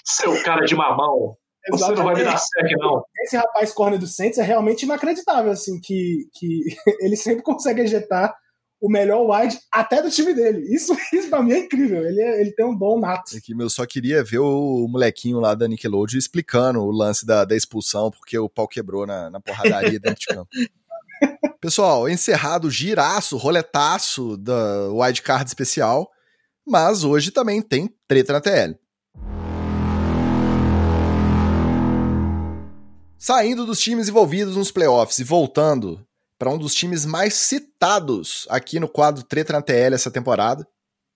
seu cara de mamão. Exatamente. Você não vai me dar sec, não. Esse rapaz corner do Saints é realmente inacreditável, assim, que, que ele sempre consegue ejetar o melhor wide até do time dele. Isso, isso pra mim é incrível. Ele, é, ele tem um bom nato. Aqui, eu só queria ver o molequinho lá da Nickelodeon explicando o lance da, da expulsão, porque o pau quebrou na, na porradaria dentro de campo. Pessoal, encerrado o giraço, roletaço da wildcard especial, mas hoje também tem treta na TL. Saindo dos times envolvidos nos playoffs e voltando para um dos times mais citados aqui no quadro Treta na TL essa temporada,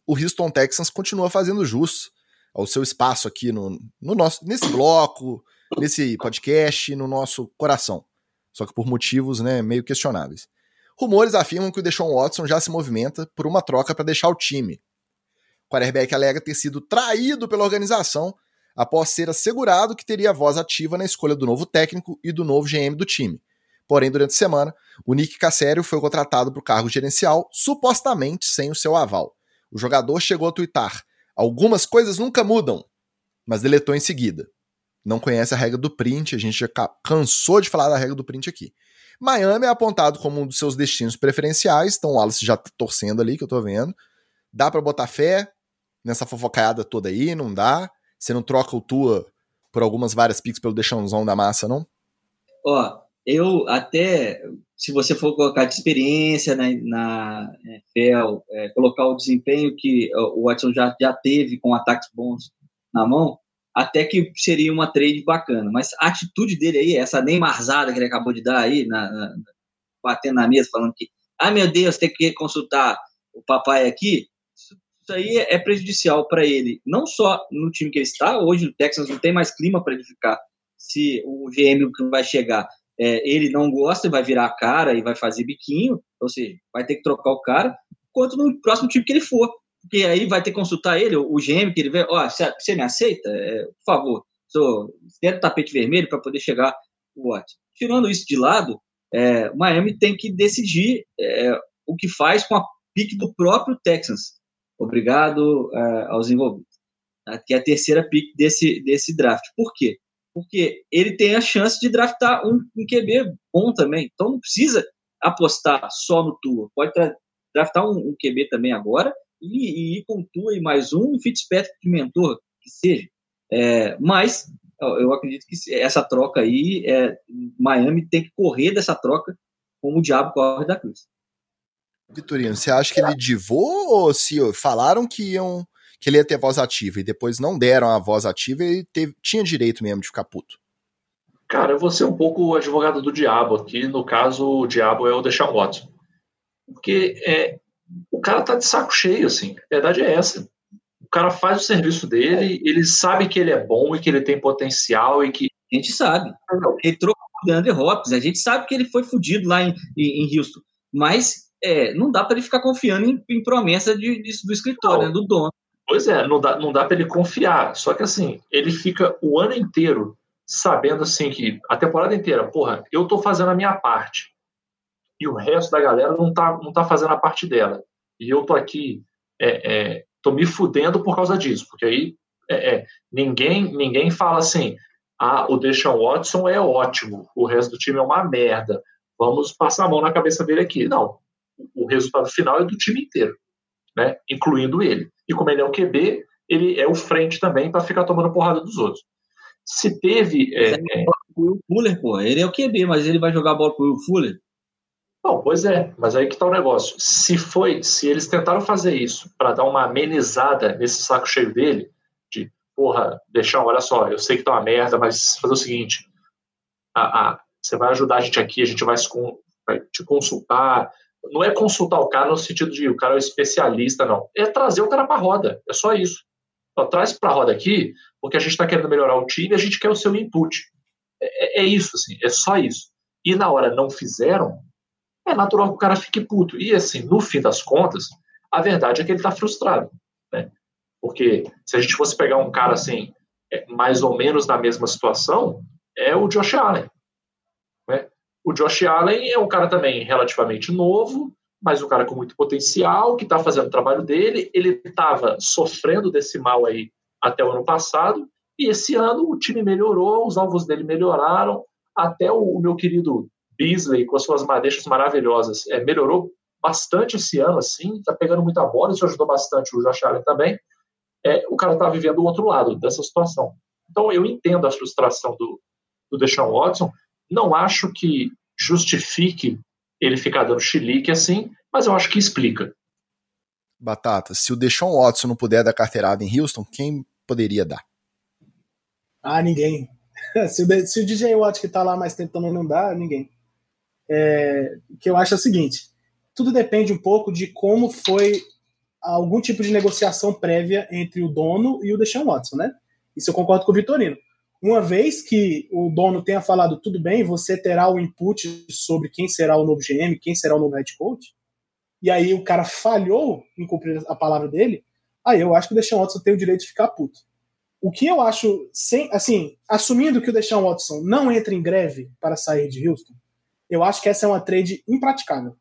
o Houston Texans continua fazendo jus ao seu espaço aqui no, no nosso, nesse bloco, nesse podcast, no nosso coração. Só que por motivos né, meio questionáveis. Rumores afirmam que o Deshaun Watson já se movimenta por uma troca para deixar o time. O quarterback alega ter sido traído pela organização após ser assegurado que teria voz ativa na escolha do novo técnico e do novo GM do time. Porém, durante a semana, o Nick Cassério foi contratado para o cargo gerencial, supostamente sem o seu aval. O jogador chegou a twittar: Algumas coisas nunca mudam, mas deletou em seguida. Não conhece a regra do print, a gente já cansou de falar da regra do print aqui. Miami é apontado como um dos seus destinos preferenciais, então o Wallace já tá torcendo ali, que eu tô vendo. Dá para botar fé nessa fofocaiada toda aí? Não dá? Você não troca o Tua por algumas várias picks pelo deixãozão da massa, não? Ó, eu até, se você for colocar de experiência na, na NFL, é, colocar o desempenho que o Watson já, já teve com ataques bons na mão, até que seria uma trade bacana. Mas a atitude dele aí, essa Neymarzada que ele acabou de dar aí, na, na, batendo na mesa, falando que, ah, meu Deus, tem que consultar o papai aqui, isso aí é prejudicial para ele, não só no time que ele está, hoje o Texans não tem mais clima para ele ficar, se o GM vai chegar, é, ele não gosta e vai virar a cara e vai fazer biquinho, ou seja, vai ter que trocar o cara, quanto no próximo time que ele for, porque aí vai ter que consultar ele, o GM que ele vê, ó, oh, você me aceita? É, por favor, sou, quero tapete vermelho para poder chegar o Watson. Tirando isso de lado, é, Miami tem que decidir é, o que faz com a pique do próprio Texans. Obrigado uh, aos envolvidos. Que é a terceira pick desse, desse draft. Por quê? Porque ele tem a chance de draftar um, um QB bom também. Então não precisa apostar só no Tua. Pode draftar um, um QB também agora e, e ir com Tua e mais um, um Fitzpatrick de mentor, que seja. É, mas eu acredito que essa troca aí, é, Miami tem que correr dessa troca como o diabo corre da cruz. Vitorino, você acha que ele divou ou se falaram que iam que ele ia ter voz ativa e depois não deram a voz ativa e teve, tinha direito mesmo de ficar puto? Cara, eu vou ser um pouco o advogado do diabo aqui. No caso, o diabo é o Deshaun Watson. Porque é, o cara tá de saco cheio, assim. A verdade é essa. O cara faz o serviço dele, ele sabe que ele é bom e que ele tem potencial e que. A gente sabe. Ele trocou o DeAndre Hopkins, a gente sabe que ele foi fudido lá em, em Houston. Mas é, não dá para ele ficar confiando em, em promessa de, de, do escritório, né, do dono. Pois é, não dá, não dá para ele confiar. Só que assim, ele fica o ano inteiro sabendo assim que a temporada inteira, porra, eu tô fazendo a minha parte. E o resto da galera não tá, não tá fazendo a parte dela. E eu tô aqui, é, é, tô me fudendo por causa disso. Porque aí é, é ninguém, ninguém fala assim, ah, o Deshaun Watson é ótimo, o resto do time é uma merda. Vamos passar a mão na cabeça dele aqui. Não o resultado final é do time inteiro, né? incluindo ele. E como ele é o QB, ele é o frente também para ficar tomando porrada dos outros. Se teve. É, é... O Will Fuller, pô, ele é o QB, mas ele vai jogar a bola com o Will Fuller? Não, pois é, mas aí que tá o negócio. Se foi, se eles tentaram fazer isso para dar uma amenizada nesse saco cheio dele, de porra, deixar, olha só, eu sei que tá uma merda, mas fazer o seguinte: a, a, você vai ajudar a gente aqui, a gente vai, se, vai te consultar, não é consultar o cara no sentido de o cara é um especialista, não. É trazer o cara para a roda. É só isso. Só traz para a roda aqui, porque a gente está querendo melhorar o time, a gente quer o seu input. É, é, é, isso, assim, é só isso. E na hora não fizeram, é natural que o cara fique puto. E assim, no fim das contas, a verdade é que ele está frustrado. Né? Porque se a gente fosse pegar um cara assim, é, mais ou menos na mesma situação, é o Josh Allen. O Josh Allen é um cara também relativamente novo, mas um cara com muito potencial, que está fazendo o trabalho dele. Ele estava sofrendo desse mal aí até o ano passado, e esse ano o time melhorou, os alvos dele melhoraram, até o, o meu querido Beasley, com as suas madeixas maravilhosas, é, melhorou bastante esse ano, assim, está pegando muita bola, isso ajudou bastante o Josh Allen também. É, o cara está vivendo o outro lado dessa situação. Então eu entendo a frustração do, do Deshaun Watson, não acho que justifique ele ficar dando chilique assim, mas eu acho que explica. Batata, se o Deshaun Watson não puder dar carteirada em Houston, quem poderia dar? Ah, ninguém. se, o, se o DJ Watt que tá lá mais tempo também não dá, ninguém. É, que eu acho é o seguinte: tudo depende um pouco de como foi algum tipo de negociação prévia entre o dono e o Deshaun Watson, né? Isso eu concordo com o Vitorino. Uma vez que o dono tenha falado tudo bem, você terá o input sobre quem será o novo GM, quem será o novo head coach, e aí o cara falhou em cumprir a palavra dele, aí eu acho que o Deshaun Watson tem o direito de ficar puto. O que eu acho, sem, assim, assumindo que o Deshaun Watson não entra em greve para sair de Houston, eu acho que essa é uma trade impraticável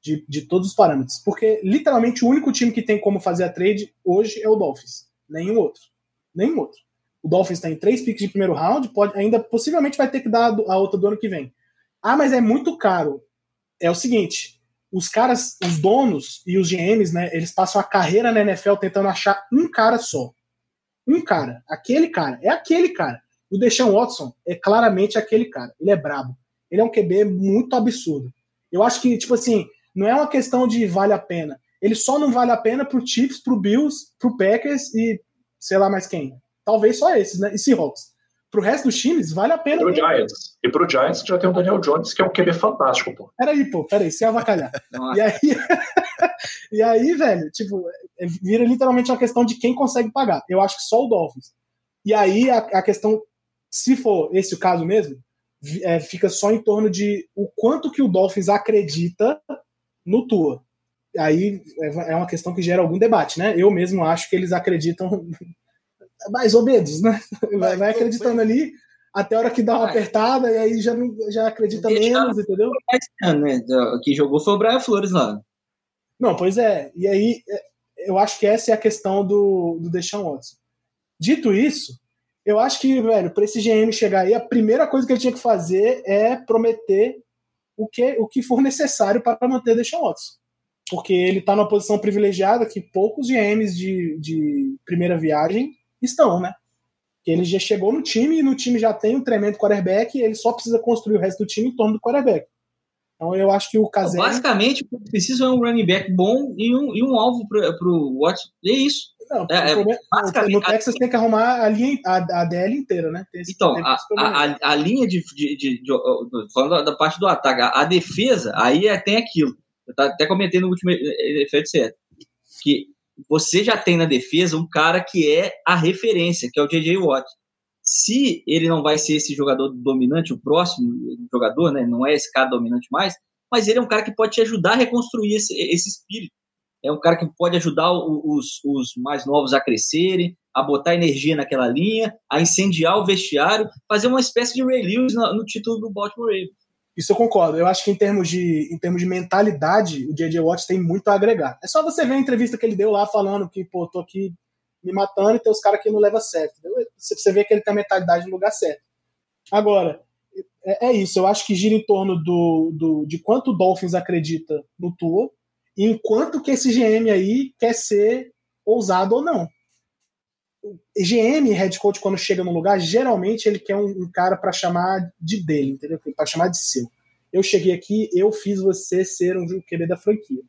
de, de todos os parâmetros. Porque literalmente o único time que tem como fazer a trade hoje é o Dolphins. Nenhum outro. Nenhum outro. O Dolphins tem três picks de primeiro round, pode, ainda possivelmente vai ter que dar a outra do ano que vem. Ah, mas é muito caro. É o seguinte: os caras, os donos e os GMs, né, eles passam a carreira na NFL tentando achar um cara só. Um cara. Aquele cara. É aquele cara. O Deshaun Watson é claramente aquele cara. Ele é brabo. Ele é um QB muito absurdo. Eu acho que, tipo assim, não é uma questão de vale a pena. Ele só não vale a pena pro Chiefs, pro Bills, pro Packers e sei lá mais quem. Talvez só esses, né? E Seahawks. Pro resto dos times, vale a pena. E pro Giants. E pro Giants já tem o Daniel Jones, que é um QB fantástico, pô. Peraí, pô, peraí, sem avacalhar. e aí, e aí, velho, tipo, é, vira literalmente uma questão de quem consegue pagar. Eu acho que só o Dolphins. E aí a, a questão, se for esse o caso mesmo, é, fica só em torno de o quanto que o Dolphins acredita no Tua. Aí é, é uma questão que gera algum debate, né? Eu mesmo acho que eles acreditam mais ou menos, né? Vai, vai acreditando ali até a hora que dá uma apertada e aí já, já acredita menos, entendeu? Né? Que jogou foi o Brian Flores lá. Não, pois é. E aí é, eu acho que essa é a questão do, do Deshaun Watson. Dito isso, eu acho que, velho, para esse GM chegar aí, a primeira coisa que ele tinha que fazer é prometer o que, o que for necessário para manter Deshaun Watson. Porque ele está numa posição privilegiada que poucos GMs de, de primeira viagem estão, né? Ele já chegou no time e no time já tem um tremendo quarterback e ele só precisa construir o resto do time em torno do quarterback. Então eu acho que o Casé. Basicamente, o que precisa é um running back bom e um, e um alvo para o Watson. É isso. Não, é, é, no Texas tem que arrumar a, linha, a, a DL inteira, né? então, a, a, a, linha de, de, de, de, Falando da parte do ataque, a, defesa, aí é, tem aquilo. Eu até comentei no último efeito certo. Que você já tem na defesa um cara que é a referência, que é o J.J. Watt. Se ele não vai ser esse jogador dominante, o próximo jogador, né? Não é esse cara dominante mais, mas ele é um cara que pode te ajudar a reconstruir esse, esse espírito é um cara que pode ajudar os, os mais novos a crescerem, a botar energia naquela linha, a incendiar o vestiário, fazer uma espécie de Ray Lewis no, no título do Baltimore Ravens. Isso eu concordo. Eu acho que em termos de, em termos de mentalidade, o J.J. Watt tem muito a agregar. É só você ver a entrevista que ele deu lá falando que, pô, tô aqui me matando e tem os caras que não levam certo. Entendeu? Você vê que ele tem a mentalidade no lugar certo. Agora, é, é, isso. Eu acho que gira em torno do, do, de quanto o Dolphins acredita no Tua enquanto que esse GM aí quer ser ousado ou não. GM, head coach, quando chega no lugar, geralmente ele quer um, um cara para chamar de dele, entendeu? Para chamar de seu. Eu cheguei aqui, eu fiz você ser um QB da franquia.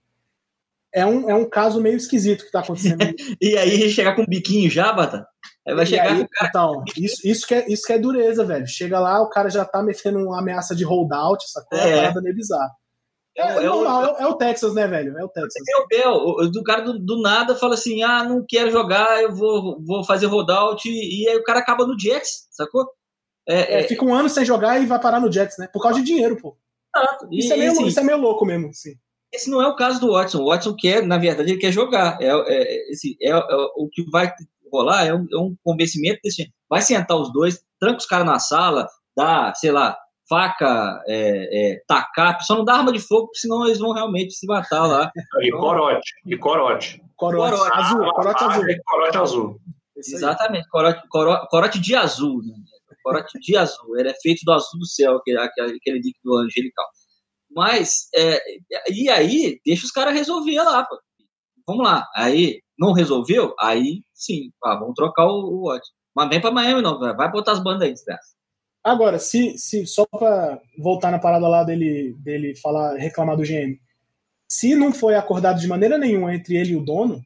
É um, é um caso meio esquisito que tá acontecendo. e aí chegar com um biquinho já, Bata? Aí vai e chegar aí, cara... Então, isso, isso, que é, isso que é dureza, velho. Chega lá, o cara já tá metendo uma ameaça de holdout, essa coisa é. parada meio bizarra. É, é, é, normal, o, é, é, o Texas, né, velho? É o Texas. É o Bel, do cara do, do, nada fala assim: ah, não quero jogar, eu vou, vou fazer rollout, e aí o cara acaba no Jets, sacou? É, é, fica um ano sem jogar e vai parar no Jets, né? Por causa de dinheiro, pô. Isso, é meio, assim, isso é meio louco mesmo, sim. Esse não é o caso do Watson. O Watson quer, na verdade, ele quer jogar. É, é, esse, é, o que vai rolar é um, é um convencimento desse. Vai sentar os dois, tranca os caras na sala, dá, sei lá, faca, é, é, tacar, só não dá arma de fogo, senão eles vão realmente se matar lá. E corote, e corote. Corote, corote azul, ah, corote azul. Corote azul. Exatamente, corote, corote, corote de azul. Né? Corote de azul, ele é feito do azul do céu, aquele, aquele líquido angelical. Mas, é, e aí, deixa os caras resolver lá, pô. Vamos lá, aí, não resolveu? Aí, sim, ah, vamos trocar o, o Mas vem pra Miami, não, vai botar as bandas aí, desgraça. Agora, se, se só para voltar na parada lá dele, dele falar, reclamar do GM, se não foi acordado de maneira nenhuma entre ele e o dono,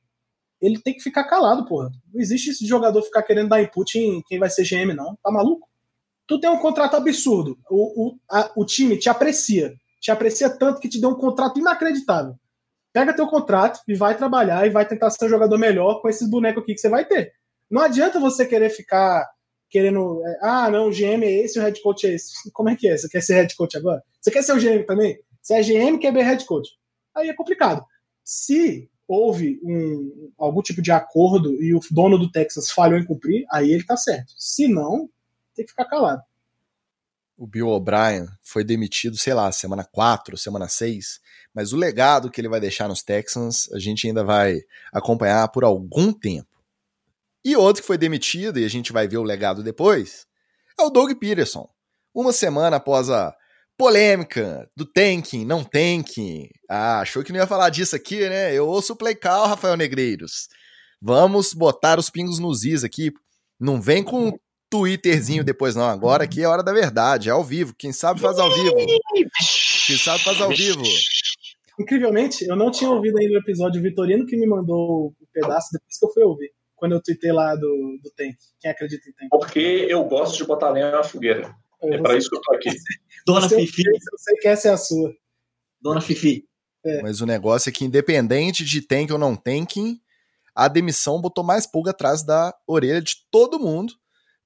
ele tem que ficar calado, porra. Não existe esse jogador ficar querendo dar input em quem vai ser GM, não. Tá maluco? tu tem um contrato absurdo. O, o, a, o time te aprecia. Te aprecia tanto que te deu um contrato inacreditável. Pega teu contrato e vai trabalhar e vai tentar ser um jogador melhor com esses bonecos aqui que você vai ter. Não adianta você querer ficar querendo. É, ah, não, o GM é esse, o head coach é esse. Como é que é? Você quer ser head coach agora? Você quer ser o GM também? Você é GM, quer ver head coach. Aí é complicado. Se houve um, algum tipo de acordo e o dono do Texas falhou em cumprir, aí ele tá certo. Se não, tem que ficar calado. O Bill O'Brien foi demitido, sei lá, semana 4, semana 6, mas o legado que ele vai deixar nos Texans, a gente ainda vai acompanhar por algum tempo. E outro que foi demitido, e a gente vai ver o legado depois, é o Doug Peterson. Uma semana após a polêmica do tanking, não tanking. Ah, achou que não ia falar disso aqui, né? Eu ouço o play call, Rafael Negreiros. Vamos botar os pingos nos is aqui. Não vem com Twitterzinho depois, não. Agora aqui é hora da verdade, é ao vivo. Quem sabe faz ao vivo. Quem sabe faz ao vivo. Incrivelmente, eu não tinha ouvido ainda o episódio Vitorino que me mandou o pedaço depois que eu fui ouvir. Quando eu tuitei lá do, do Tank. Quem acredita em Tank? Porque eu gosto de botar lenha na fogueira. É, é para isso que eu tô aqui. Dona você, Fifi. Eu sei que essa é a sua. Dona Fifi. É. Mas o negócio é que, independente de tank ou não tanking, a demissão botou mais pulga atrás da orelha de todo mundo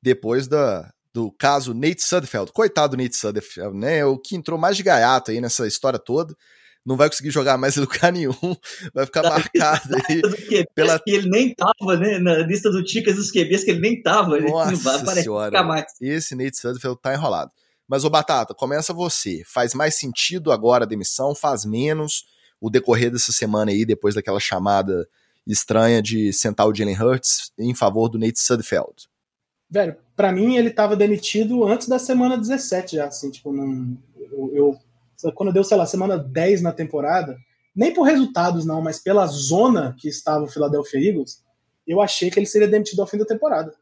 depois da, do caso Nate Sudfeld. Coitado do Nate Sudfeld, né? O que entrou mais de gaiato aí nessa história toda. Não vai conseguir jogar mais em lugar nenhum. Vai ficar marcado aí. pela... Que ele nem tava, né? Na lista do Ticas dos QBs, que ele nem tava. Nossa ele não vai senhora. mais. Esse Nate Sudfeld tá enrolado. Mas, ô Batata, começa você. Faz mais sentido agora a demissão? Faz menos? O decorrer dessa semana aí, depois daquela chamada estranha de sentar o Jalen Hurts em favor do Nate Sudfeld? Velho, pra mim ele tava demitido antes da semana 17 já, assim, tipo, não, eu, eu, quando deu, sei lá, semana 10 na temporada, nem por resultados não, mas pela zona que estava o Philadelphia Eagles, eu achei que ele seria demitido ao fim da temporada.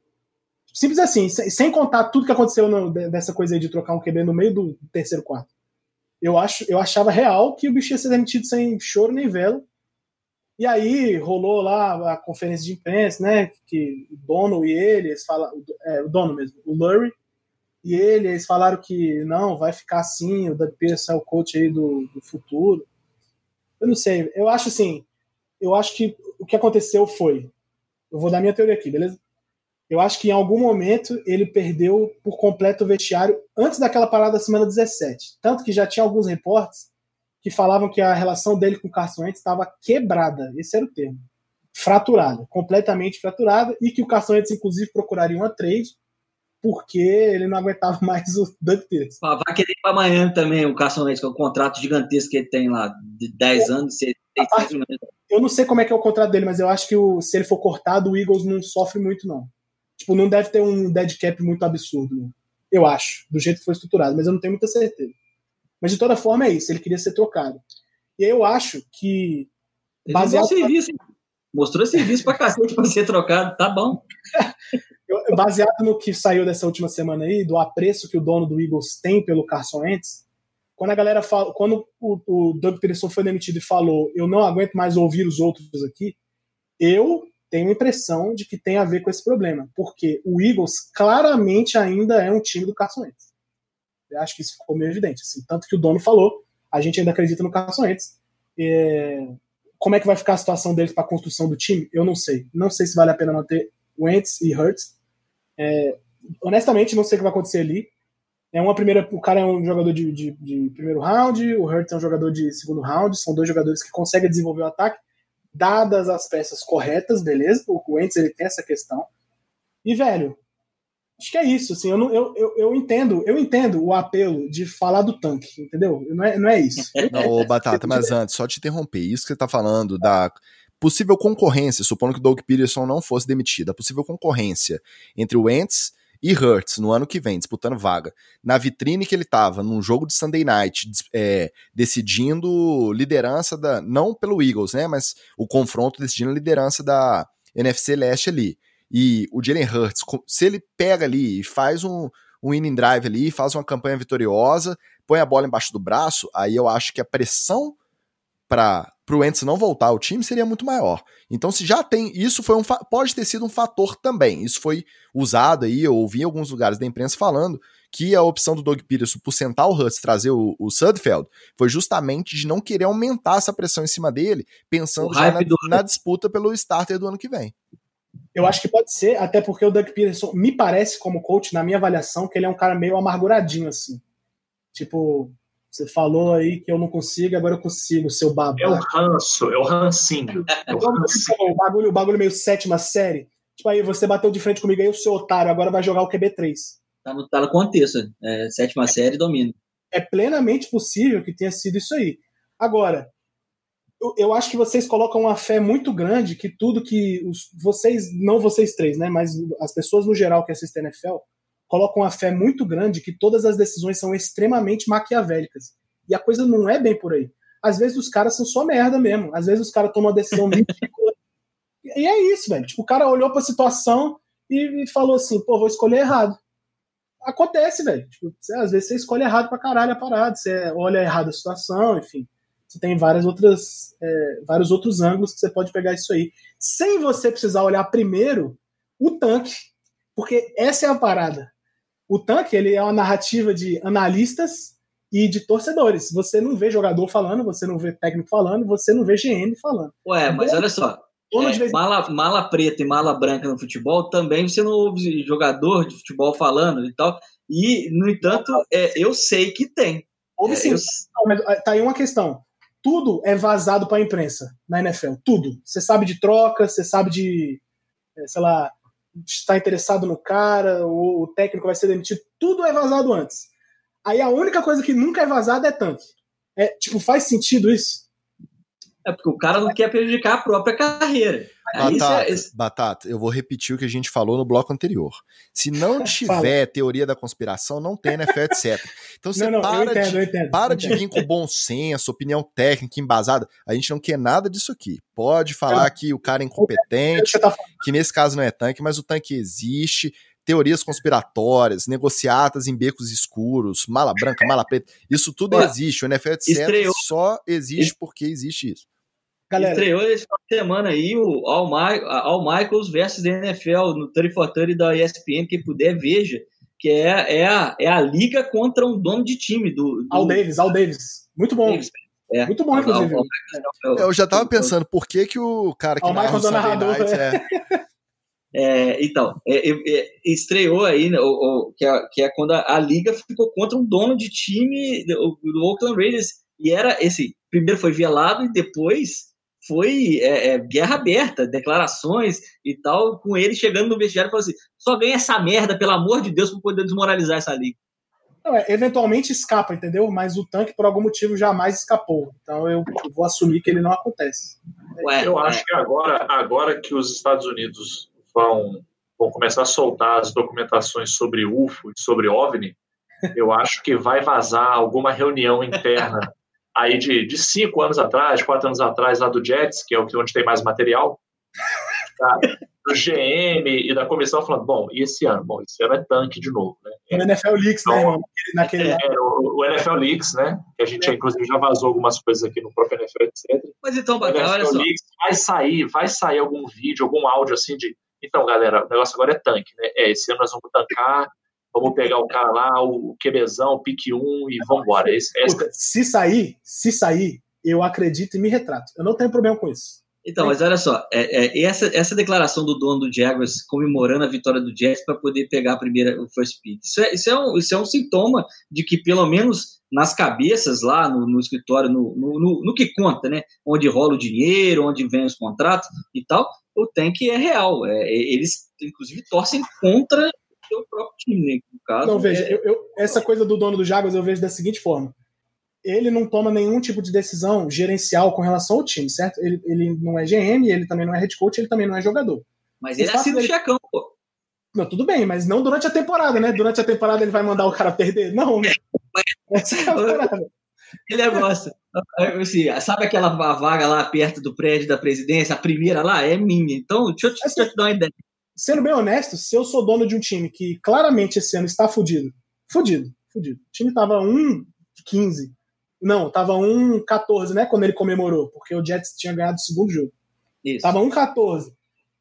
Simples assim, sem, contar tudo que aconteceu no, dessa coisa aí de trocar um QB no meio do terceiro quarto. Eu, acho, eu achava real que o bicho ia ser demitido sem choro nem velo, e aí rolou lá a conferência de imprensa, né? Que o dono e ele, eles falam, é, o dono mesmo, o Lurie, e ele, eles falaram que não, vai ficar assim, o Doug Pearson é o coach aí do, do futuro. Eu não sei, eu acho assim, eu acho que o que aconteceu foi, eu vou dar minha teoria aqui, beleza? Eu acho que em algum momento ele perdeu por completo o vestiário antes daquela parada da semana 17. Tanto que já tinha alguns reportes que falavam que a relação dele com o Carson Wentz estava quebrada, esse era o termo, fraturada, completamente fraturada, e que o Carson Wentz, inclusive, procuraria uma trade, porque ele não aguentava mais o Doug Peterson. Vai querer para Miami também, o Carson Wentz, com o contrato gigantesco que ele tem lá, de 10 anos, parte, Eu não sei como é que é o contrato dele, mas eu acho que o, se ele for cortado, o Eagles não sofre muito, não. Tipo, não deve ter um dead cap muito absurdo, né? eu acho, do jeito que foi estruturado, mas eu não tenho muita certeza. Mas de toda forma é isso, ele queria ser trocado. E aí eu acho que. Baseado mostrou serviço, mostrou serviço pra cacete pra ser trocado, tá bom. baseado no que saiu dessa última semana aí, do apreço que o dono do Eagles tem pelo Carson Wentz, quando a galera fala, quando o, o Doug Peterson foi demitido e falou, eu não aguento mais ouvir os outros aqui, eu tenho a impressão de que tem a ver com esse problema, porque o Eagles claramente ainda é um time do Carson Wentz. Eu acho que isso ficou meio evidente. Assim. Tanto que o dono falou, a gente ainda acredita no Carson Wentz. É... Como é que vai ficar a situação deles para a construção do time? Eu não sei. Não sei se vale a pena manter Wentz e Hurts. É... Honestamente, não sei o que vai acontecer ali. É uma primeira, o cara é um jogador de, de, de, primeiro round, o Hurts é um jogador de segundo round. São dois jogadores que conseguem desenvolver o ataque, dadas as peças corretas, beleza? O Wentz ele tem essa questão. E velho, Acho que é isso, assim, eu, não, eu, eu, eu, entendo, eu entendo o apelo de falar do tanque, entendeu? Não é, não é isso. Não, ô, Batata, mas antes, só te interromper, isso que você tá falando da possível concorrência, supondo que Doug Peterson não fosse demitido, a possível concorrência entre o Wentz e Hurts no ano que vem, disputando vaga, na vitrine que ele tava, num jogo de Sunday Night, é, decidindo liderança da, não pelo Eagles, né, mas o confronto decidindo a liderança da NFC Leste ali. E o Jalen Hurts, se ele pega ali e faz um, um inning drive ali, faz uma campanha vitoriosa, põe a bola embaixo do braço, aí eu acho que a pressão para o Wentz não voltar ao time seria muito maior. Então, se já tem. Isso foi um pode ter sido um fator também. Isso foi usado aí, eu ouvi em alguns lugares da imprensa falando que a opção do Doug Peterson por sentar o Hurts trazer o, o Sudfeld foi justamente de não querer aumentar essa pressão em cima dele, pensando já na, do... na disputa pelo starter do ano que vem. Eu acho que pode ser, até porque o Doug Peterson me parece, como coach, na minha avaliação, que ele é um cara meio amarguradinho, assim. Tipo, você falou aí que eu não consigo, agora eu consigo, seu babaca. É o ranço, é o rancinho. É o, rancinho. o, bagulho, o bagulho meio sétima série. Tipo, aí você bateu de frente comigo aí, o seu otário, agora vai jogar o QB3. Tá no, tá no contexto, é, sétima série domina. É plenamente possível que tenha sido isso aí. Agora, eu, eu, acho que vocês colocam uma fé muito grande que tudo que os, vocês, não vocês três, né, mas as pessoas no geral que assistem NFL, colocam uma fé muito grande que todas as decisões são extremamente maquiavélicas. E a coisa não é bem por aí. Às vezes os caras são só merda mesmo. Às vezes os caras tomam uma decisão ridícula. e é isso, velho. Tipo, o cara olhou pra situação e, e falou assim, pô, vou escolher errado. Acontece, velho. Tipo, às vezes você escolhe errado pra caralho a parada. Você olha errado a situação, enfim você tem várias outras, é, vários outros ângulos que você pode pegar isso aí. Sem você precisar olhar primeiro o tanque, porque essa é a parada. O tanque ele é uma narrativa de analistas e de torcedores. Você não vê jogador falando, você não vê técnico falando, você não vê GM falando. Ué, mas olha só. É, mala, mala preta e mala branca no futebol também você não ouve jogador de futebol falando e tal. E, no entanto, é, eu sei que tem. Ouve é, sim. Eu... Ah, tá aí uma questão tudo é vazado para a imprensa na NFL. Tudo. Você sabe de troca, você sabe de, é, sei lá, está interessado no cara, o, o técnico vai ser demitido. Tudo é vazado antes. Aí a única coisa que nunca é vazada é tanque. É, tipo, faz sentido isso? É porque o cara não quer prejudicar a própria carreira. Batata, é, Batata, eu vou repetir o que a gente falou no bloco anterior. Se não tiver teoria da conspiração, não tem NFL, etc. Então você não, não, para, entendo, de, entendo, para de vir com bom senso, opinião técnica embasada. A gente não quer nada disso aqui. Pode falar que o cara é incompetente, tá que nesse caso não é tanque, mas o tanque existe teorias conspiratórias, negociatas em becos escuros, mala branca, mala preta, isso tudo existe. O NFL, etc., estreou. só existe porque existe isso. Galera. Estreou esse semana aí o All, My, All Michaels versus NFL no 30 for 30 da ESPN, quem puder, veja. Que é, é, a, é a liga contra um dono de time do. do... Al Davis, Al Davis. Muito bom. Davis. É. Muito bom, inclusive. eu já tava pensando, por que, que o cara que narra o narrador, Night, é... É, então, é, é, estreou aí, né, o, o, que, é, que, é, quando a, a, liga ficou contra um dono de time do, do Oakland Raiders. E era esse, primeiro foi velado e depois foi é, é, guerra aberta, declarações e tal, com ele chegando no vestiário e falando assim: só ganha essa merda, pelo amor de Deus, para poder desmoralizar essa liga. Não, é, eventualmente escapa, entendeu? Mas o tanque, por algum motivo, jamais escapou. Então eu, vou assumir que ele não acontece. Ué, eu acho que agora, agora que os Estados Unidos vão, vão começar a soltar as documentações sobre UFO e sobre OVNI, eu acho que vai vazar alguma reunião interna aí de, de cinco anos atrás, quatro anos atrás, lá do Jets, que é o que onde tem mais material, tá? do GM e da comissão falando, bom, e esse ano? Bom, esse ano é tanque de novo, né? O NFL Leaks, né, então, né, Naquele... É, o, o, NFL Leaks, né? Que a gente, é. inclusive, já vazou algumas coisas aqui no próprio NFL, etc. Mas então, Bacana, olha só. Leaks, vai sair, vai sair algum vídeo, algum áudio, assim, de então, galera, o negócio agora é tanque, né? É, esse ano nós vamos tancar, vamos pegar o cara lá, o QBzão, o pique 1 e vamos embora. Esse, esse... Se sair, se sair, eu acredito e me retrato. Eu não tenho problema com isso. Então, mas olha só, é, é, essa, essa declaração do dono do Jaguars comemorando a vitória do Jets para poder pegar a primeira, o first pick, isso é, isso, é um, isso é um sintoma de que, pelo menos nas cabeças lá no, no escritório, no, no, no, que conta, né? Onde rola o dinheiro, onde vem os contratos e tal, o tank é real. É, eles, inclusive, torcem contra seu próprio time, né? No caso. Não, veja, é... eu, eu, essa coisa do dono do Jaguars eu vejo da seguinte forma. Ele não toma nenhum tipo de decisão gerencial com relação ao time, certo? Ele, ele não é GM, ele também não é head coach, ele também não é jogador. Mas ele assina o dele... checão, pô. Não, tudo bem, mas não durante a temporada, né? Durante a temporada ele vai mandar o cara perder? Não, né? Essa é a parada. Que negócio. Assim, sabe aquela vaga lá perto do prédio da presidência? A primeira lá é minha. Então, deixa eu te, assim, deixa eu te dar uma ideia sendo bem honesto, se eu sou dono de um time que claramente esse ano está fudido, fudido, fudido. O time tava 1-15. Não, tava 1-14, né? Quando ele comemorou, porque o Jets tinha ganhado o segundo jogo. Isso. Tava 1-14.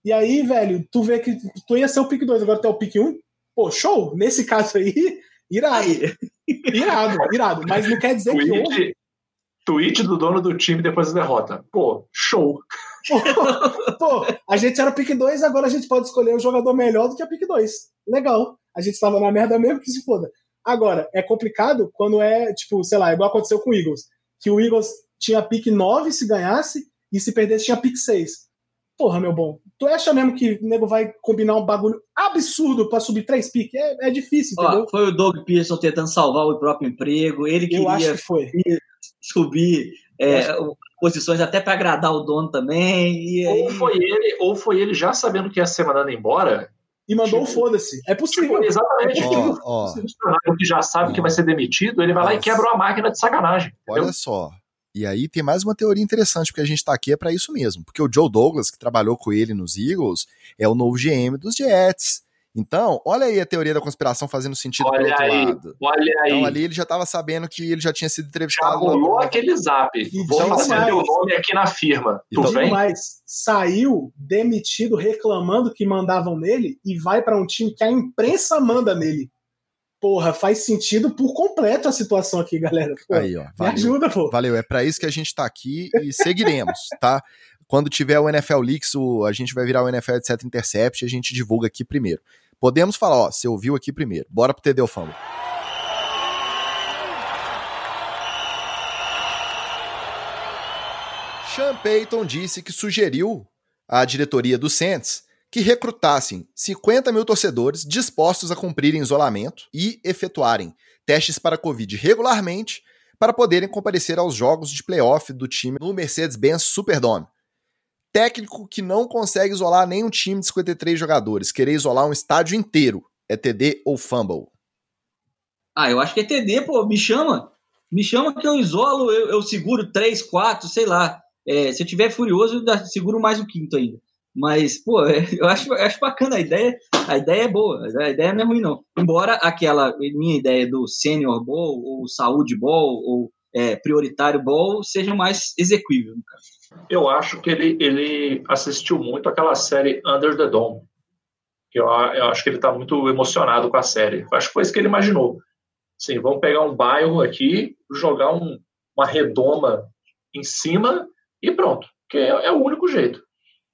E aí, velho, tu vê que tu ia ser o pick 2, agora tu é o pick 1. Pô, show! Nesse caso aí, Irado. Irado, irado. Mas não quer dizer tweet, que hoje. Tweet do dono do time depois da derrota. Pô, show. Pô, a gente era pick 2, agora a gente pode escolher um jogador melhor do que a pick 2. Legal. A gente tava na merda mesmo que se foda. Agora, é complicado quando é, tipo, sei lá, igual aconteceu com o Eagles. Que o Eagles tinha pick 9 se ganhasse, e se perdesse tinha pick 6. Porra, meu bom. Tu acha mesmo que o nego vai combinar um bagulho absurdo para subir três piques? É, é difícil, entendeu? Ó, foi o Doug Pearson tentando salvar o próprio emprego. Ele queria que subir é, posições até para agradar o dono também. E aí... Ou foi ele, ou foi ele já sabendo que ia ser mandado embora. E mandou o Tipo, foda-se. É possível. Tipo, exatamente. É Ó, Tipo, ó, o funcionário que já sabe que vai ser demitido, ele vai lá e Nossa. quebra uma máquina de sacanagem. entendeu? olha só. E aí tem mais uma teoria interessante, porque a gente tá aqui é para isso mesmo. Porque o Joe Douglas, que trabalhou com ele nos Eagles, é o novo GM dos Jets. Então, olha aí a teoria da conspiração fazendo sentido Olha outro aí, lado. olha aí. Então ali ele já tava sabendo que ele já tinha sido Já entrevistado. rolou lá- aquele zap. Vou Então, fazer mais. meu nome aqui na firma. Então, Tudo bem? mais, saiu demitido reclamando que mandavam nele e vai para um time que a imprensa manda nele. Porra, faz sentido por completo a situação aqui, galera. Pô, Aí, ó. me Valeu. ajuda, pô. Valeu, é para isso que a gente tá aqui e seguiremos, tá? Quando tiver o NFL Leaks, o, a gente vai virar o NFL etc Intercept e a gente divulga aqui primeiro. Podemos falar, ó, você ouviu aqui primeiro. Bora pro TD Fumble. Sean Payton disse que sugeriu à diretoria do Saints que recrutassem 50 mil torcedores dispostos a cumprirem isolamento e efetuarem testes para Covid regularmente para poderem comparecer aos jogos de playoff do time no Mercedes-Benz Superdome. Técnico que não consegue isolar nenhum time de 53 jogadores, querer isolar um estádio inteiro, é TD ou fumble? Ah, eu acho que é TD, pô, me chama. Me chama que eu isolo, eu, eu seguro três, quatro, sei lá. É, se eu tiver furioso, eu seguro mais o quinto ainda. Mas, pô, é, eu acho, eu acho bacana a ideia. A ideia é boa, a ideia não é ruim, não. Embora aquela minha ideia do Senior Bowl, ou Saúde Bowl, ou é, Prioritário Bowl, seja mais execuível. no caso. Eu acho que ele, ele assistiu muito aquela série Under the Dome. Eu, eu acho que ele está muito emocionado com a série. Eu acho que foi isso que ele imaginou. Sim, vamos pegar um bairro aqui, jogar um- uma redoma em cima e pronto. Que é, é o único jeito.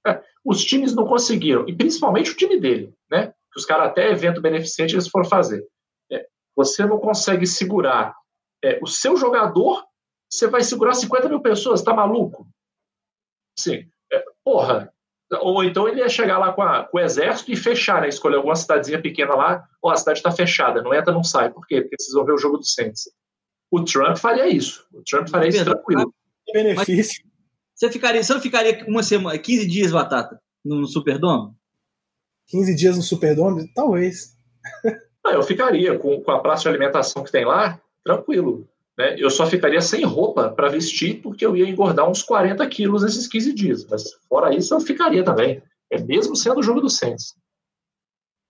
É, os times não conseguiram, e principalmente o time dele, né? Que os caras até evento beneficente eles foram fazer. É, você não consegue segurar é, o seu jogador, você vai segurar 50 mil pessoas, tá maluco? Sim. É, porra. Ou então ele ia chegar lá com, a- com o exército e fechar, né? Escolher alguma cidadezinha pequena lá. Ó, a cidade está fechada, não entra, não sai. Por quê? Porque vocês vão ver o jogo do Saints. O Trump faria isso. O Trump faria isso tranquilo. benefício. Você, ficaria, você não ficaria uma semana, 15 dias, Batata, no Superdome? 15 dias no Superdome? Talvez. Não, eu ficaria com, com a praça de alimentação que tem lá, tranquilo. Né? Eu só ficaria sem roupa para vestir, porque eu ia engordar uns 40 quilos nesses 15 dias. Mas fora isso, eu ficaria também. É mesmo sendo o jogo do Saints.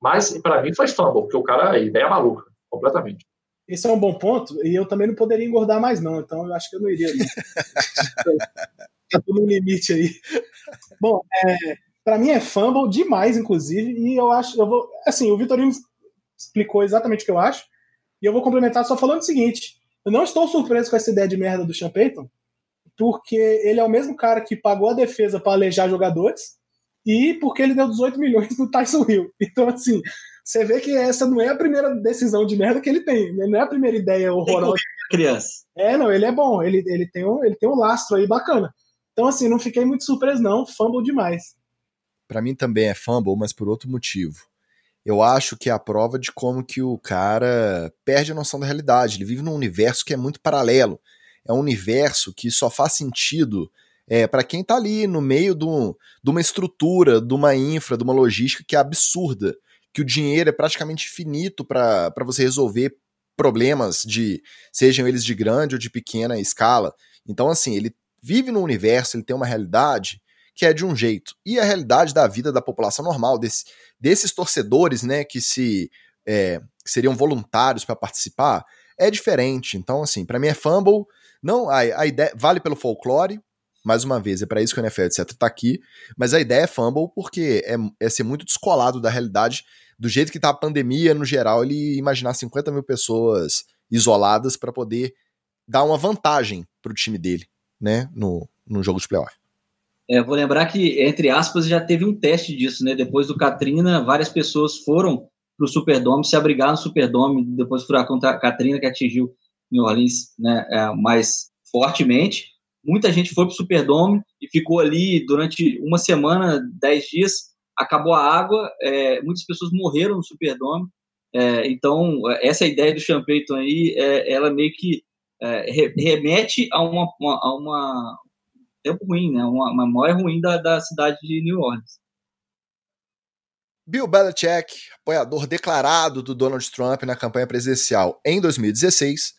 Mas para mim foi fumble, porque o cara, a ideia é maluca, completamente. Esse é um bom ponto, e eu também não poderia engordar mais, não, então eu acho que eu não iria. tá tudo no limite aí. Bom, é, para mim é fumble demais, inclusive, e eu acho, eu vou, assim, o Vitorino explicou exatamente o que eu acho, e eu vou complementar só falando o seguinte: eu não estou surpreso com essa ideia de merda do Sean Payton, porque ele é o mesmo cara que pagou a defesa para alejar jogadores, e porque ele deu 18 milhões no Tyson Hill. Então, assim, você vê que essa não é a primeira decisão de merda que ele tem, né? não é a primeira ideia horrorosa. Criança. É, não, ele é bom, ele, ele, tem um, ele tem um lastro aí bacana. Então, assim, não fiquei muito surpreso, não. Fumble demais. Pra mim também é fumble, mas por outro motivo. Eu acho que é a prova de como que o cara perde a noção da realidade. Ele vive num universo que é muito paralelo. É um universo que só faz sentido é, para quem tá ali no meio de, um- uma estrutura, de uma infra, de uma logística que é absurda. Que o dinheiro é praticamente infinito para você resolver problemas de sejam eles de grande ou de pequena escala. Então, assim, ele vive num universo, ele tem uma realidade que é de um jeito. E a realidade da vida da população normal, desse, desses torcedores, né, que se é, que seriam voluntários para participar, é diferente. Então, assim, para mim é fumble. Não, a, a ideia vale pelo folclore, mais uma vez, é para isso que o NFL, etc, tá aqui, mas a ideia é fumble porque é, é ser muito descolado da realidade, do jeito que tá a pandemia no geral, ele imaginar 50 mil pessoas isoladas para poder dar uma vantagem pro time dele, né, no, no jogo de playoff. É, vou lembrar que, entre aspas, já teve um teste disso, né? Depois do Katrina, várias pessoas foram para o Superdome, se abrigar no Superdome, depois do furacão Katrina, que atingiu New Orleans né, é, mais fortemente. Muita gente foi para o Superdome e ficou ali durante uma semana, dez dias, acabou a água, é, muitas pessoas morreram no Superdome. É, então, essa ideia do Sean aí, é, ela meio que é, remete a uma, uma, a uma tempo ruim, né? Uma, memória ruim da, da cidade de New Orleans. Bill Belichick, apoiador declarado do Donald Trump na campanha presidencial em 2016,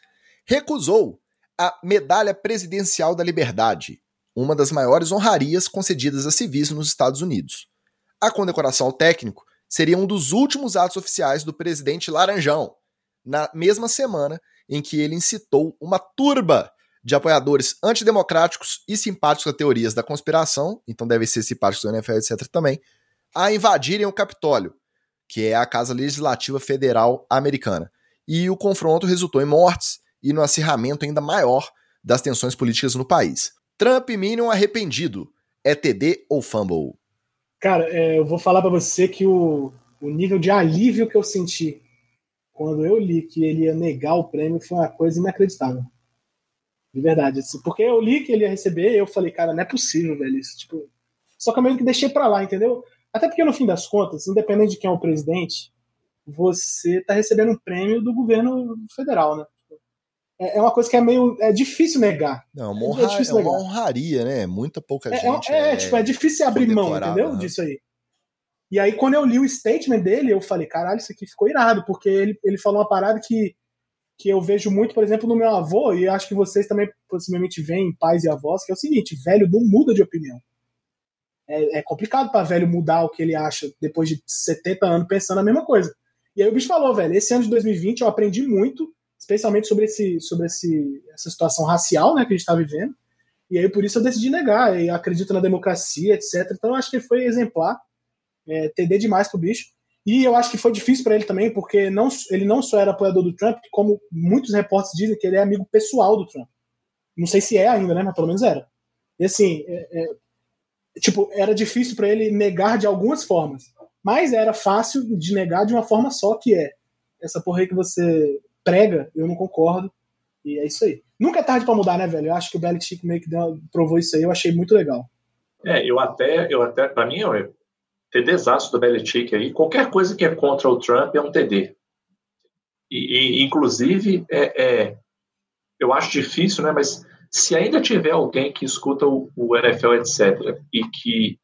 recusou a Medalha Presidencial da Liberdade, uma das maiores honrarias concedidas a civis nos Estados Unidos. A condecoração ao técnico seria um dos últimos atos oficiais do presidente Laranjão, na mesma semana em que ele incitou uma turba de apoiadores antidemocráticos e simpáticos a teorias da conspiração, então devem ser simpáticos do NFL, etc. também, a invadirem o Capitólio, que é a Casa Legislativa Federal Americana. E o confronto resultou em mortes e no acirramento ainda maior das tensões políticas no país. Trump Minion arrependido. É TD ou fumble? Cara, é, eu vou falar para você que o, o nível de alívio que eu senti quando eu li que ele ia negar o prêmio foi uma coisa inacreditável. De verdade. Assim, porque eu li que ele ia receber e eu falei, cara, não é possível, velho. Isso, tipo, só que eu meio que deixei pra lá, entendeu? Até porque, no fim das contas, independente de quem é o presidente, você tá recebendo um prêmio do governo federal, né? É, é uma coisa que é meio. É difícil negar. Não, uma, honra, é, é uma honraria, né? Muita pouca é, é gente. É, é, tipo, é difícil abrir mão, entendeu? Né? Disso aí. E aí, quando eu li o statement dele, eu falei, caralho, isso aqui ficou irado, porque ele, ele falou uma parada que que eu vejo muito, por exemplo, no meu avô, e acho que vocês também possivelmente veem, pais e avós, que é o seguinte: velho não muda de opinião. É, é complicado para velho mudar o que ele acha depois de 70 anos pensando a mesma coisa. E aí o bicho falou, velho, esse ano de 2020 eu aprendi muito, especialmente sobre, esse, sobre esse, essa situação racial né, que a gente está vivendo. E aí por isso eu decidi negar, e acredito na democracia, etc. Então eu acho que ele foi exemplar, é, TD demais pro bicho. E eu acho que foi difícil para ele também, porque não, ele não só era apoiador do Trump, como muitos repórteres dizem que ele é amigo pessoal do Trump. Não sei se é ainda, né? Mas pelo menos era. E assim, é, é, tipo, era difícil para ele negar de algumas formas. Mas era fácil de negar de uma forma só, que é essa porra aí que você prega, eu não concordo. E é isso aí. Nunca é tarde para mudar, né, velho? Eu acho que o Belichick meio que deu, provou isso aí, eu achei muito legal. É, eu até, eu até, para mim, eu, TDzaço do Belichick aí. Qualquer coisa que é contra o Trump é um TD. E, e inclusive, é, é, eu acho difícil, né? Mas se ainda tiver alguém que escuta o, o NFL, etc., e que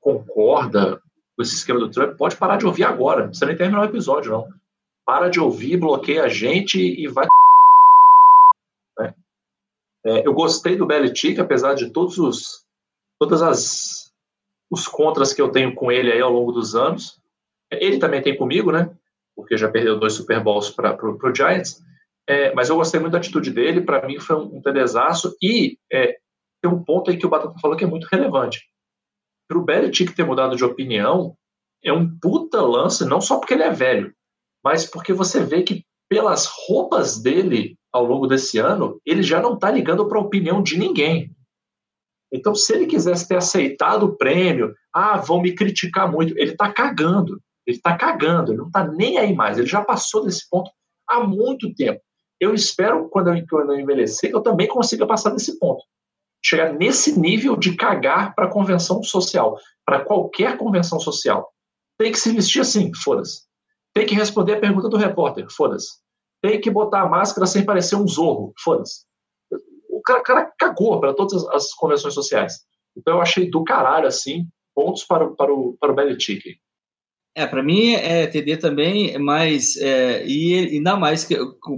concorda com esse esquema do Trump, pode parar de ouvir agora. Não precisa nem terminar o episódio, não. Para de ouvir, bloqueia a gente e vai. Né? É, eu gostei do Belichick, apesar de todos os, todas as os contras que eu tenho com ele aí ao longo dos anos. Ele também tem comigo, né? Porque já perdeu dois Super Bowls para o Giants. É, mas eu gostei muito da atitude dele. Para mim foi um, telesaço. E é, tem um ponto aí que o Batata falou que é muito relevante. Para o Belichick ter mudado de opinião, é um puta lance, não só porque ele é velho, mas porque você vê que pelas roupas dele ao longo desse ano, ele já não está ligando para a opinião de ninguém. Então, se ele quisesse ter aceitado o prêmio, ah, vão me criticar muito, ele está cagando. Ele está cagando, ele não está nem aí mais. Ele já passou desse ponto há muito tempo. Eu espero, quando eu, quando eu envelhecer, que eu também consiga passar desse ponto. Chegar nesse nível de cagar para a convenção social, para qualquer convenção social. Tem que se vestir assim, foda-se. Tem que responder a pergunta do repórter, foda-se. Tem que botar a máscara sem parecer um zorro, foda-se cara, cara cagou para todas as convenções sociais. Então eu achei do caralho, assim, pontos para, para, o, para o Belichick. É, para mim é TD também, mas é, e ainda mais que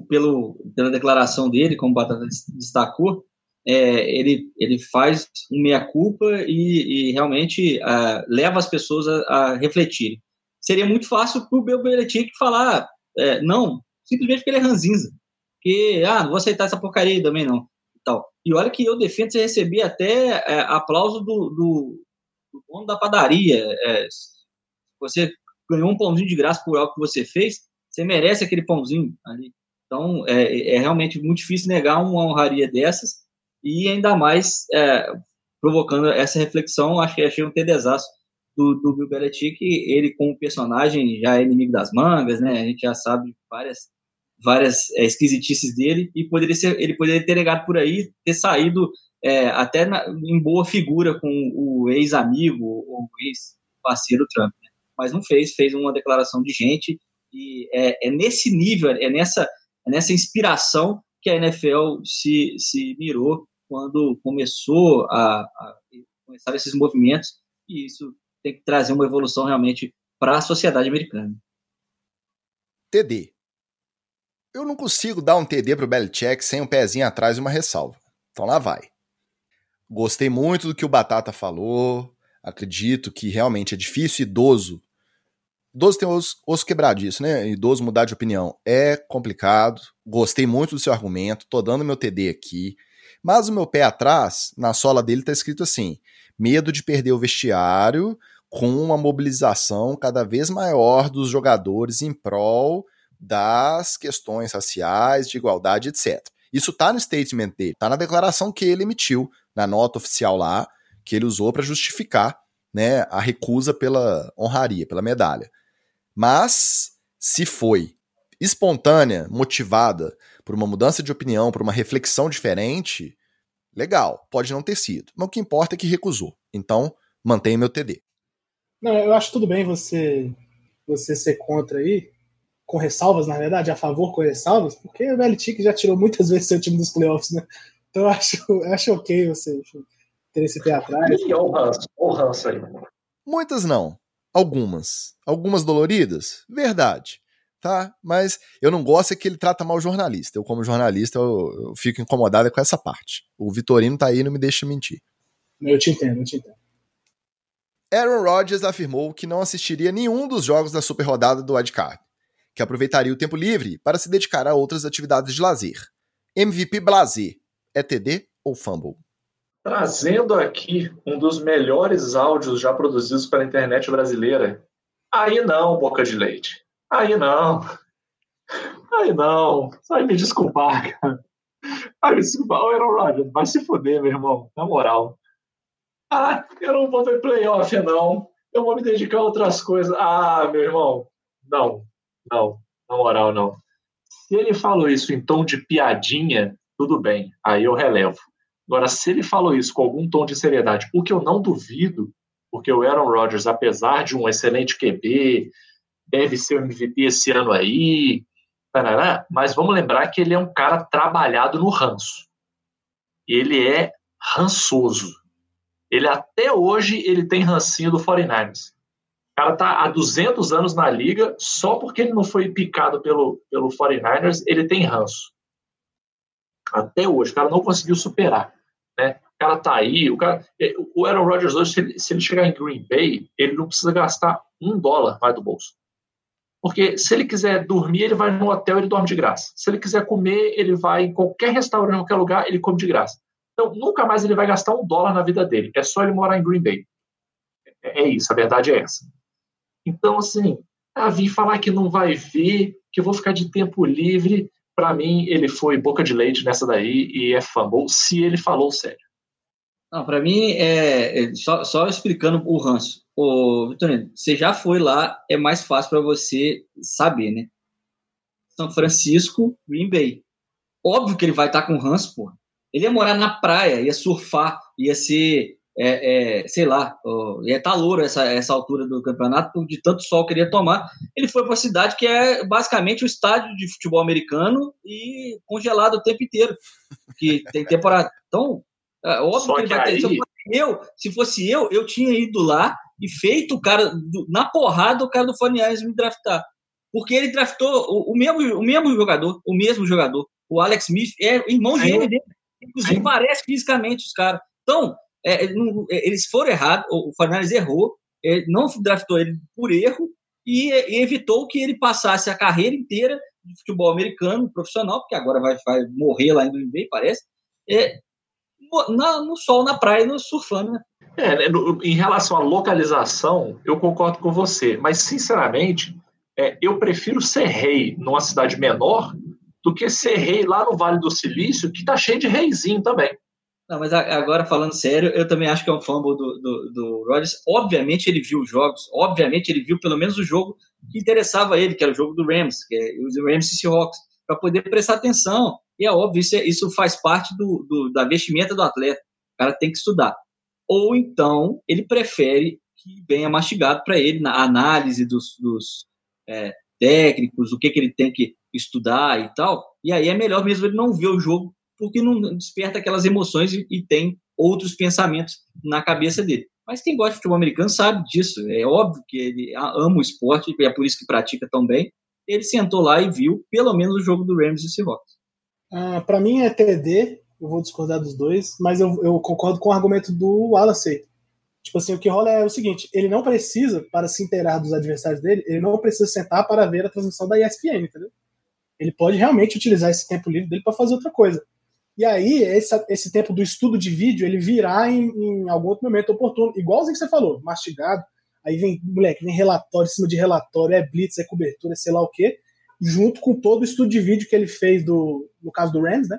pelo, pela declaração dele, como o Batata destacou, é, ele, ele faz um meia-culpa e, e, realmente leva as pessoas a, a refletirem. Seria muito fácil para o Belichick falar, é, não, simplesmente porque ele é ranzinza. Que, ah, não vou aceitar essa porcaria também não. E olha que eu defendo você receber até é, aplauso do, do, do, dono da padaria. É, você ganhou um pãozinho de graça por algo que você fez, você merece aquele pãozinho ali. Então, é, é realmente muito difícil negar uma honraria dessas e ainda mais é, provocando essa reflexão, acho que achei um desastre do, do Bill Belichick, ele como personagem já é inimigo das mangas, né? A gente já sabe várias várias é, esquisitices dele e poderia ser, ele poderia ter negado por aí, ter saído é, até na, em boa figura com o ex-amigo ou ex-parceiro Trump, né? mas não fez, fez uma declaração de gente e é, é nesse nível, é nessa, é nessa inspiração que a NFL se, se mirou quando começou a, a começar esses movimentos e isso tem que trazer uma evolução realmente para a sociedade americana. TD. Eu não consigo dar um TD pro Belichick sem um pezinho atrás e uma ressalva. Então lá vai. Gostei muito do que o Batata falou. Acredito que realmente é difícil idoso. Idoso tem osso, osso quebradiço, né? Idoso mudar de opinião é complicado. Gostei muito do seu argumento. Tô dando meu TD aqui. Mas o meu pé atrás, na sola dele, tá escrito assim: medo de perder o vestiário com uma mobilização cada vez maior dos jogadores em prol das questões raciais, de igualdade, etc. Isso está no statement dele, está na declaração que ele emitiu, na nota oficial lá, que ele usou para justificar né, a recusa pela honraria, pela medalha. Mas, se foi espontânea, motivada por uma mudança de opinião, por uma reflexão diferente, legal, pode não ter sido. Mas o que importa é que recusou. Então, mantenha meu TD. Não, eu acho tudo bem você você ser contra aí, com ressalvas, na verdade, a favor com ressalvas, porque o Belichick já tirou muitas vezes seu time dos playoffs, né? Então eu acho, eu acho ok você ter esse pé atrás. E o ranço, o ranço aí. Muitas não. Algumas. Algumas doloridas? Verdade. Tá? Mas eu não gosto é que ele trata mal o jornalista. Eu, como jornalista, eu, eu fico incomodado com essa parte. O Vitorino tá aí e não me deixa mentir. Eu te entendo, eu te entendo. Aaron Rodgers afirmou que não assistiria nenhum dos jogos da super rodada do Wildcard, que aproveitaria o tempo livre para se dedicar a outras atividades de lazer. MVP Blazer, é TD ou Fumble? Trazendo aqui um dos melhores áudios já produzidos pela internet brasileira. Aí não, boca de leite. Aí não. Aí não. Vai me desculpar, cara. Vai me desculpar. O Aaron Rodgers, vai se foder, meu irmão. Na moral. Ah, eu não vou ver playoff, não. Eu vou me dedicar a outras coisas. Ah, meu irmão, não, não, na moral, não. Se ele falou isso em tom de piadinha, tudo bem, aí eu relevo. Agora, se ele falou isso com algum tom de seriedade, o que eu não duvido, porque o Aaron Rodgers, apesar de um excelente QB, deve ser o MVP esse ano aí, tarará, mas vamos lembrar que ele é um cara trabalhado no ranço. Ele é rançoso. Ele até hoje ele tem rancinho do 49ers. Cara tá há 200 anos na liga, só porque ele não foi picado pelo, pelo 49ers, ele tem ranço. Até hoje, o cara não conseguiu superar. Né? O cara tá aí, o, cara, é, o Aaron Rodgers hoje, se ele, se ele chegar em Green Bay, ele não precisa gastar um dólar mais do bolso. Porque se ele quiser dormir, ele vai no hotel, ele dorme de graça. Se ele quiser comer, ele vai em qualquer restaurante, em qualquer lugar, ele come de graça. Então, nunca mais ele vai gastar um dólar na vida dele. É só ele morar em Green Bay. É, é isso, a verdade é essa. Então, assim, a vir falar que não vai ver, que eu vou ficar de tempo livre, para mim, ele foi boca de leite nessa daí e é fumble, se ele falou sério. Não, para mim, é, é, só, só, explicando o ranço. Ô, Vitorino, você já foi lá, é mais fácil para você saber, né? São Francisco, Green Bay. Óbvio que ele vai estar tá com ranço, porra. Ele ia morar na praia, ia surfar, ia ser, é, é, sei lá, estar tá louro essa, essa altura do campeonato, de tanto sol que ele ia tomar. Ele foi para a cidade que é basicamente o estádio de futebol americano e congelado o tempo inteiro, que tem temporada. Então, é óbvio Só que ele vai ter. Aí... Se, fosse eu, se fosse eu, eu tinha ido lá e feito o cara, do, na porrada, o cara do Forniais me draftar. Porque ele draftou o, o, mesmo, o mesmo jogador, o mesmo jogador. O Alex Smith é irmão gêmeo dele. Inclusive, Sim. parece fisicamente os caras. Então, é, é é, eles foram errados, o Fernandes errou, ele não draftou ele por erro e, e, evitou que ele passasse a carreira inteira de futebol americano profissional, porque agora vai, vai morrer lá em Green Bay, parece, é, na, no sol, na praia, no surfando, né? É, né, no, em relação à localização, eu concordo com você, mas sinceramente, é, eu prefiro ser rei numa cidade menor do que ser rei lá no Vale do Silício, que tá cheio de reizinho também. Não, mas agora falando sério, eu também acho que é um fumble do, do, do Rodgers. Obviamente ele viu os jogos, obviamente ele viu pelo menos o jogo que interessava a ele, que era o jogo do Rams, que é o Rams e Seahawks, para poder prestar atenção. E é óbvio, isso, é, isso faz parte do, do, da vestimenta do atleta. O cara tem que estudar. Ou então ele prefere que venha mastigado para ele na análise dos, dos é, técnicos, o que, que ele tem que estudar e tal. E aí é melhor mesmo ele não ver o jogo, porque não desperta aquelas emoções e, e tem outros pensamentos na cabeça dele. Mas quem gosta de futebol americano sabe disso. É óbvio que ele ama o esporte, e é por isso que pratica tão bem. Ele sentou lá e viu pelo menos o jogo do Rams e Seahawks. Ah, para mim é TD, eu vou discordar dos dois, mas eu, eu concordo com o argumento do Wallace. Tipo assim, o que rola é o seguinte: ele não precisa, para se inteirar dos adversários dele, ele não precisa sentar para ver a transmissão da ESPN, entendeu? Ele pode realmente utilizar esse tempo livre dele para fazer outra coisa. E aí, esse, esse tempo do estudo de vídeo, ele virá em, em algum outro momento oportuno. Igualzinho que você falou, mastigado. Aí vem, moleque, vem relatório em cima de relatório, é blitz, é cobertura, é sei lá o quê. Junto com todo o estudo de vídeo que ele fez, do, no caso do Rams, né?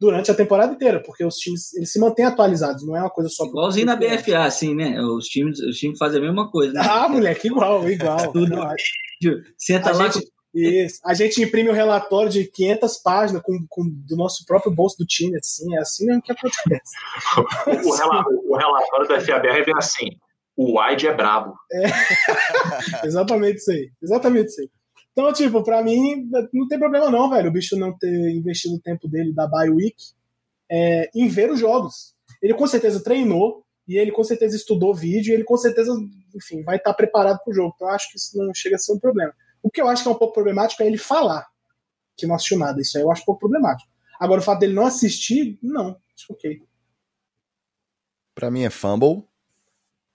Durante a temporada inteira, porque os times eles se mantêm atualizados, não é uma coisa só. Igualzinho na BFA, assim, né? Os times, os times fazem a mesma coisa. Né? Ah, moleque, igual, igual. Tudo. Senta a lá. Gente, isso. A gente imprime um relatório de 500 páginas com, com, do nosso próprio bolso do time, assim, é assim mesmo que acontece. o, relatório, o relatório da FABR vem assim, o wide é brabo. É. exatamente isso aí, exatamente isso aí. Então, tipo, pra mim, não tem problema não, velho, o bicho não ter investido o tempo dele da bye week é, em ver os jogos. Ele com certeza treinou, e ele com certeza estudou vídeo, e ele com certeza, enfim, vai estar preparado pro jogo. Então, eu acho que isso não chega a ser um problema. O que eu acho que é um pouco problemático é ele falar que não assistiu nada. Isso aí eu acho um pouco problemático. Agora, o fato dele não assistir, não. Acho ok. Pra mim é fumble,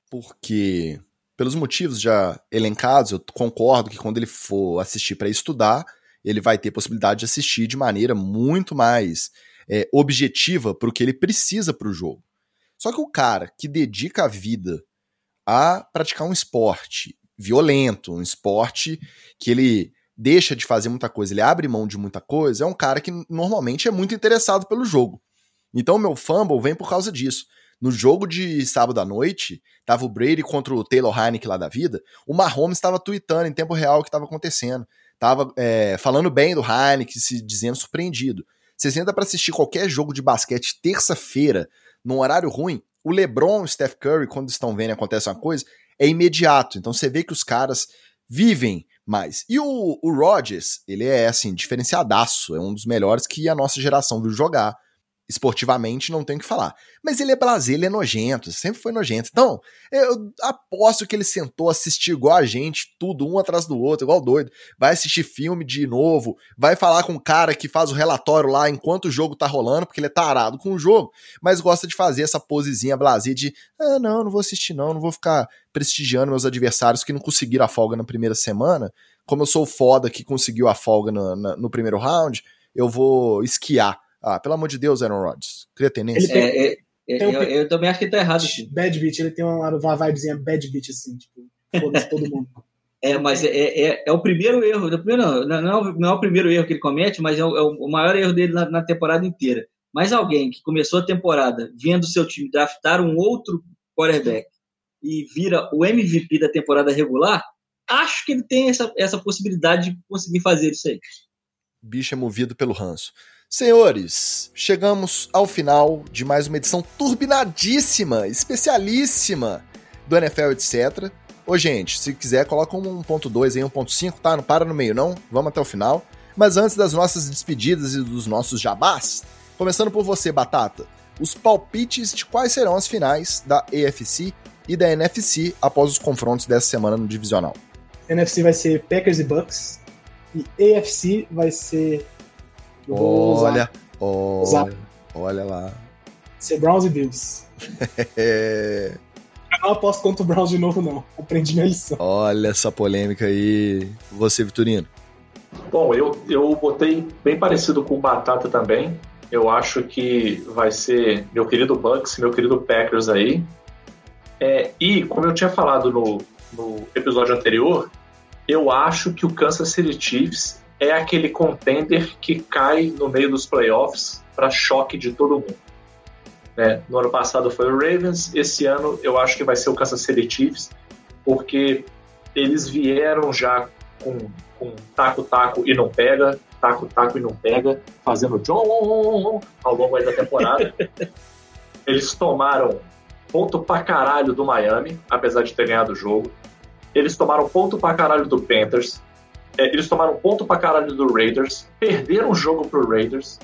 porque, pelos motivos já elencados, eu concordo que quando ele for assistir para estudar, ele vai ter possibilidade de assistir de maneira muito mais é, objetiva para o que ele precisa para o jogo. Só que o cara que dedica a vida a praticar um esporte violento, um esporte que ele deixa de fazer muita coisa, ele abre mão de muita coisa, é um cara que normalmente é muito interessado pelo jogo. Então o meu fumble vem por causa disso. No jogo de sábado à noite, tava o Brady contra o Taylor Heineken lá da vida, o Mahomes estava tweetando em tempo real o que estava acontecendo. Tava é, falando bem do Heineken, se dizendo surpreendido. Você senta para assistir qualquer jogo de basquete terça-feira, num horário ruim, o LeBron e o Steph Curry, quando estão vendo acontece uma coisa, é imediato. Então você vê que os caras vivem mais. E o, o Rodgers, ele é assim, diferenciadaço, é um dos melhores que a nossa geração viu jogar esportivamente não tem o que falar. Mas ele é blazer, ele é nojento, sempre foi nojento. Então, eu aposto que ele sentou assistir igual a gente, tudo um atrás do outro, igual doido. Vai assistir filme de novo, vai falar com o cara que faz o relatório lá enquanto o jogo tá rolando, porque ele é tarado com o jogo, mas gosta de fazer essa posezinha blazer de, ah, não, não vou assistir não, não vou ficar prestigiando meus adversários que não conseguiram a folga na primeira semana. Como eu sou foda que conseguiu a folga no, no, no primeiro round, eu vou esquiar ah, pelo amor de Deus, Aaron Rodgers. Cria tenência. Tem, é, é, é, um, eu, eu, também acho que ele tá errado. Bad beat, ele tem uma, uma vibezinha bad beat, assim, tipo, foda-se todo mundo. É, mas é, é, é, o primeiro erro, não, não, não, não é o primeiro erro que ele comete, mas é o, é o maior erro dele na, na, temporada inteira. Mas alguém que começou a temporada vendo seu time draftar um outro quarterback e vira o MVP da temporada regular, acho que ele tem essa, essa possibilidade de conseguir fazer isso aí. Bicho é movido pelo ranço. Senhores, chegamos ao final de mais uma edição turbinadíssima, especialíssima do NFL, etc. Ô, gente, se quiser, coloca um 1.2 aí, 1.5, tá? Não para no meio, não. Vamos até o final. Mas antes das nossas despedidas e dos nossos jabás, começando por você, Batata, os palpites de quais serão as finais da AFC e da NFC após os confrontos dessa semana no divisional. NFC vai ser Packers e Bucks e AFC vai ser Olha, olha, olha lá. Ser Browns e Bills. Eu não aposto contra o Browns de novo, não. Aprendi minha lição. Olha essa polêmica aí. Você, Vitorino? Bom, eu, eu botei bem parecido com o Batata também. Eu acho que vai ser meu querido Bucks, meu querido Packers aí. É, e, como eu tinha falado no, no episódio anterior, eu acho que o Kansas City Chiefs é aquele contender que cai no meio dos playoffs para choque de todo mundo. Né? No ano passado foi o Ravens, esse ano eu acho que vai ser o Kansas City Chiefs, porque eles vieram já com, com taco-taco e não pega, taco-taco e não pega, fazendo John ao longo da temporada. eles tomaram ponto pra caralho do Miami, apesar de ter ganhado o jogo. Eles tomaram ponto pra caralho do Panthers. É, eles tomaram ponto pra caralho do Raiders. Perderam o jogo pro Raiders.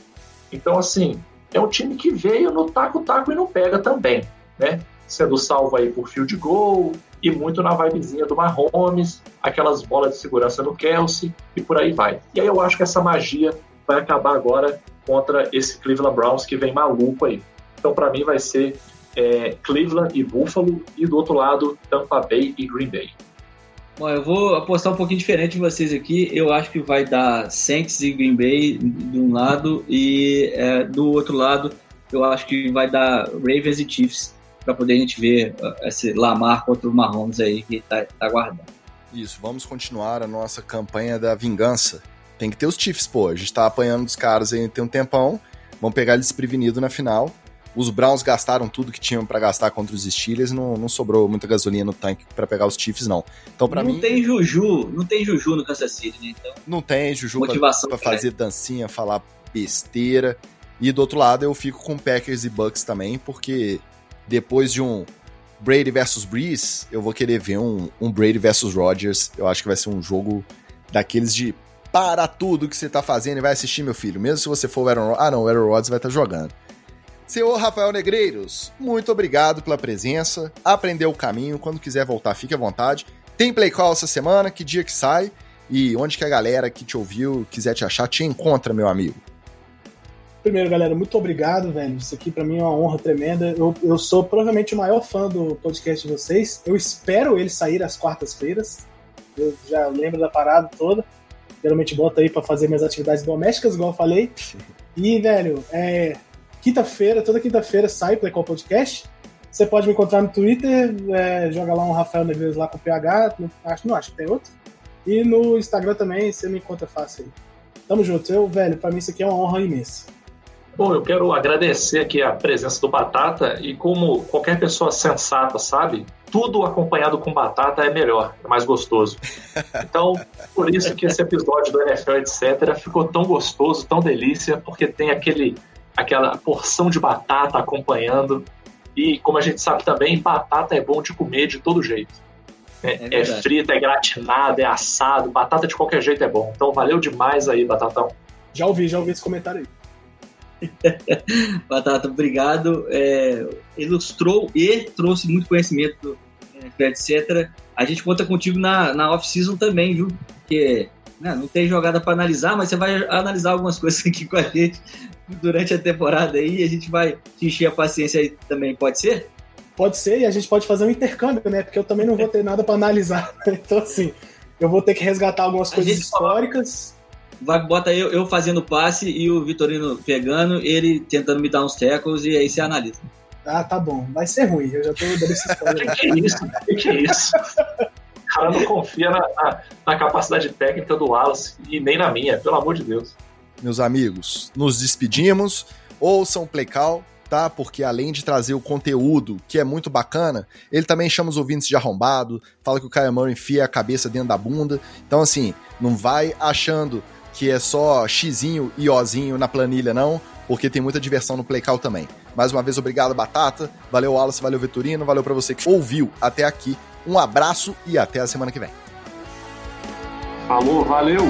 Então, assim, é um time que veio no taco-taco e não pega também, né? Sendo salvo aí por field goal e muito na vibezinha do Mahomes, aquelas bolas de segurança no Kelsey e por aí vai. E aí eu acho que essa magia vai acabar agora contra esse Cleveland Browns que vem maluco aí. Então, para mim, vai ser é, Cleveland e Buffalo, e do outro lado, Tampa Bay e Green Bay. Bom, eu vou apostar um pouquinho diferente de vocês aqui. Eu acho que vai dar Saints e Green Bay de um lado e é, do outro lado eu acho que vai dar Ravens e Chiefs para poder a gente ver esse Lamar contra o Mahomes aí que tá, tá guardando. Isso, vamos continuar a nossa campanha da vingança. Tem que ter os Chiefs, pô. A gente tá apanhando dos caras aí tem um tempão. Vamos pegar eles desprevenidos na final. Os Browns gastaram tudo que tinham para gastar contra os Steelers, não, não sobrou muita gasolina no tanque para pegar os Chiefs, não. Então, para mim. Não tem Juju, não tem Juju no Kansas City, né? Então, não tem Juju para fazer dancinha, falar besteira. E do outro lado, eu fico com Packers e Bucks também, porque depois de um Brady versus Breeze, eu vou querer ver um, um Brady versus Rodgers. Eu acho que vai ser um jogo daqueles de para tudo que você tá fazendo e vai assistir, meu filho. Mesmo se você for o Aaron Ah, não, o Aaron Rodgers vai estar tá jogando. Senhor Rafael Negreiros, muito obrigado pela presença. Aprendeu o caminho. Quando quiser voltar, fique à vontade. Tem Play Call essa semana? Que dia que sai? E onde que a galera que te ouviu, quiser te achar, te encontra, meu amigo? Primeiro, galera, muito obrigado, velho. Isso aqui para mim é uma honra tremenda. Eu, eu sou provavelmente o maior fã do podcast de vocês. Eu espero ele sair às quartas-feiras. Eu já lembro da parada toda. Geralmente boto aí para fazer minhas atividades domésticas, igual eu falei. E, velho, é, Quinta-feira, toda quinta-feira sai Playcall Podcast. Você pode me encontrar no Twitter, é, joga lá um Rafael Negreiros lá com PH, não, acho, não acho que tem outro. E no Instagram também, você me encontra fácil aí. Tamo junto. Eu, velho, pra mim isso aqui é uma honra imensa. Bom, eu quero agradecer aqui a presença do Batata e como qualquer pessoa sensata sabe, tudo acompanhado com batata é melhor, é mais gostoso. Então, por isso que esse episódio do NFL, etc., ficou tão gostoso, tão delícia, porque tem aquele aquela porção de batata acompanhando. E como a gente sabe também, batata é bom de comer de todo jeito. É, é, é frita, é gratinada, é assado, batata de qualquer jeito é bom. Então valeu demais aí, Batatão. Já ouvi, já ouvi esse comentário aí. Batata, obrigado. É, ilustrou e trouxe muito conhecimento, etc. A gente conta contigo na, na off-season também, viu? Porque né, não tem jogada para analisar, mas você vai analisar algumas coisas aqui com a gente durante a temporada aí. A gente vai te encher a paciência aí também, pode ser? Pode ser, e a gente pode fazer um intercâmbio, né? Porque eu também não vou ter nada para analisar. Então, assim, eu vou ter que resgatar algumas a coisas históricas. Vai, bota eu, eu fazendo passe e o Vitorino pegando, ele tentando me dar uns tackles e aí você analisa. Ah, tá bom. Vai ser ruim, eu já tô dando esse spoiler. que, que isso? Que, que é isso? O cara não confia na, na, na, capacidade técnica do Wallace e nem na minha, pelo amor de Deus. Meus amigos, nos despedimos. Ouçam o Playcall, tá? Porque além de trazer o conteúdo, que é muito bacana, ele também chama os ouvintes de arrombado, fala que o Kyle enfia a cabeça dentro da bunda. Então, assim, não vai achando que é só xizinho e ozinho na planilha, não, porque tem muita diversão no Playcall também. Mais uma vez, obrigado, Batata. Valeu, Wallace, valeu, Vitorino, valeu para você que ouviu até aqui. Um abraço e até a semana que vem. Falou, valeu!